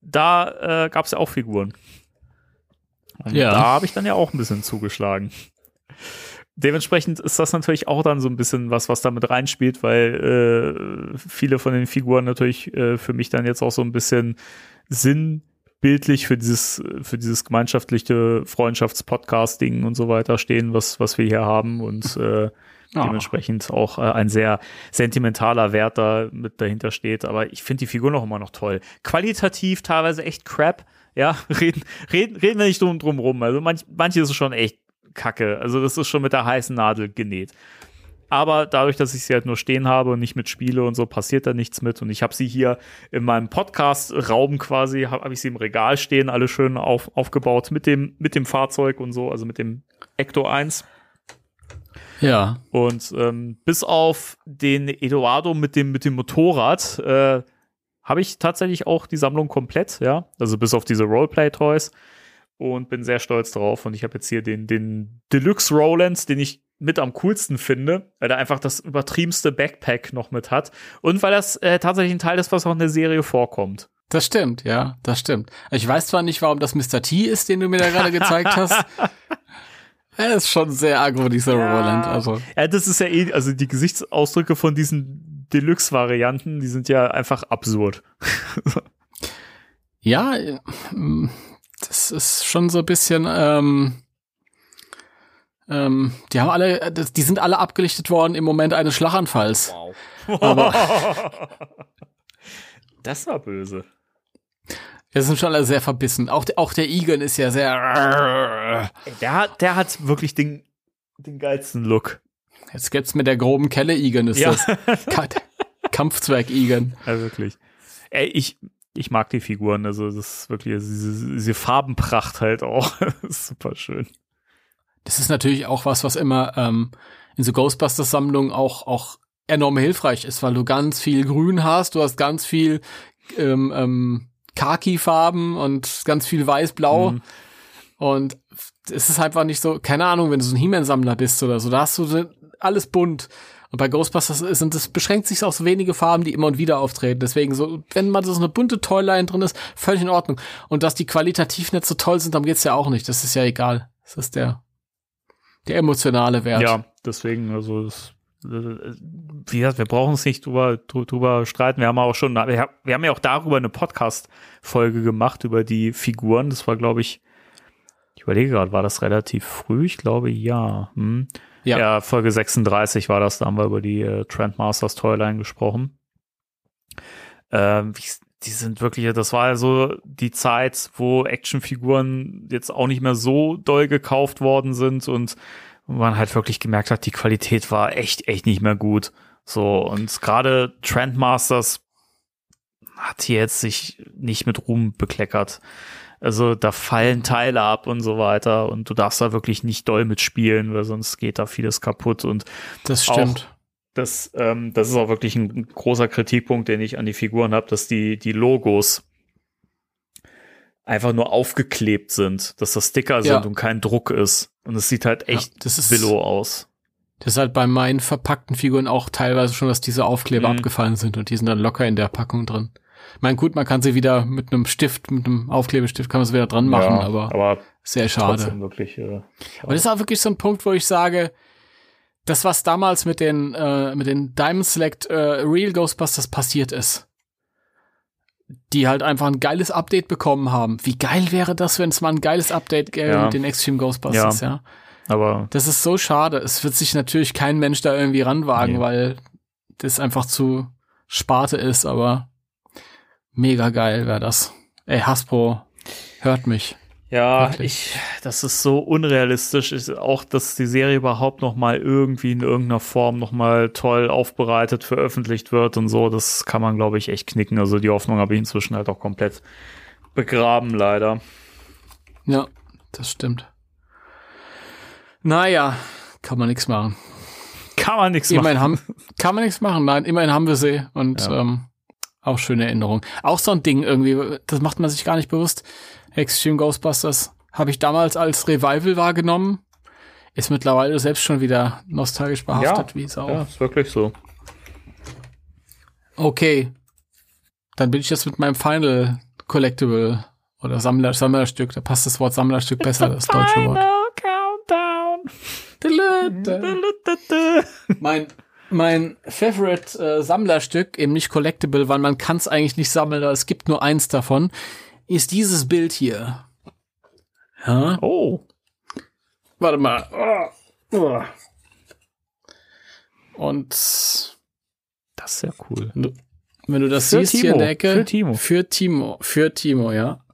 da äh, gab es ja auch Figuren. Und Ja. da habe ich dann ja auch ein bisschen zugeschlagen. Dementsprechend ist das natürlich auch dann so ein bisschen was, was damit reinspielt, weil äh, viele von den Figuren natürlich äh, für mich dann jetzt auch so ein bisschen sinnbildlich für dieses, für dieses gemeinschaftliche Freundschaftspodcasting und so weiter stehen, was, was wir hier haben und äh, Ah. dementsprechend auch äh, ein sehr sentimentaler Wert da mit dahinter steht. Aber ich finde die Figuren auch immer noch toll. Qualitativ teilweise echt crap. Ja, reden, reden, reden wir nicht drum, drum rum. Also manch, manche ist es schon echt kacke. Also das ist schon mit der heißen Nadel genäht. Aber dadurch, dass ich sie halt nur stehen habe und nicht mitspiele und so, passiert da nichts mit. Und ich habe sie hier in meinem Podcast-Raum quasi, habe hab ich sie im Regal stehen, alle schön auf, aufgebaut mit dem, mit dem Fahrzeug und so, also mit dem Ecto 1. Ja. Und ähm, bis auf den Eduardo mit dem, mit dem Motorrad äh, habe ich tatsächlich auch die Sammlung komplett, ja. Also bis auf diese Roleplay-Toys. Und bin sehr stolz drauf. Und ich habe jetzt hier den, den Deluxe Roland, den ich mit am coolsten finde, weil er einfach das übertriebenste Backpack noch mit hat. Und weil das äh, tatsächlich ein Teil ist, was auch in der Serie vorkommt. Das stimmt, ja, das stimmt. Ich weiß zwar nicht, warum das Mr. T ist, den du mir da gerade gezeigt hast. Er ist schon sehr aggro, dieser Roland. Also, Ja, das ist ja eh, also die Gesichtsausdrücke von diesen Deluxe-Varianten, die sind ja einfach absurd. ja, äh, das ist schon so ein bisschen, ähm, ähm, die haben alle, die sind alle abgelichtet worden im Moment eines Schlaganfalls. Aber Das war böse. wir sind schon alle sehr verbissen. Auch, der- auch der Egan ist ja sehr. Der hat, der hat wirklich den, den geilsten Look. Jetzt gibt's mit der groben Kelle Egan, ist Ja. das. Ka- Kampfzwerg Egan. Ja, wirklich. Ey, ich, ich mag die Figuren, also das ist wirklich diese, diese Farbenpracht halt auch. Ist super schön. Das ist natürlich auch was, was immer ähm, in so Ghostbusters-Sammlungen auch, auch enorm hilfreich ist, weil du ganz viel Grün hast, du hast ganz viel ähm, ähm, Khaki-Farben und ganz viel Weiß-Blau. Mhm. Und es ist einfach nicht so, keine Ahnung, wenn du so ein He-Man-Sammler bist oder so, da hast du alles bunt. Und bei Ghostbusters und das beschränkt sich auf so wenige Farben, die immer und wieder auftreten. Deswegen so, wenn mal so eine bunte Toyline drin ist, völlig in Ordnung. Und dass die qualitativ nicht so toll sind, darum geht's ja auch nicht. Das ist ja egal. Das ist der, der emotionale Wert. Ja, deswegen, also das, äh, wie gesagt, wir brauchen uns nicht drüber, drü- drüber streiten. Wir haben auch schon, wir haben ja auch darüber eine Podcast-Folge gemacht, über die Figuren. Das war, glaube ich, ich überlege gerade, war das relativ früh? Ich glaube, ja. Hm. Ja. Ja. Folge 36 war das, da haben wir über die äh, Trendmasters Toyline gesprochen. Ähm, wie- die sind wirklich, das war also die Zeit, wo Actionfiguren jetzt auch nicht mehr so doll gekauft worden sind und man halt wirklich gemerkt hat, die Qualität war echt, echt nicht mehr gut. So, und gerade Trendmasters hat hier jetzt sich nicht mit Ruhm bekleckert. Also da fallen Teile ab und so weiter und du darfst da wirklich nicht doll mitspielen, weil sonst geht da vieles kaputt und Das stimmt. das, ähm, das ist auch wirklich ein großer Kritikpunkt, den ich an die Figuren habe, dass die, die Logos einfach nur aufgeklebt sind, dass das Sticker sind Ja. und kein Druck ist. Und es sieht halt echt Ja, das ist- Billo aus. Das ist halt bei meinen verpackten Figuren auch teilweise schon, dass diese Aufkleber Mhm. abgefallen sind und die sind dann locker in der Packung drin. Ich meine, gut, man kann sie wieder mit einem Stift, mit einem Aufklebestift kann man sie wieder dran machen, ja, aber, aber sehr schade. wirklich. Äh, Aber das ist auch wirklich so ein Punkt, wo ich sage, das, was damals mit den, äh, mit den Diamond Select äh, Real Ghostbusters passiert ist, die halt einfach ein geiles Update bekommen haben. Wie geil wäre das, wenn es mal ein geiles Update gäbe Ja. mit den Extreme Ghostbusters, ja. aber Das ist so schade. Es wird sich natürlich kein Mensch da irgendwie ranwagen, Nee. weil das einfach zu Sparte ist, aber mega geil wäre das. Ey, Hasbro, hört mich. Ja, Wirklich. ich, das ist so unrealistisch. Ich, auch, dass die Serie überhaupt noch mal irgendwie in irgendeiner Form noch mal toll aufbereitet, veröffentlicht wird und so, das kann man, glaube ich, echt knicken. Also die Hoffnung habe ich inzwischen halt auch komplett begraben, leider. Ja, das stimmt. Naja, kann man nichts machen. Kann man nichts machen. haben, kann man nichts machen. Nein, immerhin haben wir sie. Und Ja. ähm, auch schöne Erinnerung. Auch so ein Ding irgendwie, das macht man sich gar nicht bewusst. Extreme Ghostbusters habe ich damals als Revival wahrgenommen. Ist mittlerweile selbst schon wieder nostalgisch behaftet, Ja, wie es auch. Ja, ist wirklich so. Okay. Dann bin ich jetzt mit meinem Final Collectible oder Sammler, Sammlerstück. Da passt das Wort Sammlerstück besser, das deutsche Wort. Mein, mein Favorite äh, Sammlerstück, eben nicht Collectible, weil man kann es eigentlich nicht sammeln, aber es gibt nur eins davon, ist dieses Bild hier. Ja, Oh. warte mal. Oh. Oh. Und Das ist ja cool. wenn du das Für siehst hier in Timo, der Ecke. für Timo. Für Timo. Für Timo, ja.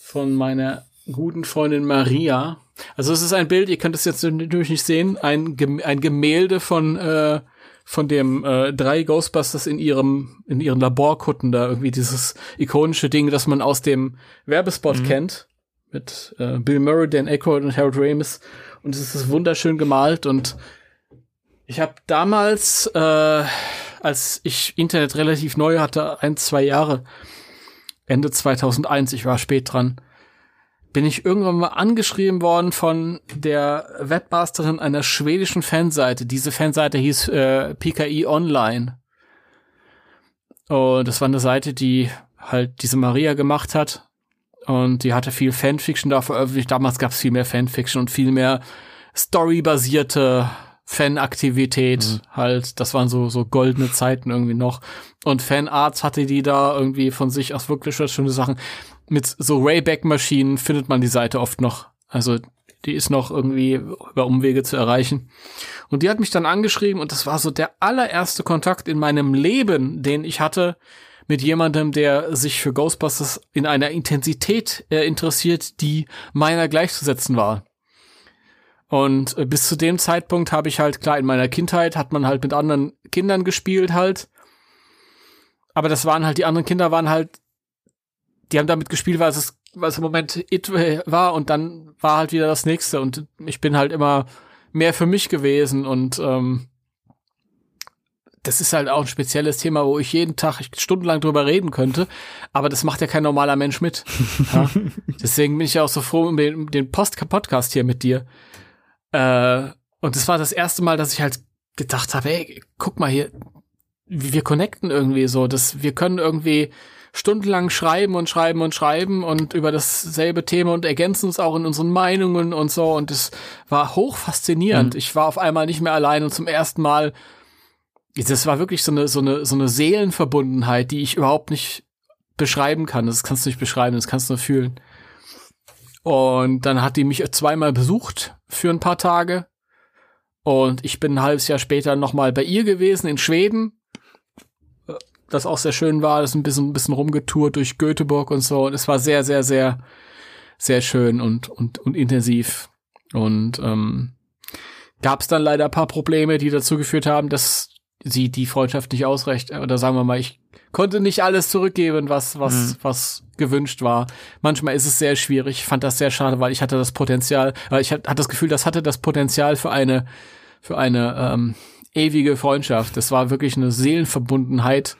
Von meiner guten Freundin Maria. Also es ist ein Bild, ihr könnt es jetzt natürlich nicht sehen, ein, Gem- ein Gemälde von, äh, von dem äh, drei Ghostbusters in ihrem, in ihren Laborkutten da, irgendwie dieses ikonische Ding, das man aus dem Werbespot kennt. Mit äh, Bill Murray, Dan Aykroyd und Harold Ramis. Und es ist wunderschön gemalt und ich habe damals, äh, als ich Internet relativ neu hatte, ein, zwei Jahre, Ende 2001, ich war spät dran, bin ich irgendwann mal angeschrieben worden von der Webmasterin einer schwedischen Fanseite. Diese Fanseite hieß äh, PKI Online. Und das war eine Seite, die halt diese Maria gemacht hat. Und die hatte viel Fanfiction da veröffentlicht. Damals gab es viel mehr Fanfiction und viel mehr storybasierte Fanaktivität halt. Das waren so, so goldene Zeiten irgendwie noch. Und Fanarts hatte die da irgendwie von sich aus wirklich schöne Sachen. Mit so Rayback-Maschinen findet man die Seite oft noch. Also die ist noch irgendwie über Umwege zu erreichen. Und die hat mich dann angeschrieben und das war so der allererste Kontakt in meinem Leben, den ich hatte mit jemandem, der sich für Ghostbusters in einer Intensität äh, interessiert, die meiner gleichzusetzen war. Und äh, bis zu dem Zeitpunkt habe ich halt, klar, in meiner Kindheit hat man halt mit anderen Kindern gespielt halt. Aber das waren halt, die anderen Kinder waren halt, die haben damit gespielt, weil es, es im Moment it war und dann war halt wieder das nächste und ich bin halt immer mehr für mich gewesen und ähm, das ist halt auch ein spezielles Thema, wo ich jeden Tag stundenlang drüber reden könnte, aber das macht ja kein normaler Mensch mit. ja? Deswegen bin ich ja auch so froh um den, den Post Podcast hier mit dir. Äh, und das war das erste Mal, dass ich halt gedacht habe, ey, guck mal hier, wir connecten irgendwie so, dass wir können irgendwie stundenlang schreiben und schreiben und schreiben und über dasselbe Thema und ergänzen uns auch in unseren Meinungen und so und es war hoch faszinierend. Ich war auf einmal nicht mehr allein und zum ersten Mal das war wirklich so eine so eine so eine Seelenverbundenheit, die ich überhaupt nicht beschreiben kann. Das kannst du nicht beschreiben, das kannst du nur fühlen. Und dann hat die mich zweimal besucht für ein paar Tage. Und ich bin ein halbes Jahr später nochmal bei ihr gewesen in Schweden. Das auch sehr schön war. Das ist ein bisschen, ein bisschen rumgetourt durch Göteborg und so. Und es war sehr, sehr, sehr, sehr schön und, und, und intensiv. Und ähm, gab es dann leider ein paar Probleme, die dazu geführt haben, dass sie die Freundschaft nicht ausreicht. Oder sagen wir mal, ich konnte nicht alles zurückgeben, was, was, Mhm. was gewünscht war. Manchmal ist es sehr schwierig. Ich fand das sehr schade, weil ich hatte das Potenzial, weil ich hatte das Gefühl, das hatte das Potenzial für eine, für eine ähm, ewige Freundschaft. Das war wirklich eine Seelenverbundenheit.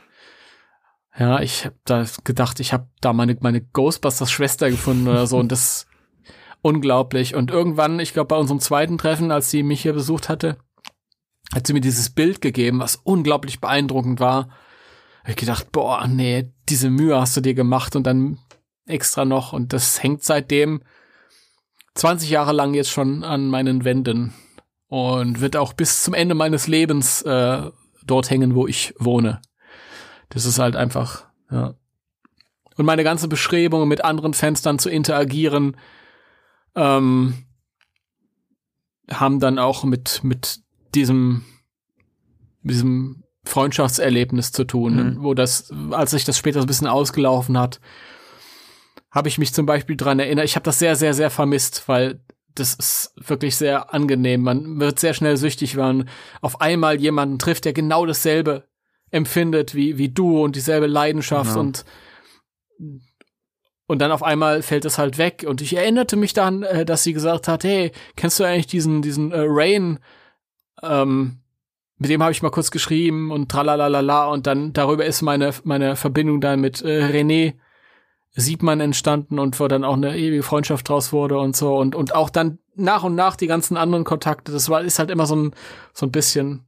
Ja, ich habe da gedacht, ich habe da meine, meine Ghostbusters-Schwester gefunden oder so und das unglaublich. Und irgendwann, ich glaube bei unserem zweiten Treffen, als sie mich hier besucht hatte, hat sie mir dieses Bild gegeben, was unglaublich beeindruckend war. Hab ich gedacht, boah, nee, diese Mühe hast du dir gemacht und dann extra noch. Und das hängt seitdem 20 Jahre lang jetzt schon an meinen Wänden und wird auch bis zum Ende meines Lebens äh, dort hängen, wo ich wohne. Das ist halt einfach, ja. Und meine ganze Bestrebung, mit anderen Fans dann zu interagieren, ähm, haben dann auch mit, mit diesem, diesem Freundschaftserlebnis zu tun, Mhm. wo das, als sich das später so ein bisschen ausgelaufen hat, habe ich mich zum Beispiel dran erinnert. Ich habe das sehr, sehr, sehr vermisst, weil das ist wirklich sehr angenehm. Man wird sehr schnell süchtig, wenn man auf einmal jemanden trifft, der genau dasselbe empfindet wie, wie du und dieselbe Leidenschaft Genau. und und dann auf einmal fällt es halt weg. Und ich erinnerte mich dann, äh, dass sie gesagt hat, hey, kennst du eigentlich diesen, diesen äh, Rain, ähm, mit dem habe ich mal kurz geschrieben und tralalala und dann darüber ist meine, meine Verbindung dann mit äh, René Siebmann entstanden und wo dann auch eine ewige Freundschaft draus wurde und so und, und auch dann nach und nach die ganzen anderen Kontakte. Das war, ist halt immer so ein, so ein bisschen,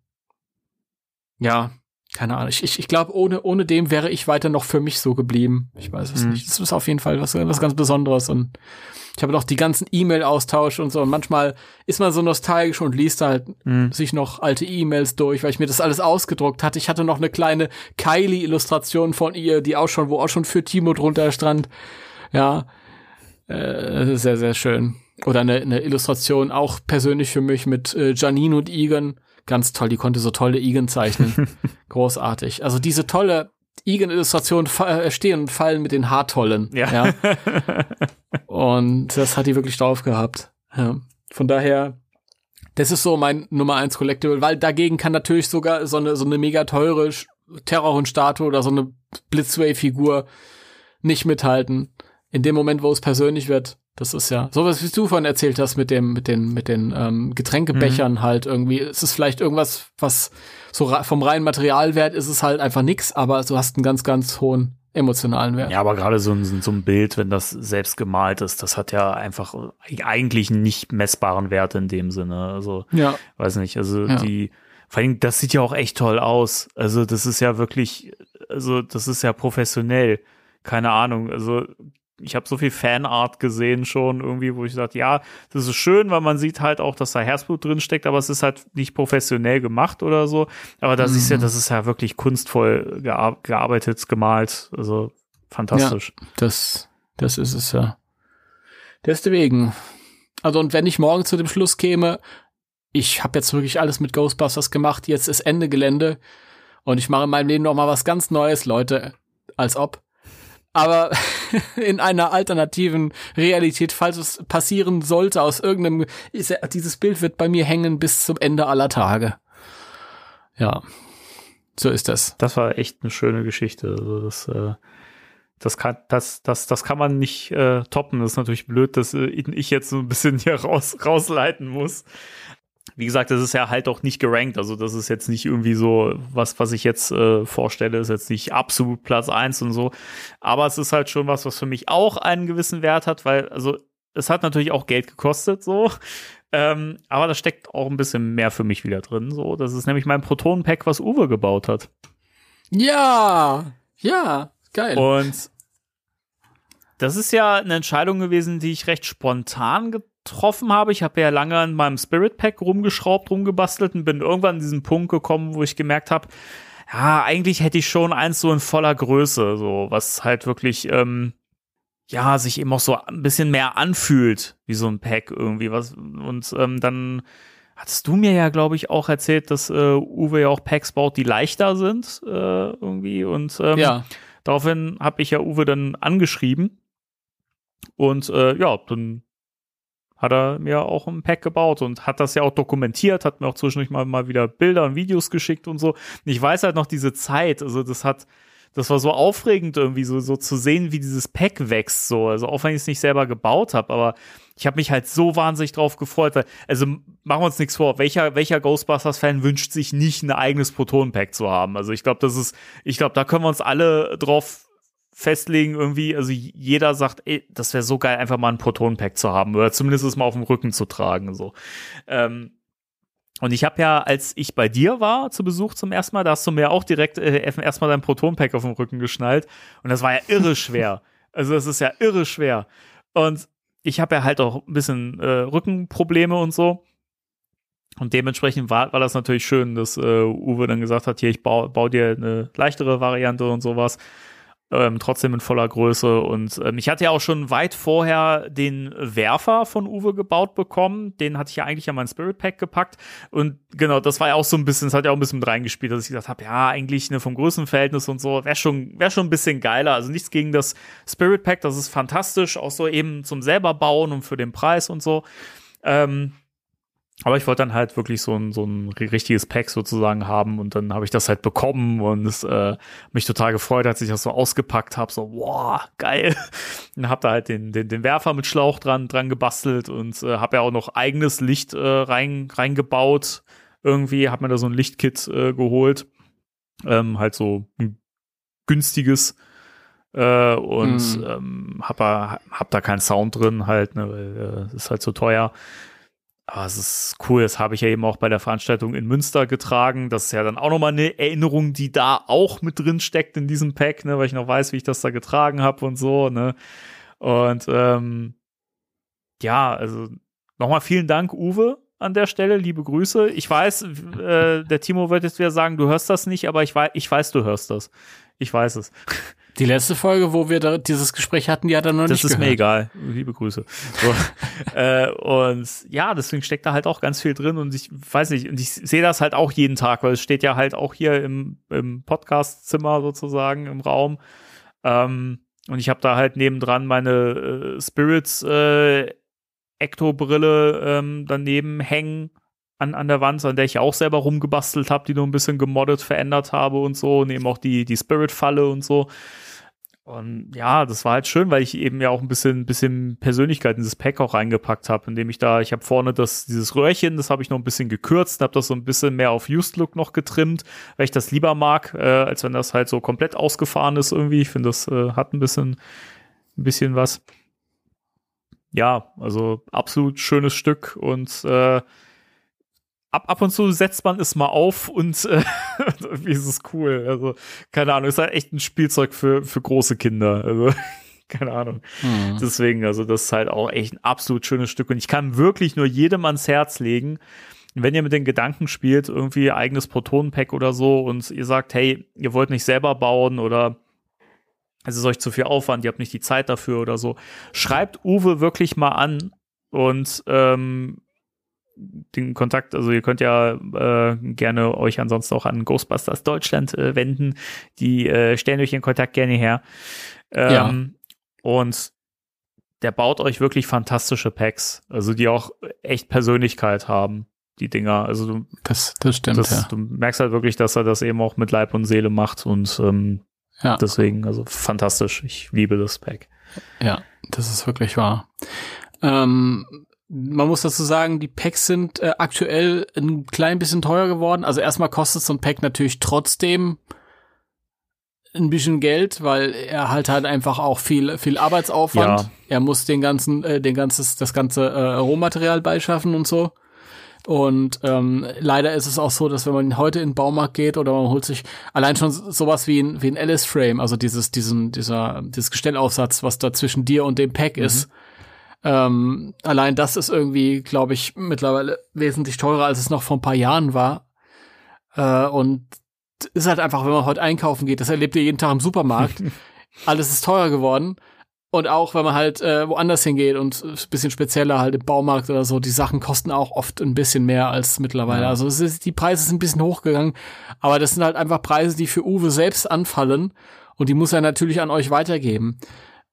ja, keine Ahnung. Ich, ich, ich glaube, ohne, ohne dem wäre ich weiter noch für mich so geblieben. Ich weiß es Mhm. nicht. Das ist auf jeden Fall was, was ganz Besonderes. Und ich habe noch die ganzen E-Mail-Austausch und so. Und manchmal ist man so nostalgisch und liest halt Mhm. sich noch alte E-Mails durch, weil ich mir das alles ausgedruckt hatte. Ich hatte noch eine kleine Kylie-Illustration von ihr, die auch schon, wo auch schon für Timo drunter stand. Ja, äh, sehr, sehr schön. Oder eine, eine Illustration auch persönlich für mich mit äh, Janine und Egan. Ganz toll, die konnte so tolle Egan zeichnen. Großartig. Also diese tolle Egan-Illustrationen fa- äh, stehen und fallen mit den Haartollen. Ja. Und das hat die wirklich drauf gehabt. Ja. Von daher, das ist so mein Nummer eins Collectible, weil dagegen kann natürlich sogar so eine, so eine mega teure Terrorhund-Statue oder so eine Blitzway-Figur nicht mithalten. In dem Moment, wo es persönlich wird, das ist ja sowas, wie du vorhin erzählt hast mit dem, mit den, mit den ähm, Getränkebechern halt irgendwie. Es ist vielleicht irgendwas, was so vom reinen Materialwert ist es halt einfach nix, aber du hast einen ganz, ganz hohen emotionalen Wert. Ja, aber gerade so ein, so ein Bild, wenn das selbst gemalt ist, das hat ja einfach eigentlich einen nicht messbaren Wert in dem Sinne. Also, Ja. weiß nicht, also Ja. die, vor allem, das sieht ja auch echt toll aus. Also, das ist ja wirklich, also, das ist ja professionell. Keine Ahnung, also, ich habe so viel Fanart gesehen schon irgendwie, wo ich sage, ja, das ist schön, weil man sieht halt auch, dass da Herzblut drin steckt, aber es ist halt nicht professionell gemacht oder so. Aber das ist ja, das ist ja wirklich kunstvoll gear gearbeitet, gemalt. Also fantastisch. Das, das ist es ja. Deswegen. Also, und wenn ich morgen zu dem Schluss käme, ich habe jetzt wirklich alles mit Ghostbusters gemacht, jetzt ist Ende Gelände und ich mache in meinem Leben noch mal was ganz Neues, Leute, als ob. Aber in einer alternativen Realität, falls es passieren sollte, aus irgendeinem, ist, dieses Bild wird bei mir hängen bis zum Ende aller Tage. Ja, so ist das. Das war echt eine schöne Geschichte. Also das, äh, das kann, das, das, das kann man nicht äh, toppen. Das ist natürlich blöd, dass äh, ich jetzt so ein bisschen hier raus, rausleiten muss. Wie gesagt, das ist ja halt auch nicht gerankt. Also das ist jetzt nicht irgendwie so, was, was ich jetzt äh, vorstelle, ist jetzt nicht absolut Platz eins und so. Aber es ist halt schon was, was für mich auch einen gewissen Wert hat, weil, also es hat natürlich auch Geld gekostet, so. Ähm, aber da steckt auch ein bisschen mehr für mich wieder drin. So, das ist nämlich mein Proton-Pack, was Uwe gebaut hat. Ja, ja, geil. Und das ist ja eine Entscheidung gewesen, die ich recht spontan getroffen habe. Ich habe ja lange an meinem Spirit Pack rumgeschraubt, rumgebastelt und bin irgendwann an diesen Punkt gekommen, wo ich gemerkt habe, ja, eigentlich hätte ich schon eins so in voller Größe, so was halt wirklich, ähm, ja, sich eben auch so ein bisschen mehr anfühlt, wie so ein Pack irgendwie. Was, und ähm, dann hattest du mir ja, glaube ich, auch erzählt, dass äh, Uwe ja auch Packs baut, die leichter sind äh, irgendwie. Und ähm, ja. Daraufhin habe ich ja Uwe dann angeschrieben und äh, ja, dann hat er mir auch ein Pack gebaut und hat das ja auch dokumentiert, hat mir auch zwischendurch mal, mal wieder Bilder und Videos geschickt und so. Und ich weiß halt noch diese Zeit, also das hat, das war so aufregend irgendwie so, so zu sehen, wie dieses Pack wächst so. Also auch wenn ich es nicht selber gebaut habe, aber ich habe mich halt so wahnsinnig drauf gefreut, weil, also machen wir uns nichts vor, welcher, welcher Ghostbusters-Fan wünscht sich nicht ein eigenes Proton-Pack zu haben? Also ich glaube, das ist, ich glaube, da können wir uns alle drauf festlegen irgendwie, also jeder sagt, ey, das wäre so geil, einfach mal ein Proton-Pack zu haben oder zumindest es mal auf dem Rücken zu tragen, so. Ähm, und ich habe ja, als ich bei dir war zu Besuch zum ersten Mal, da hast du mir auch direkt äh, erstmal dein Proton-Pack auf dem Rücken geschnallt und das war ja irre schwer. Also das ist ja irre schwer. Und ich habe ja halt auch ein bisschen äh, Rückenprobleme und so. Und dementsprechend war, war das natürlich schön, dass äh, Uwe dann gesagt hat, hier, ich baue bau dir eine leichtere Variante und sowas. Ähm, trotzdem in voller Größe. Und ähm, ich hatte ja auch schon weit vorher den Werfer von Uwe gebaut bekommen. Den hatte ich ja eigentlich an mein Spirit Pack gepackt. Und genau, das war ja auch so ein bisschen, das hat ja auch ein bisschen mit reingespielt, dass ich gesagt habe, ja, eigentlich ne, vom Größenverhältnis und so, wäre schon, wär schon ein bisschen geiler. Also nichts gegen das Spirit Pack, das ist fantastisch, auch so eben zum selber bauen und für den Preis und so. Ähm, aber ich wollte dann halt wirklich so ein, so ein richtiges Pack sozusagen haben und dann habe ich das halt bekommen und es äh, mich total gefreut, als ich das so ausgepackt habe, so, wow, geil. Und habe da halt den, den, den Werfer mit Schlauch dran, dran gebastelt und äh, habe ja auch noch eigenes Licht äh, rein, reingebaut irgendwie, hab mir da so ein Lichtkit äh, geholt. Ähm, halt so ein günstiges äh, und Mhm. ähm, hab, da- hab da keinen Sound drin halt, ne, weil äh, ist halt zu teuer. Aber es ist cool, das habe ich ja eben auch bei der Veranstaltung in Münster getragen. Das ist ja dann auch nochmal eine Erinnerung, die da auch mit drin steckt in diesem Pack, ne, weil ich noch weiß, wie ich das da getragen habe und so, ne. Und ähm, ja, also nochmal vielen Dank, Uwe, an der Stelle. Liebe Grüße. Ich weiß, äh, der Timo wird jetzt wieder sagen, du hörst das nicht, aber ich weiß, ich weiß, du hörst das. Ich weiß es. Die letzte Folge, wo wir da dieses Gespräch hatten, die hat er noch Das nicht ist mir gehört. egal. Liebe Grüße. So. äh, und ja, deswegen steckt da halt auch ganz viel drin und ich weiß nicht, und ich sehe das halt auch jeden Tag, weil es steht ja halt auch hier im, im Podcast-Zimmer sozusagen, im Raum. Ähm, und ich habe da halt nebendran meine äh, Spirits äh, Ecto-Brille ähm, daneben hängen an, an der Wand, an der ich auch selber rumgebastelt habe, die nur ein bisschen gemoddet, verändert habe und so. Und eben auch die, die Spirit-Falle und so. Und ja, das war halt schön, weil ich eben ja auch ein bisschen, bisschen Persönlichkeit in dieses Pack auch reingepackt habe, indem ich da, ich habe vorne das, dieses Röhrchen, das habe ich noch ein bisschen gekürzt, habe das so ein bisschen mehr auf Used Look noch getrimmt, weil ich das lieber mag, äh, als wenn das halt so komplett ausgefahren ist irgendwie. Ich finde, das äh, hat ein bisschen, ein bisschen was. Ja, also absolut schönes Stück und äh, ab, ab und zu setzt man es mal auf und äh, irgendwie ist es cool. Also, keine Ahnung, ist halt echt ein Spielzeug für, für große Kinder. Also, keine Ahnung. Hm. Deswegen, also, das ist halt auch echt ein absolut schönes Stück. Und ich kann wirklich nur jedem ans Herz legen, wenn ihr mit den Gedanken spielt, irgendwie eigenes Protonenpack oder so und ihr sagt, hey, ihr wollt nicht selber bauen oder es ist euch zu viel Aufwand, ihr habt nicht die Zeit dafür oder so, schreibt Uwe wirklich mal an und ähm, den Kontakt, also ihr könnt ja äh, gerne euch ansonsten auch an Ghostbusters Deutschland äh, wenden. Die äh, stellen euch den Kontakt gerne her. Ähm, Und der baut euch wirklich fantastische Packs, also die auch echt Persönlichkeit haben, die Dinger. Also du, Das, das stimmt, das, ja. du merkst halt wirklich, dass er das eben auch mit Leib und Seele macht und ähm, Ja. deswegen, also fantastisch. Ich liebe das Pack. Ja, das ist wirklich wahr. Ähm, man muss dazu sagen, die Packs sind äh, aktuell ein klein bisschen teuer geworden. Also erstmal kostet so ein Pack natürlich trotzdem ein bisschen Geld, weil er halt halt einfach auch viel viel Arbeitsaufwand. Ja. Er muss den ganzen äh, den ganzes das ganze äh, Rohmaterial beischaffen und so. Und ähm, leider ist es auch so, dass wenn man heute in den Baumarkt geht oder man holt sich allein schon sowas wie ein, wie ein Alice Frame, also dieses, diesen, dieser, dieses Gestellaufsatz, was da zwischen dir und dem Pack ist, ähm, allein das ist irgendwie, glaube ich, mittlerweile wesentlich teurer, als es noch vor ein paar Jahren war. Äh, und ist halt einfach, wenn man heute einkaufen geht, das erlebt ihr jeden Tag im Supermarkt. Alles ist teurer geworden. Und auch wenn man halt äh, woanders hingeht und ein bisschen spezieller halt im Baumarkt oder so, die Sachen kosten auch oft ein bisschen mehr als mittlerweile. Ja. Also es ist, die Preise sind ein bisschen hochgegangen, aber das sind halt einfach Preise, die für Uwe selbst anfallen und die muss er natürlich an euch weitergeben.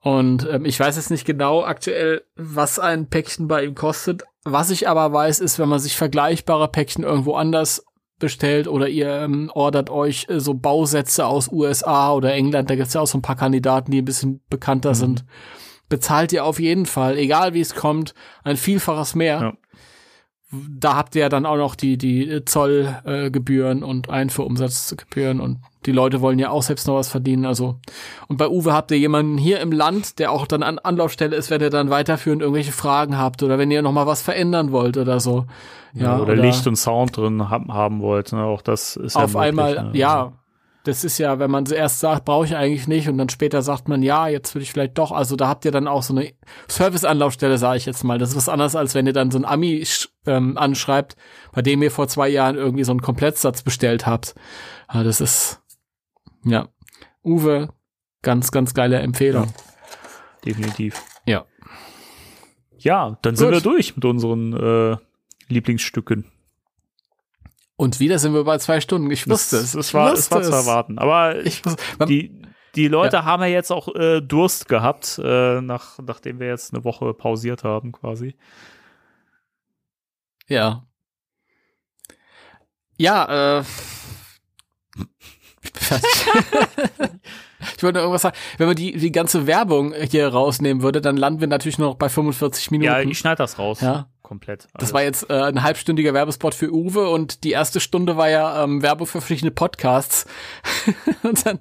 Und ähm, ich weiß jetzt nicht genau aktuell, was ein Päckchen bei ihm kostet. Was ich aber weiß, ist, wenn man sich vergleichbare Päckchen irgendwo anders bestellt oder ihr ähm, ordert euch äh, so Bausätze aus USA oder England, da gibt's ja auch so ein paar Kandidaten, die ein bisschen bekannter sind, bezahlt ihr auf jeden Fall, egal wie es kommt, ein Vielfaches mehr. Ja. Da habt ihr ja dann auch noch die, die Zollgebühren äh, und Einfuhrumsatzgebühren und die Leute wollen ja auch selbst noch was verdienen. Also und bei Uwe habt ihr jemanden hier im Land, der auch dann an Anlaufstelle ist, wenn ihr dann weiterführend irgendwelche Fragen habt oder wenn ihr noch mal was verändern wollt oder so. Ja, oder, Licht und Sound drin haben, haben wollt. Ne? Auch das ist ja auf möglich, einmal, ne? ja. Das ist ja, wenn man zuerst sagt, brauche ich eigentlich nicht und dann später sagt man, ja, jetzt will ich vielleicht doch. Also da habt ihr dann auch so eine Service-Anlaufstelle, sage ich jetzt mal. Das ist was anderes, als wenn ihr dann so ein Ami ähm, anschreibt, bei dem ihr vor zwei Jahren irgendwie so einen Komplettsatz bestellt habt. Ja, das ist, ja. Uwe, ganz, ganz geile Empfehlung. Definitiv. Ja. Ja, dann sind Gut. wir durch mit unseren äh, Lieblingsstücken. Und wieder sind wir bei zwei Stunden. Ich wusste es. Das Ich war, es war zu erwarten. Aber Ich die, die Leute haben ja jetzt auch äh, Durst gehabt, äh, nach, nachdem wir jetzt eine Woche pausiert haben, quasi. Ja. Ja, äh. Ich wollte irgendwas sagen. Wenn man die, die ganze Werbung hier rausnehmen würde, dann landen wir natürlich nur noch bei 45 Minuten. Ja, ich schneide das raus. Ja. Komplett. Das alles. war jetzt äh, ein halbstündiger Werbespot für Uwe und die erste Stunde war ja ähm, Werbung für verschiedene Podcasts. und dann,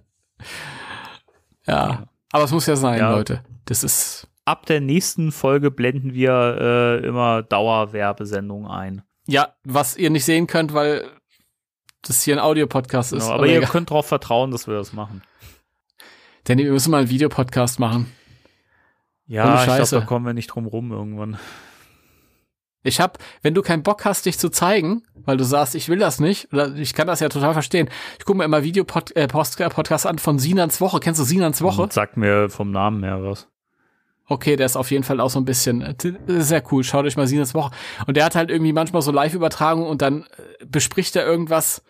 ja. Aber es muss ja sein, Ja. Leute. Das ist, Ab der nächsten Folge blenden wir äh, immer Dauerwerbesendungen ein. ja, was ihr nicht sehen könnt, weil das hier ein Audiopodcast ist. Genau, aber ihr könnt darauf vertrauen, dass wir das machen. Danny, wir müssen mal einen Videopodcast machen. Ja, ich glaube, da kommen wir nicht drum rum irgendwann. Ich hab, wenn du keinen Bock hast, dich zu zeigen, weil du sagst, ich will das nicht, oder ich kann das ja total verstehen. Ich gucke mir immer Videopodcasts äh, Post- Podcasts an von Sinans Woche. Kennst du Sinans Woche? Und sagt mir vom Namen her was. Okay, der ist auf jeden Fall auch so ein bisschen äh, sehr cool. Schaut euch mal Sinans Woche. Und der hat halt irgendwie manchmal so Live-Übertragungen und dann äh, bespricht er irgendwas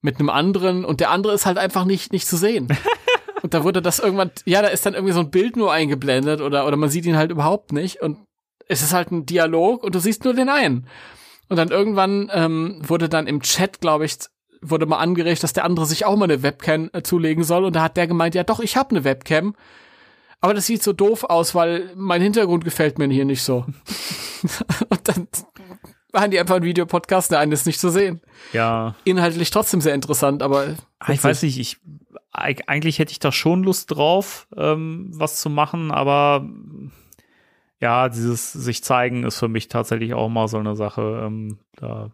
mit einem anderen und der andere ist halt einfach nicht, nicht zu sehen. und da wurde das irgendwann, ja, da ist dann irgendwie so ein Bild nur eingeblendet oder, oder man sieht ihn halt überhaupt nicht und es ist halt ein Dialog und du siehst nur den einen. Und dann irgendwann ähm, wurde dann im Chat, glaube ich, wurde mal angeregt, dass der andere sich auch mal eine Webcam äh, zulegen soll. Und da hat der gemeint, ja doch, ich habe eine Webcam. Aber das sieht so doof aus, weil mein Hintergrund gefällt mir hier nicht so. und dann machen die einfach einen Videopodcast, der einen ist nicht zu sehen. Ja, Inhaltlich trotzdem sehr interessant, aber Ah, ich weiß nicht, ich eig- eigentlich hätte ich da schon Lust drauf, ähm, was zu machen, aber ja, dieses sich zeigen ist für mich tatsächlich auch mal so eine Sache. Ähm, da,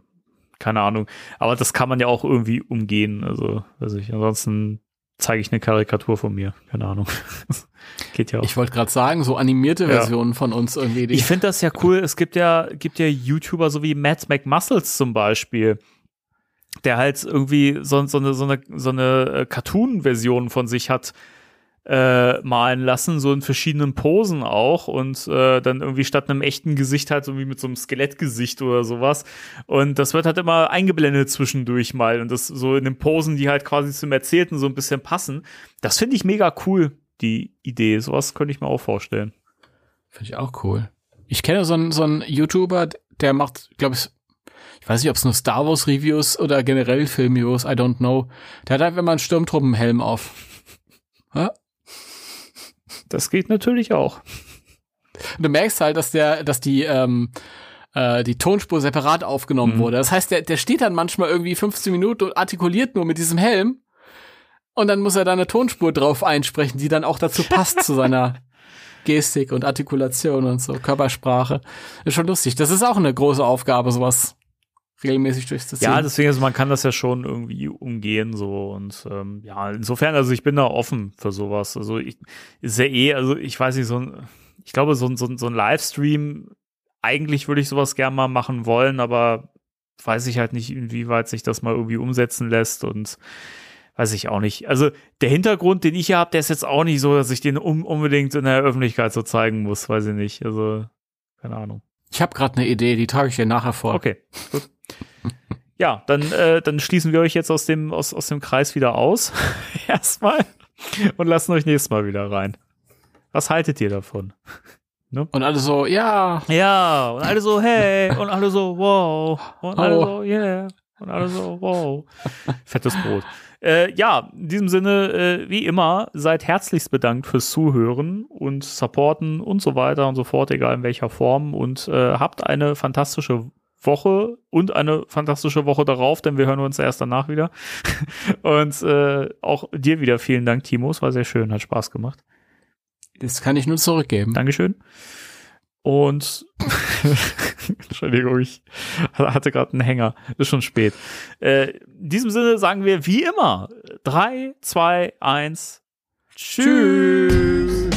keine Ahnung. Aber das kann man ja auch irgendwie umgehen. Also, weiß ich, ansonsten zeige ich eine Karikatur von mir. Keine Ahnung. Geht ja auch. Ich wollte gerade sagen, so animierte Ja. Versionen von uns irgendwie. Ich finde das ja cool. Es gibt ja, gibt ja YouTuber so wie Matt McMuscles zum Beispiel, der halt irgendwie so, so eine, so eine, so eine äh, Cartoon-Version von sich hat äh, malen lassen, so in verschiedenen Posen auch und äh, dann irgendwie statt einem echten Gesicht halt so wie mit so einem Skelettgesicht oder sowas. Und das wird halt immer eingeblendet zwischendurch mal und das so in den Posen, die halt quasi zum Erzählten so ein bisschen passen. Das finde ich mega cool, die Idee. Sowas könnte ich mir auch vorstellen. Finde ich auch cool. Ich kenne so einen, so einen YouTuber, der macht, glaube ich, ich weiß nicht, ob es nur Star Wars Reviews oder generell Film-Reviews, I don't know. Der hat einfach mal einen Sturmtruppenhelm auf. Das geht natürlich auch. Du merkst halt, dass der, dass die, ähm, äh, die Tonspur separat aufgenommen Mhm. wurde. Das heißt, der, der steht dann manchmal irgendwie 15 Minuten und artikuliert nur mit diesem Helm. Und dann muss er da eine Tonspur drauf einsprechen, die dann auch dazu passt zu seiner Gestik und Artikulation und so, Körpersprache. Ist schon lustig. Das ist auch eine große Aufgabe, sowas regelmäßig durchzuziehen. Ja, deswegen, also man kann das ja schon irgendwie umgehen, so und ähm, ja, insofern, also ich bin da offen für sowas. Also ich ist ja eh, also ich weiß nicht, so ein, ich glaube, so ein, so ein, so ein Livestream, eigentlich würde ich sowas gern mal machen wollen, aber weiß ich halt nicht, inwieweit sich das mal irgendwie umsetzen lässt und weiß ich auch nicht. Also der Hintergrund, den ich hier habe, der ist jetzt auch nicht so, dass ich den um, unbedingt in der Öffentlichkeit so zeigen muss, weiß ich nicht. Also, keine Ahnung. Ich habe gerade eine Idee, die trage ich dir nachher vor. Okay, gut. Ja, dann, äh, dann schließen wir euch jetzt aus dem, aus, aus dem Kreis wieder aus. Erstmal. Und lassen euch nächstes Mal wieder rein. Was haltet ihr davon? Und alle so, ja, Ja, und alle so, hey, und alle so, wow, und alle Oh. so, yeah, und alle so, wow. Fettes Brot. Äh, ja, in diesem Sinne, äh, wie immer, seid herzlichst bedankt fürs Zuhören und Supporten und so weiter und so fort, egal in welcher Form. Und äh, habt eine fantastische Woche und eine fantastische Woche darauf, denn wir hören uns erst danach wieder. und äh, auch dir wieder vielen Dank, Timo. Es war sehr schön, hat Spaß gemacht. das kann ich nur zurückgeben. Dankeschön. Und Entschuldigung, ich hatte gerade einen Hänger. Ist schon spät. Äh, in diesem Sinne sagen wir wie immer: 3, 2, 1, Tschüss.